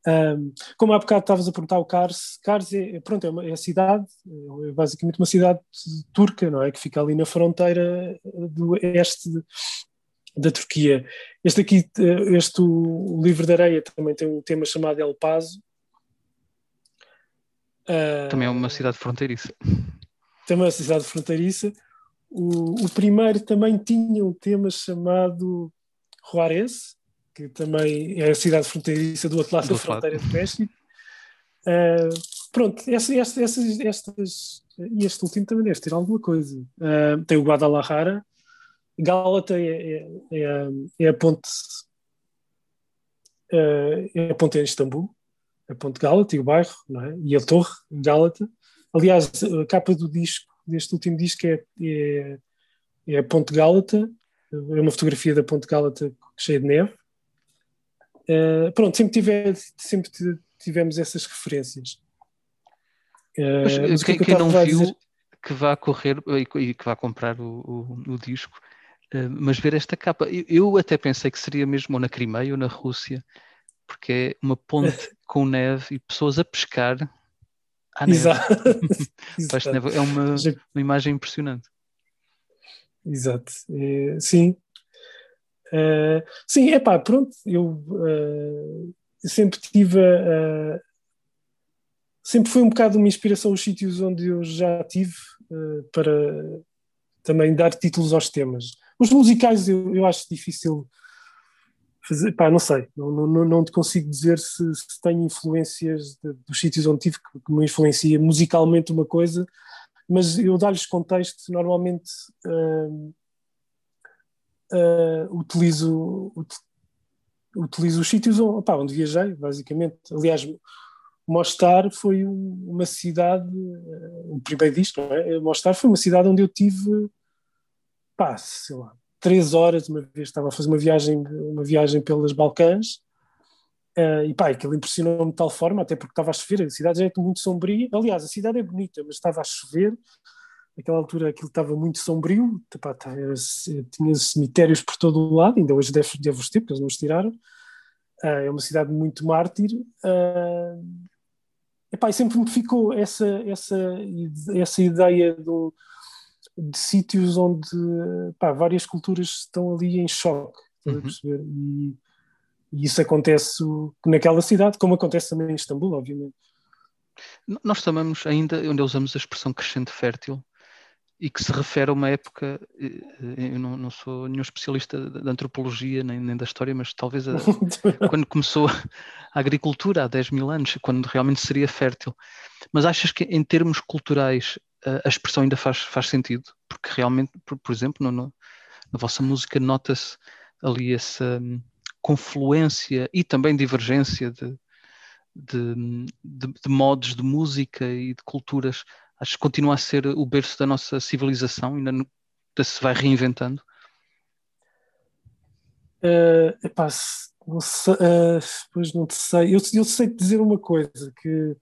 Um, como há bocado estavas a perguntar o Kars, Kars é, pronto, é, uma, é a cidade, é basicamente uma cidade turca, não é? Que fica ali na fronteira do oeste da Turquia. Este aqui, este o, livro de areia também tem um tema chamado El Paso. Uh, também é uma cidade fronteiriça. Também é uma cidade fronteiriça. O, o primeiro também tinha um tema chamado Juarez, que também é a cidade fronteiriça do outro lado do da fronteira do México. Uh, pronto, essa, essa, essas, estas, e este último também deve ter alguma coisa. Uh, tem o Guadalajara, Gálata é, é, é, é a ponte uh, é a ponte em Istambul, a ponte Gálata e o bairro, é? e a torre Gálata. Aliás, a capa do disco deste último disco é, é, é a Ponte Gálata, é uma fotografia da Ponte Gálata cheia de neve. Uh, pronto, sempre, tive, sempre tivemos essas referências. Uh, mas que é quem, que quem não viu dizer? que vá correr e, que vá comprar o, o- o disco, eh, mas ver esta capa. Eu, eu até pensei que seria mesmo ou na Crimeia ou na Rússia, porque é uma ponte com neve e pessoas a pescar à neve. Exato. Exato. É uma, uma imagem impressionante. Exato. É, sim. É, sim, é pá, pronto. Eu é, sempre tive. a- a- sempre foi um bocado uma inspiração os sítios onde eu já tive é, para também dar títulos aos temas. Os musicais eu, eu acho difícil fazer. Pá, não sei. Não, não, não- te consigo dizer se, se tenho influências de- dos sítios onde tive que, que me influencia musicalmente uma coisa mas eu dar-lhes contexto, normalmente hum, ah, utilizo, ut- utilizo os sítios onde, onde viajei, basicamente. Aliás, Mostar foi um- uma cidade, ah, o primeiro disto, não é? Mostar foi uma cidade onde eu tive, pá, sei lá, três horas, uma vez estava a fazer uma viagem, uma viagem pelas Balcãs, ah, e pá, aquilo impressionou-me de tal forma, até porque estava a chover, a cidade já é muito sombria. Aliás, a cidade é bonita, mas estava a chover. Naquela altura aquilo estava muito sombrio, pá, tá, tinha cemitérios por todo o lado, ainda hoje deve os ter, porque eles não os tiraram. Ah, é uma cidade muito mártir. ah, epá, e sempre me ficou essa, essa, essa ideia do, de sítios onde pá, várias culturas estão ali em choque, Uhum. perceber? E, e isso acontece naquela cidade, como acontece também em Istambul, obviamente. Nós chamamos ainda, onde usamos a expressão crescente fértil, e que se refere a uma época, eh, eh, eu não, não sou nenhum especialista da da antropologia nem, nem da história, mas talvez a- quando começou a agricultura há 10 mil anos, quando realmente seria fértil. Mas achas que em termos culturais a, expressão ainda faz, faz sentido? Porque realmente, por, por exemplo, no- no- na vossa música nota-se ali essa hum, confluência e também divergência de, de, de, de modos de música e de culturas. Acho que continua a ser o berço da nossa civilização, ainda no- ainda se vai reinventando. Uh, epá, não sei, uh, pois não sei. Eu, eu sei dizer uma coisa, que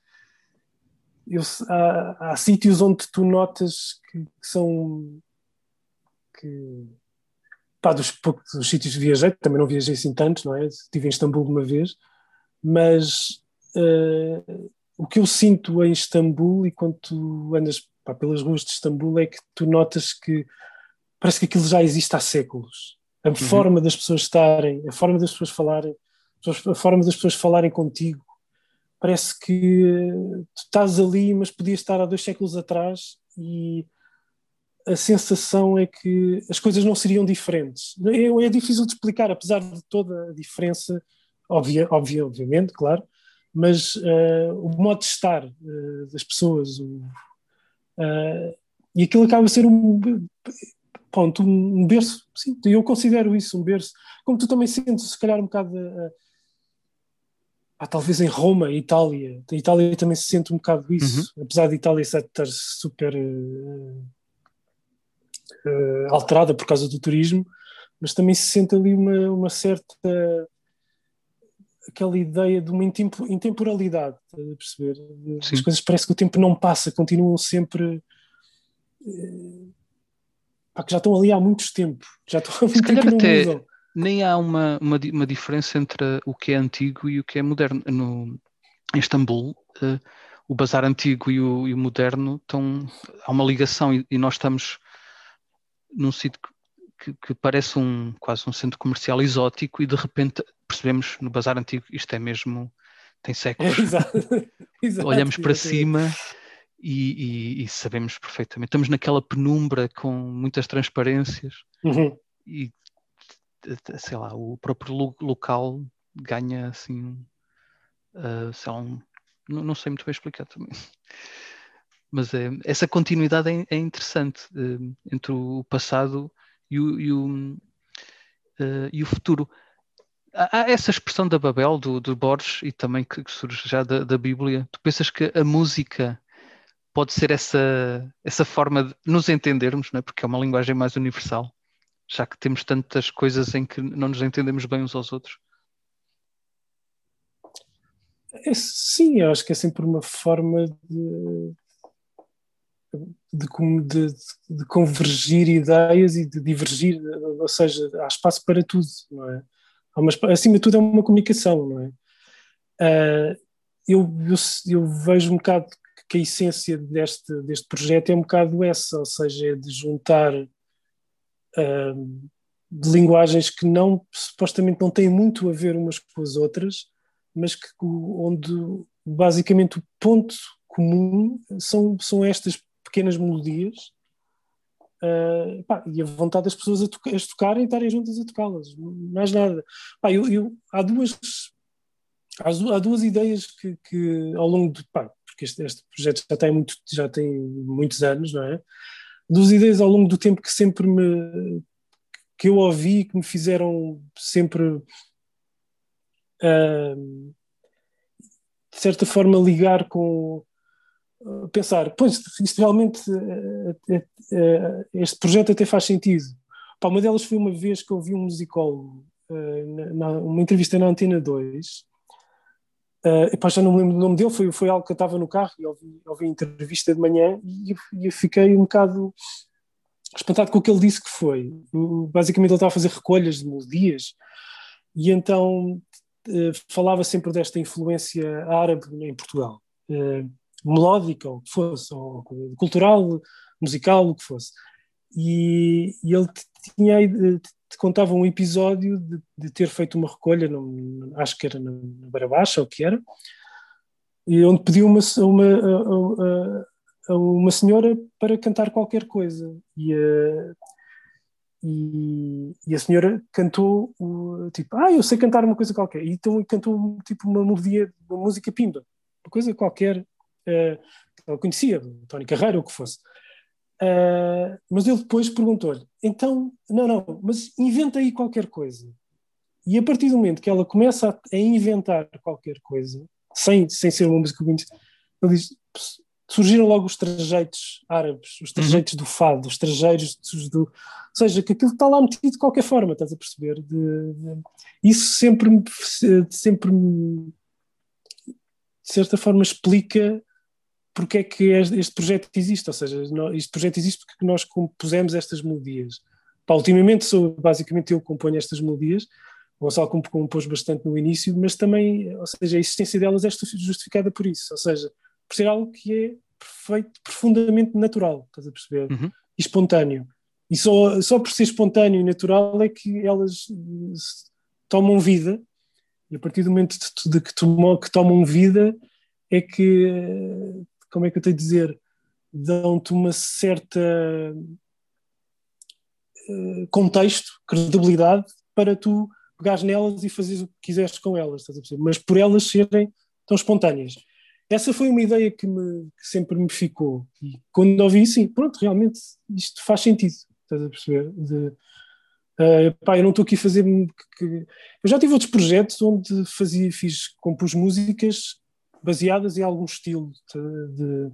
eu, há, há sítios onde tu notas que, que são que pá, dos poucos dos sítios que viajei, também não viajei assim tantos, não é? Estive em Istambul uma vez, mas uh, o que eu sinto em Istambul e quando tu andas pá, pelas ruas de Istambul é que tu notas que parece que aquilo já existe há séculos. A forma das pessoas estarem, a forma das pessoas falarem, a forma das pessoas falarem contigo, parece que tu estás ali, mas podias estar há dois séculos atrás e a sensação é que as coisas não seriam diferentes. É, é difícil de explicar, apesar de toda a diferença, óbvia, óbvia obviamente, claro, mas uh, o modo de estar uh, das pessoas, o, uh, e aquilo acaba a ser um ponto, um berço, sim, eu considero isso um berço, como tu também sentes se calhar um bocado ah, talvez em Roma, Itália, em Itália também se sente um bocado isso, uhum. apesar de Itália estar super uh, uh, alterada por causa do turismo, mas também se sente ali uma, uma certa aquela ideia de uma intemporalidade, a perceber? Sim. As coisas parece que o tempo não passa, continuam sempre uh, pá, que já estão ali há muito tempo, já estão há muito tempo não mudam. Nem há uma, uma, uma, diferença entre o que é antigo e o que é moderno. No, em Istambul, uh, o bazar antigo e o, e o, moderno estão, há uma ligação e, e nós estamos num sítio que, que, parece um, quase um centro comercial exótico e de repente percebemos no bazar antigo isto é mesmo, tem séculos. Exato. Exato. Olhamos para cima e, e, e, sabemos perfeitamente. Estamos naquela penumbra com muitas transparências uhum. e sei lá, o próprio local ganha assim, uh, sei lá, um, não, não, sei muito bem explicar também. Mas é, essa continuidade é, é interessante uh, entre o passado e o, e o, uh, e o futuro. Há, essa expressão da Babel, do, do Borges, e também que, que surge já da, da Bíblia. Tu pensas que a música pode ser essa, essa forma de nos entendermos, não é? porque é uma linguagem mais universal, já que temos tantas coisas em que não nos entendemos bem uns aos outros. É, sim, eu acho que é sempre uma forma de, de, de, de, convergir ideias e de divergir, ou seja, há espaço para tudo, não é? Uma, acima de tudo é uma comunicação, não é? Uh, eu, eu, eu, vejo um bocado que a essência deste, deste projeto é um bocado essa, ou seja, é de juntar de linguagens que não supostamente não têm muito a ver umas com as outras, mas que onde basicamente o ponto comum são, são estas pequenas melodias uh, pá, e a vontade das pessoas a, toca, a tocarem e estarem juntas a tocá-las, mais nada. Pá, eu, eu, há duas há, duas ideias que, que ao longo de pá, porque este, este, projeto já tem muito já tem muitos anos, não é? Duas ideias ao longo do tempo que sempre me que eu ouvi que me fizeram sempre uh, de certa forma ligar com pensar, pois isto realmente eh, este projeto até faz sentido. Pá, uma delas foi uma vez que eu vi um musicólogo, uma entrevista na Antena 2, Uh, epá, já não me lembro do nome dele, foi, foi algo que eu estava no carro e ouvi, ouvi a entrevista de manhã e, e fiquei um bocado espantado com o que ele disse que foi. Basicamente ele estava a fazer recolhas de melodias e então uh, falava sempre desta influência árabe em Portugal. Uh, melódica, ou o que fosse, ou cultural, musical, o que fosse. E, e ele tinha te contava um episódio de, de ter feito uma recolha, no, acho que era na, na Beira Baixa, ou que era, e onde pediu uma, uma, a, a, uma senhora para cantar qualquer coisa. E a, e, e a senhora cantou, tipo, ah, eu sei cantar uma coisa qualquer. E então cantou tipo uma melodia, uma música pimba, uma coisa qualquer uh, que ela conhecia, Tony Carreira ou o que fosse. Uh, mas ele depois perguntou-lhe: então, não, não, mas inventa aí qualquer coisa. E a partir do momento que ela começa a, a inventar qualquer coisa, sem, sem ser uma música conhecida, ele diz: surgiram logo os trajeitos árabes, os trajeitos uhum. do fado, os trajeitos do, Ou seja, que aquilo está lá metido de qualquer forma, estás a perceber? De, de, isso sempre, sempre, de certa forma, explica porque é que este projeto existe, ou seja, este projeto existe porque nós compusemos estas melodias. Pá, ultimamente sou basicamente eu componho estas melodias, o Gonçalo compôs bastante no início, mas também, ou seja, a existência delas é justificada por isso, ou seja, por ser algo que é perfeito, profundamente natural, estás a perceber? Uhum. E espontâneo. E só, só por ser espontâneo e natural é que elas tomam vida, e a partir do momento de que, tomam, que tomam vida é que como é que eu tenho de dizer, dão-te uma certa uh, contexto, credibilidade, para tu pegares nelas e fazeres o que quiseres com elas, mas por elas serem tão espontâneas. Essa foi uma ideia que, me, que sempre me ficou. E quando ouvi, sim, pronto, realmente isto faz sentido, estás a perceber? De, uh, pá, eu não estou aqui a fazer. Eu já tive outros projetos onde fazia, fiz, compus músicas baseadas em algum estilo de, de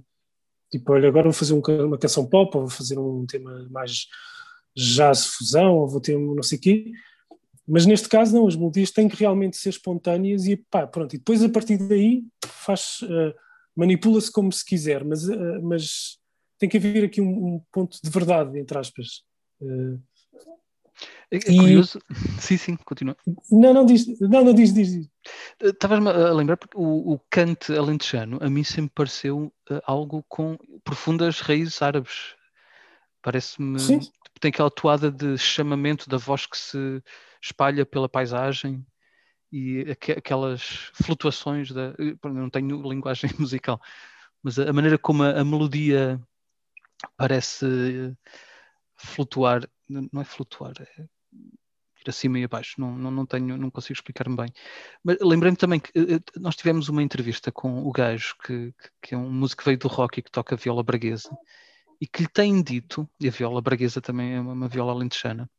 tipo, olha, agora vou fazer um, uma canção pop, ou vou fazer um tema mais jazz fusão, ou vou ter um não sei o quê. Mas neste caso não, as melodias têm que realmente ser espontâneas e pá, pronto, e depois a partir daí faz, uh, manipula-se como se quiser, mas, uh, mas tem que haver aqui um, um ponto de verdade, entre aspas. Uh, é, é curioso. Sim, sim, continua. Não, não diz, não, não diz, diz. diz. Eh, estavas-me a lembrar porque o, o cante alentejano a mim sempre pareceu uh, algo com profundas raízes árabes. Parece-me. Tem aquela toada de chamamento da voz que se espalha pela paisagem e aqu aquelas flutuações da. Eu não tenho linguagem musical, mas a, a maneira como a, a melodia parece flutuar, não é flutuar, é ir acima e abaixo, não, não, não tenho, não consigo explicar-me bem. Mas lembrei-me também que uh, nós tivemos uma entrevista com o gajo que, que, é um músico que veio do rock e que toca viola braguesa e que lhe tem dito, e a viola braguesa também é uma, uma viola alentejana,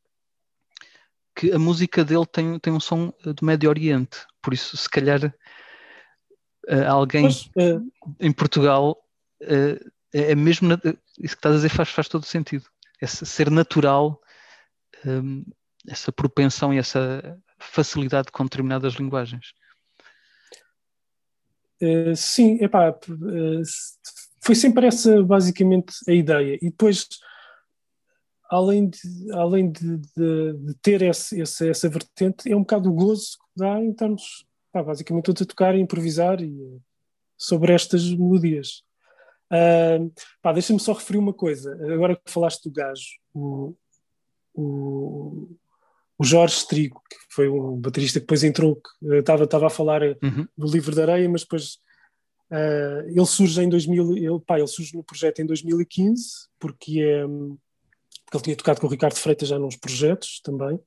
que a música dele tem, tem um som do Médio Oriente, por isso se calhar alguém Mas, em Portugal é, é mesmo, isso que estás a dizer faz, faz todo sentido, é ser natural um, essa propensão e essa facilidade com determinadas linguagens. Uh, sim, epá, uh, foi sempre essa basicamente a ideia. E depois, além de, além de, de, de ter esse, essa, essa vertente, é um bocado o gozo que dá em estarmos pá, basicamente todos a tocar e improvisar e, sobre estas melodias. Uh, Deixa-me só referir uma coisa. Agora que falaste do gajo, o, o, o Jorge Strigo, que foi um baterista que depois entrou, que estava, estava a falar uhum. do livro da areia, mas depois uh, ele surge em 2000, ele, pá, ele surge no projeto em 2015, porque, é, porque ele tinha tocado com o Ricardo Freitas já nos projetos também.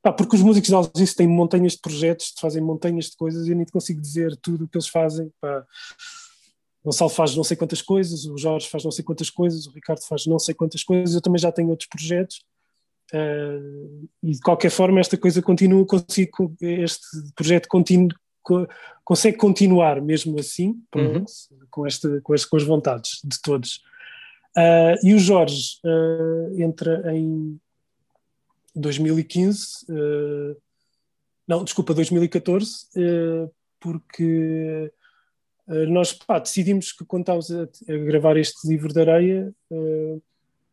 Pá, porque os músicos de Algeciras têm montanhas de projetos, fazem montanhas de coisas e eu nem consigo dizer tudo o que eles fazem. Pá. Gonçalo faz não sei quantas coisas, o Jorge faz não sei quantas coisas, o Ricardo faz não sei quantas coisas, eu também já tenho outros projetos. Uh, e de qualquer forma, esta coisa continua, consigo, este projeto continua, consegue continuar mesmo assim, uhum. com, esta, com, este, com as vontades de todos. Uh, e o Jorge uh, entra em 2015, uh, não, desculpa, 2014, uh, porque nós pá, decidimos que quando estávamos a, a, gravar este livro de areia,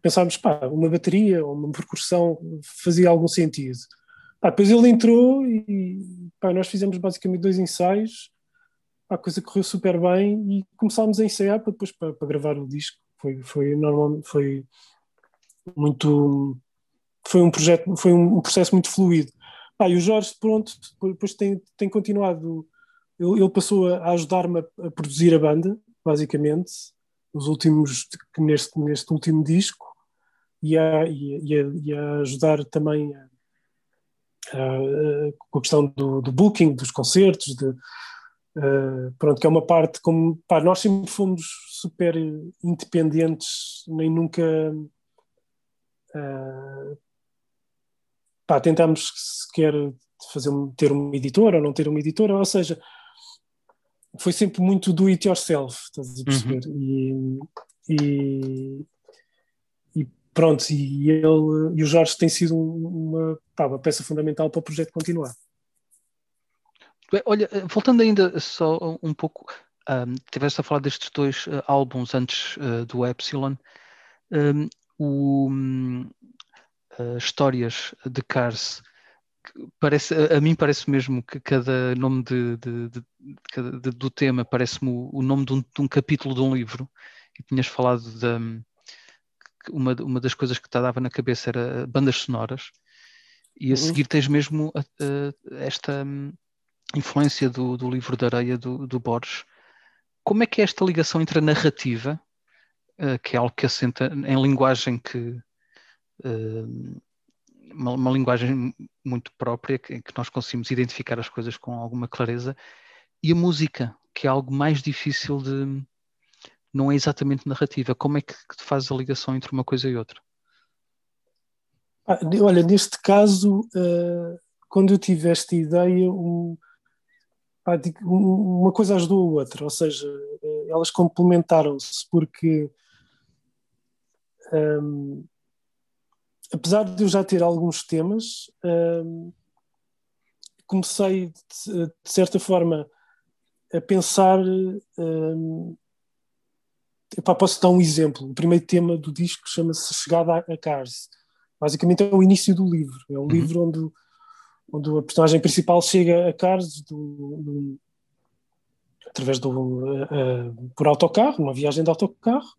pensámos, pá, uma bateria ou uma percussão fazia algum sentido. Pá, depois ele entrou e pá, nós fizemos basicamente dois ensaios, a coisa correu super bem e começámos a ensaiar para depois para, para gravar o disco. Foi, foi, normal, foi muito foi um projeto, foi um, processo muito fluido. Ah, e o Jorge, pronto, depois tem, tem continuado, ele, ele passou a ajudar-me a, a, produzir a banda, basicamente, nos últimos, neste, neste último disco, e a, e a, e a ajudar também com a questão do, do, booking, dos concertos, de, uh, pronto, que é uma parte como, pá, nós sempre fomos super independentes, nem nunca uh, pá, tentamos sequer fazer, ter uma editora ou não ter uma editora, ou seja, foi sempre muito do it yourself, estás a perceber? Uhum. E, e, e, pronto, e ele e o Jorge tem sido uma, pá, uma peça fundamental para o projeto continuar. Olha, voltando ainda só um pouco, um, tiveste a falar destes dois uh, álbuns antes uh, do Epsilon. Um, o, uh, histórias de Cars. Parece, a, a, mim parece mesmo que cada nome de, de, de, de do tema parece-me o, o, nome um, de um, capítulo de um livro. E tinhas falado da uma, uma das coisas que te dava na cabeça era bandas sonoras. E a uhum. seguir tens mesmo esta um, influência do, do, livro da areia do, do Borges. Como é que é esta ligação entre a narrativa, uh, que é algo que assenta em linguagem que, uma, uma, linguagem muito própria que, que nós conseguimos identificar as coisas com alguma clareza. E a música que é algo mais difícil de não é exatamente narrativa. Como é que, que faz a ligação entre uma coisa e outra? Ah, olha neste caso uh, quando eu tive esta ideia um, uma coisa ajudou a outra. Ou seja eh, elas complementaram-se porque um, apesar de eu já ter alguns temas, hum, comecei de, de, certa forma a pensar. Hum, epá, posso dar um exemplo. O primeiro tema do disco chama-se Chegada a Cars. Basicamente é o início do livro. É o uhum. livro onde, onde a personagem principal chega a Cars do, do, através do, uh, uh, por autocarro, uma viagem de autocarro,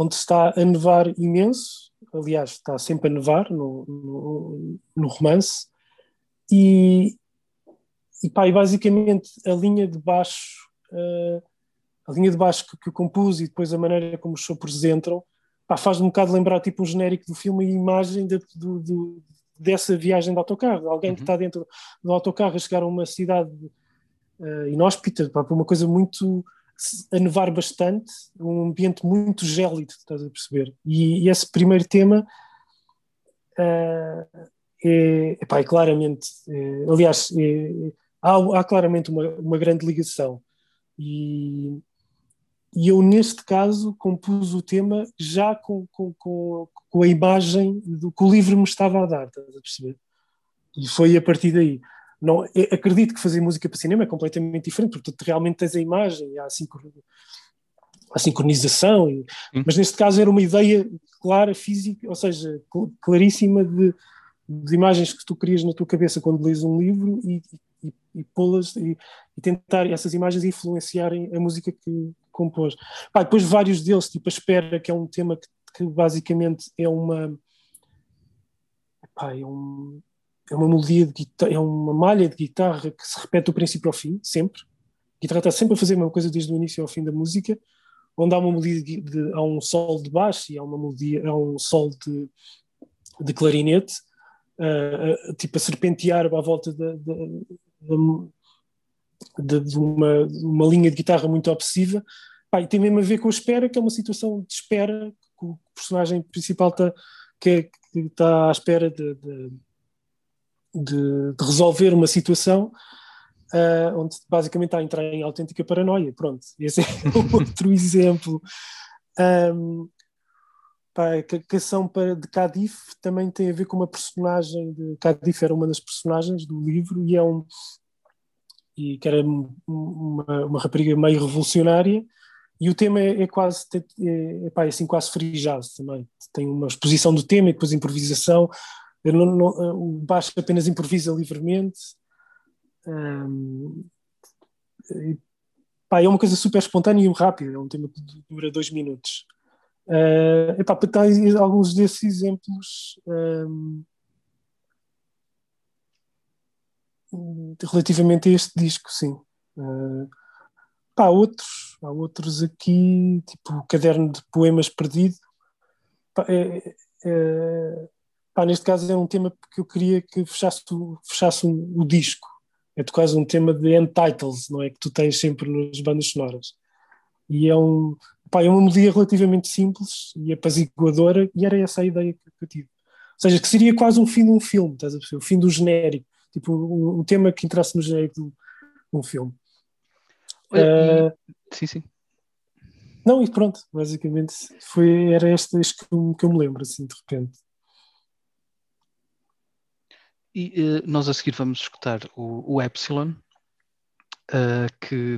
onde está a nevar imenso aliás, está sempre a nevar no, no, no romance, e, e, pá, e basicamente a linha de baixo, uh, a linha de baixo que, que eu compus e depois a maneira como os sopros entram, faz-me um bocado lembrar tipo um genérico do filme e a imagem de, do, do, dessa viagem de autocarro, alguém uhum. que está dentro do autocarro a chegar a uma cidade uh, inóspita, pá, uma coisa muito a nevar bastante, um ambiente muito gélido, estás a perceber? E, e esse primeiro tema uh, é, epá, é claramente, é, aliás, é, há, há, claramente uma, uma grande ligação. E, e, eu, neste caso, compus o tema já com, com, com, com a imagem do que o livro me estava a dar, estás a perceber? E foi a partir daí. Não, acredito que fazer música para cinema é completamente diferente, porque tu realmente tens a imagem, há a sincronização, e, mas neste caso era uma ideia clara, física, ou seja, claríssima de, de imagens que tu crias na tua cabeça quando lês um livro e, e, e pô-las e, e, tentar essas imagens influenciarem a música que compôs. Pá, depois vários deles, tipo a Espera, que é um tema que, que basicamente é uma pá, é, um, é uma melodia de guitarra, é uma malha de guitarra que se repete do princípio ao fim, sempre. A guitarra está sempre a fazer a mesma coisa desde o início ao fim da música, onde há uma melodia de, de há um sol de baixo e há uma melodia, há um sol de, de clarinete, uh, uh, tipo a serpentear à volta de, de, de, uma, uma linha de guitarra muito obsessiva. Pá, e tem mesmo a ver com a espera, que é uma situação de espera, que o personagem principal está que, que está à espera de, de, de, de resolver uma situação uh, onde basicamente está a entrar em autêntica paranoia. Pronto, esse é outro exemplo. Um, pá, a canção para, de Cadif também tem a ver com uma personagem de Cadif era uma das personagens do livro e é um e que era uma, uma rapariga meio revolucionária e o tema é, é quase é, é, pá, é assim quase free jazz também tem uma exposição do tema e depois improvisação não, não, o baixo apenas improvisa livremente um, e, pá, é uma coisa super espontânea e rápida é um tema que dura dois minutos uh, epá, para alguns desses exemplos um, relativamente a este disco sim uh, Pá, há outros, há outros aqui, tipo o Caderno de Poemas Perdido. Pá, é, é, pá, neste caso é um tema que eu queria que fechasse, fechasse um, o disco. É quase um tema de end titles, não é? Que tu tens sempre nas bandas sonoras. E é, um, pá, é uma melodia relativamente simples e apaziguadora, e era essa a ideia que eu tive. Ou seja, que seria quase um fim de um filme, estás a perceber? O fim do genérico. Tipo, um, um tema que entrasse no genérico de um filme. Uh, sim, sim. Não, e pronto, basicamente foi, era este, este que, eu, que eu me lembro, assim, de repente. E uh, nós a seguir vamos escutar o, o Epsilon, uh, que,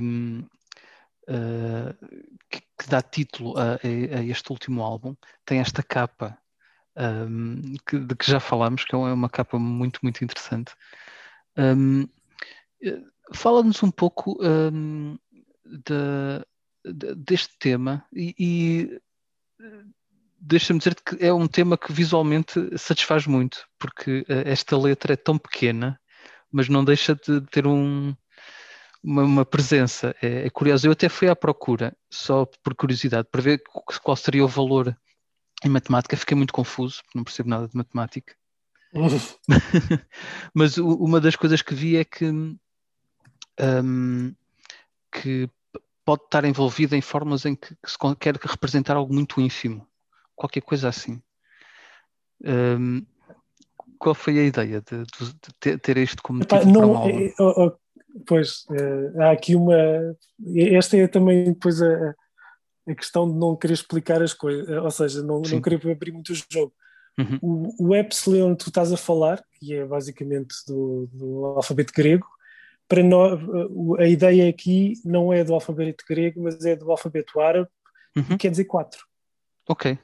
que, que, dá título a, a, este último álbum. Tem esta capa um, que, de que já falamos, que é uma capa muito, muito interessante. Um, Fala-nos um pouco um, de, de, deste tema e, e deixa-me dizer que é um tema que visualmente satisfaz muito, porque eh, esta letra é tão pequena, mas não deixa de ter um, uma, uma, presença. É, é, curioso. Eu até fui à procura, só por curiosidade, para ver qual seria o valor em matemática. Fiquei muito confuso, porque não percebo nada de matemática. mas uma das coisas que vi é que um, que pode estar envolvida em formas em que, que, se quer representar algo muito ínfimo, qualquer coisa assim. Um, qual foi a ideia de, de, ter isto como Epá, título não, é, oh, oh, Pois, uh, há aqui uma... Esta é também depois a, a questão de não querer explicar as coisas, ou seja, não, não querer abrir muito o jogo. Uhum. O, o Epsilon que tu estás a falar, que é basicamente do, do alfabeto grego, para nós, a ideia aqui não é do alfabeto grego, mas é do alfabeto árabe, uhum. que quer dizer quatro. Ok.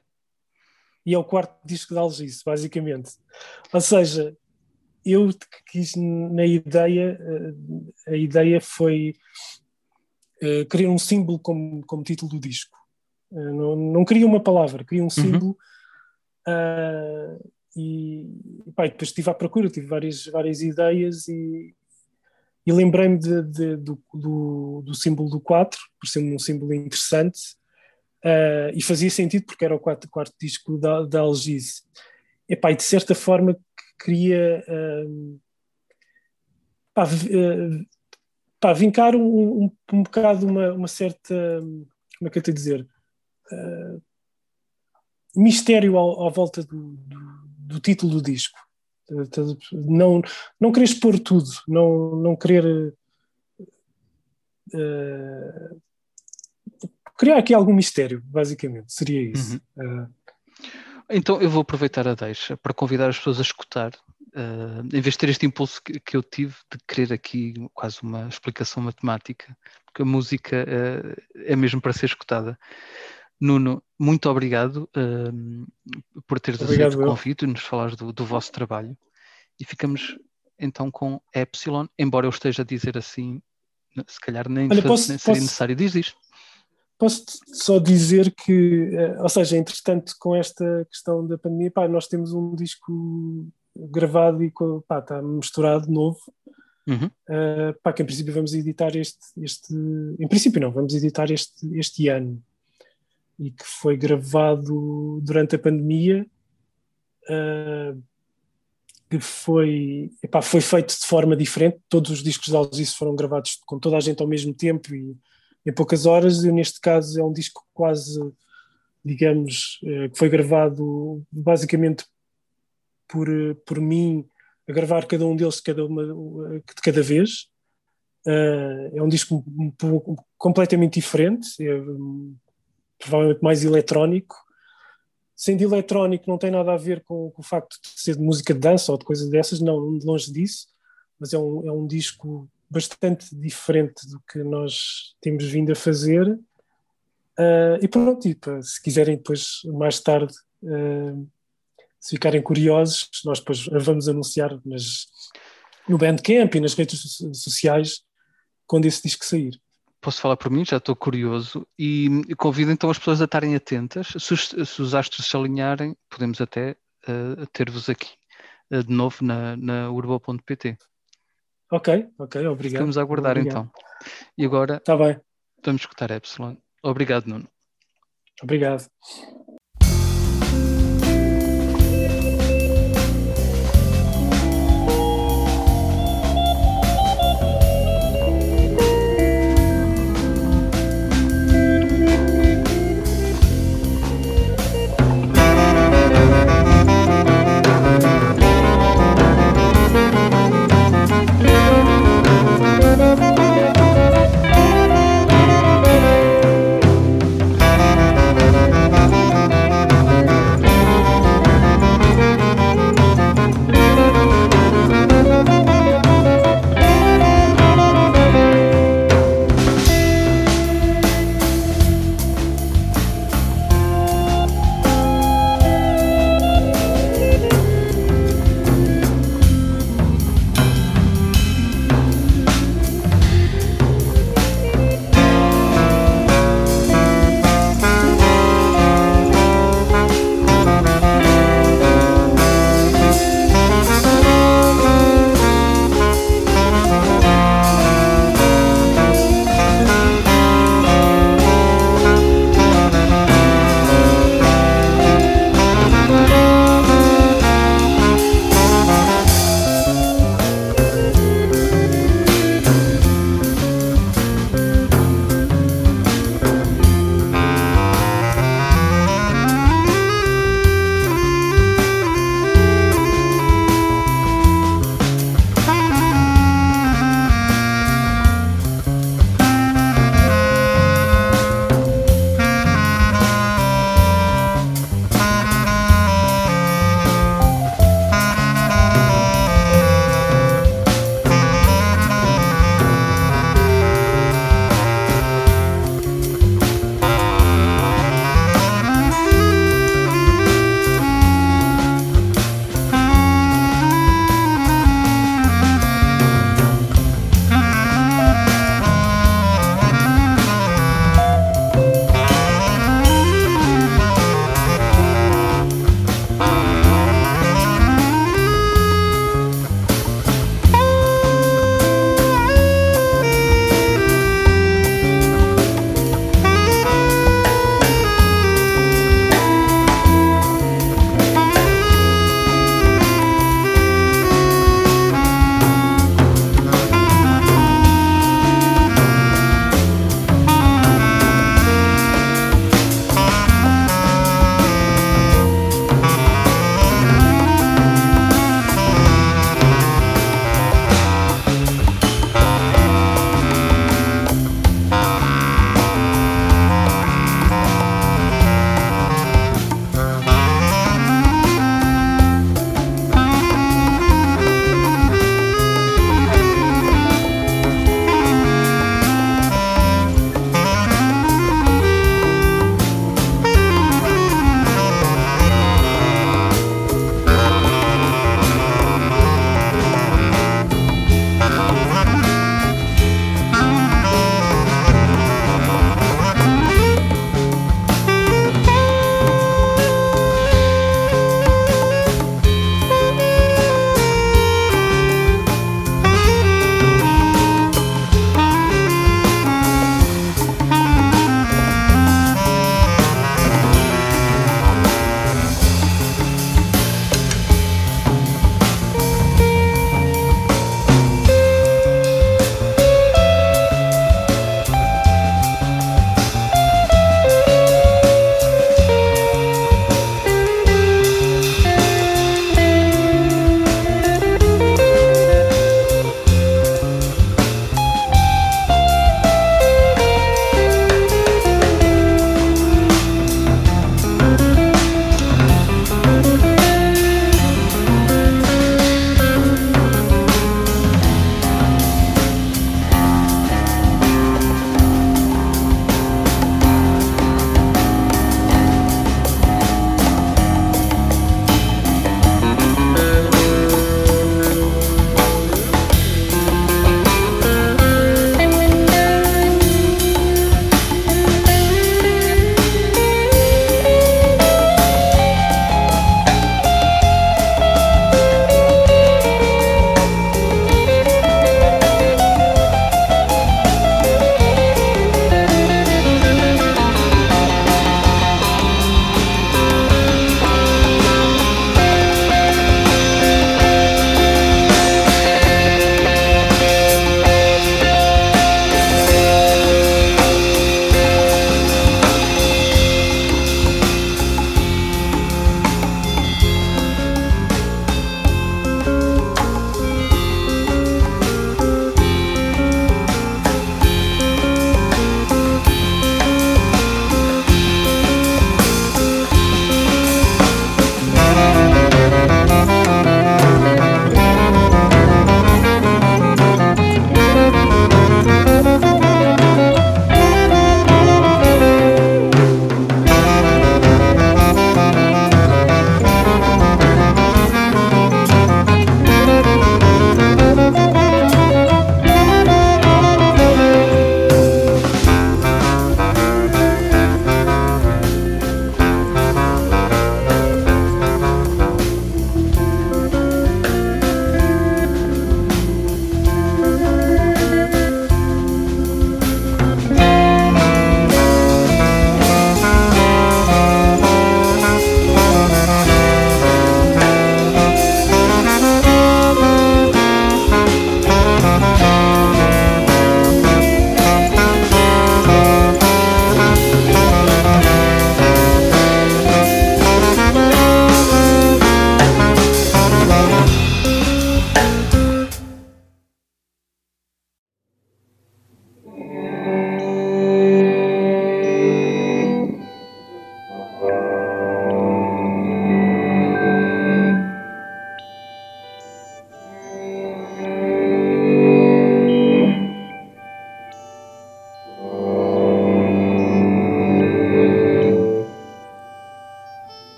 E é o quarto disco de Algice, basicamente. Ou seja, eu quis na ideia, a ideia foi uh, criar um símbolo como, como título do disco. Uh, não, não queria uma palavra, queria um uhum. símbolo. Uhum. Uh, e, pá, depois estive à procura, tive várias, várias ideias e, e lembrei-me do, do, do, símbolo do 4, por ser um símbolo interessante, uh, e fazia sentido porque era o quarto, quarto disco da, da Algise. Epá, e de certa forma queria uh, pá, uh, pá, vincar um, um, um bocado uma, uma certa, como é que eu tenho a dizer, mistério à volta do, do, do título do disco. Não, não querer expor tudo, não, não querer criar aqui algum mistério, basicamente, seria isso. Uhum. Uh, então eu vou aproveitar a deixa para convidar as pessoas a escutar uh, em vez de ter este impulso que, que, eu tive de querer aqui quase uma explicação matemática, porque a música uh, é mesmo para ser escutada. Nuno, muito obrigado uh, por teres obrigado aceito o convite e nos falares do, do, vosso trabalho. E ficamos então com Epsilon, embora eu esteja a dizer assim, se calhar nem, Olha, posso, nem seria posso, necessário dizer isto. Posso só dizer que, ou seja, entretanto, com esta questão da pandemia, pá, nós temos um disco gravado e pá, está misturado novo. Uhum. Uh, pá, que em princípio vamos editar este, este. Em princípio, não, vamos editar este, este ano. E que foi gravado durante a pandemia. Uh, que foi, epá, foi feito de forma diferente. Todos os discos de Algice foram gravados com toda a gente ao mesmo tempo e em poucas horas. Eu, neste caso, é um disco quase, digamos, uh, que foi gravado basicamente por, por mim a gravar cada um deles de cada, uma, de cada vez. É um disco completamente diferente, é provavelmente mais eletrónico. Sendo eletrónico, não tem nada a ver com, com, o facto de ser de música de dança ou de coisas dessas, não, longe disso, mas é um, é um disco bastante diferente do que nós temos vindo a fazer. Uh, e pronto, e, pá, se quiserem depois mais tarde uh, se ficarem curiosos, nós depois vamos anunciar nas, no Bandcamp e nas redes sociais quando esse disco sair. Posso falar por mim? Já estou curioso e convido então as pessoas a estarem atentas. Se os, se os astros se alinharem, podemos até uh, ter-vos aqui de novo na, na urbo.pt. Ok, ok, obrigado. Vamos aguardar obrigado. então. E agora tá bem. vamos escutar Epsilon. Obrigado, Nuno. Obrigado.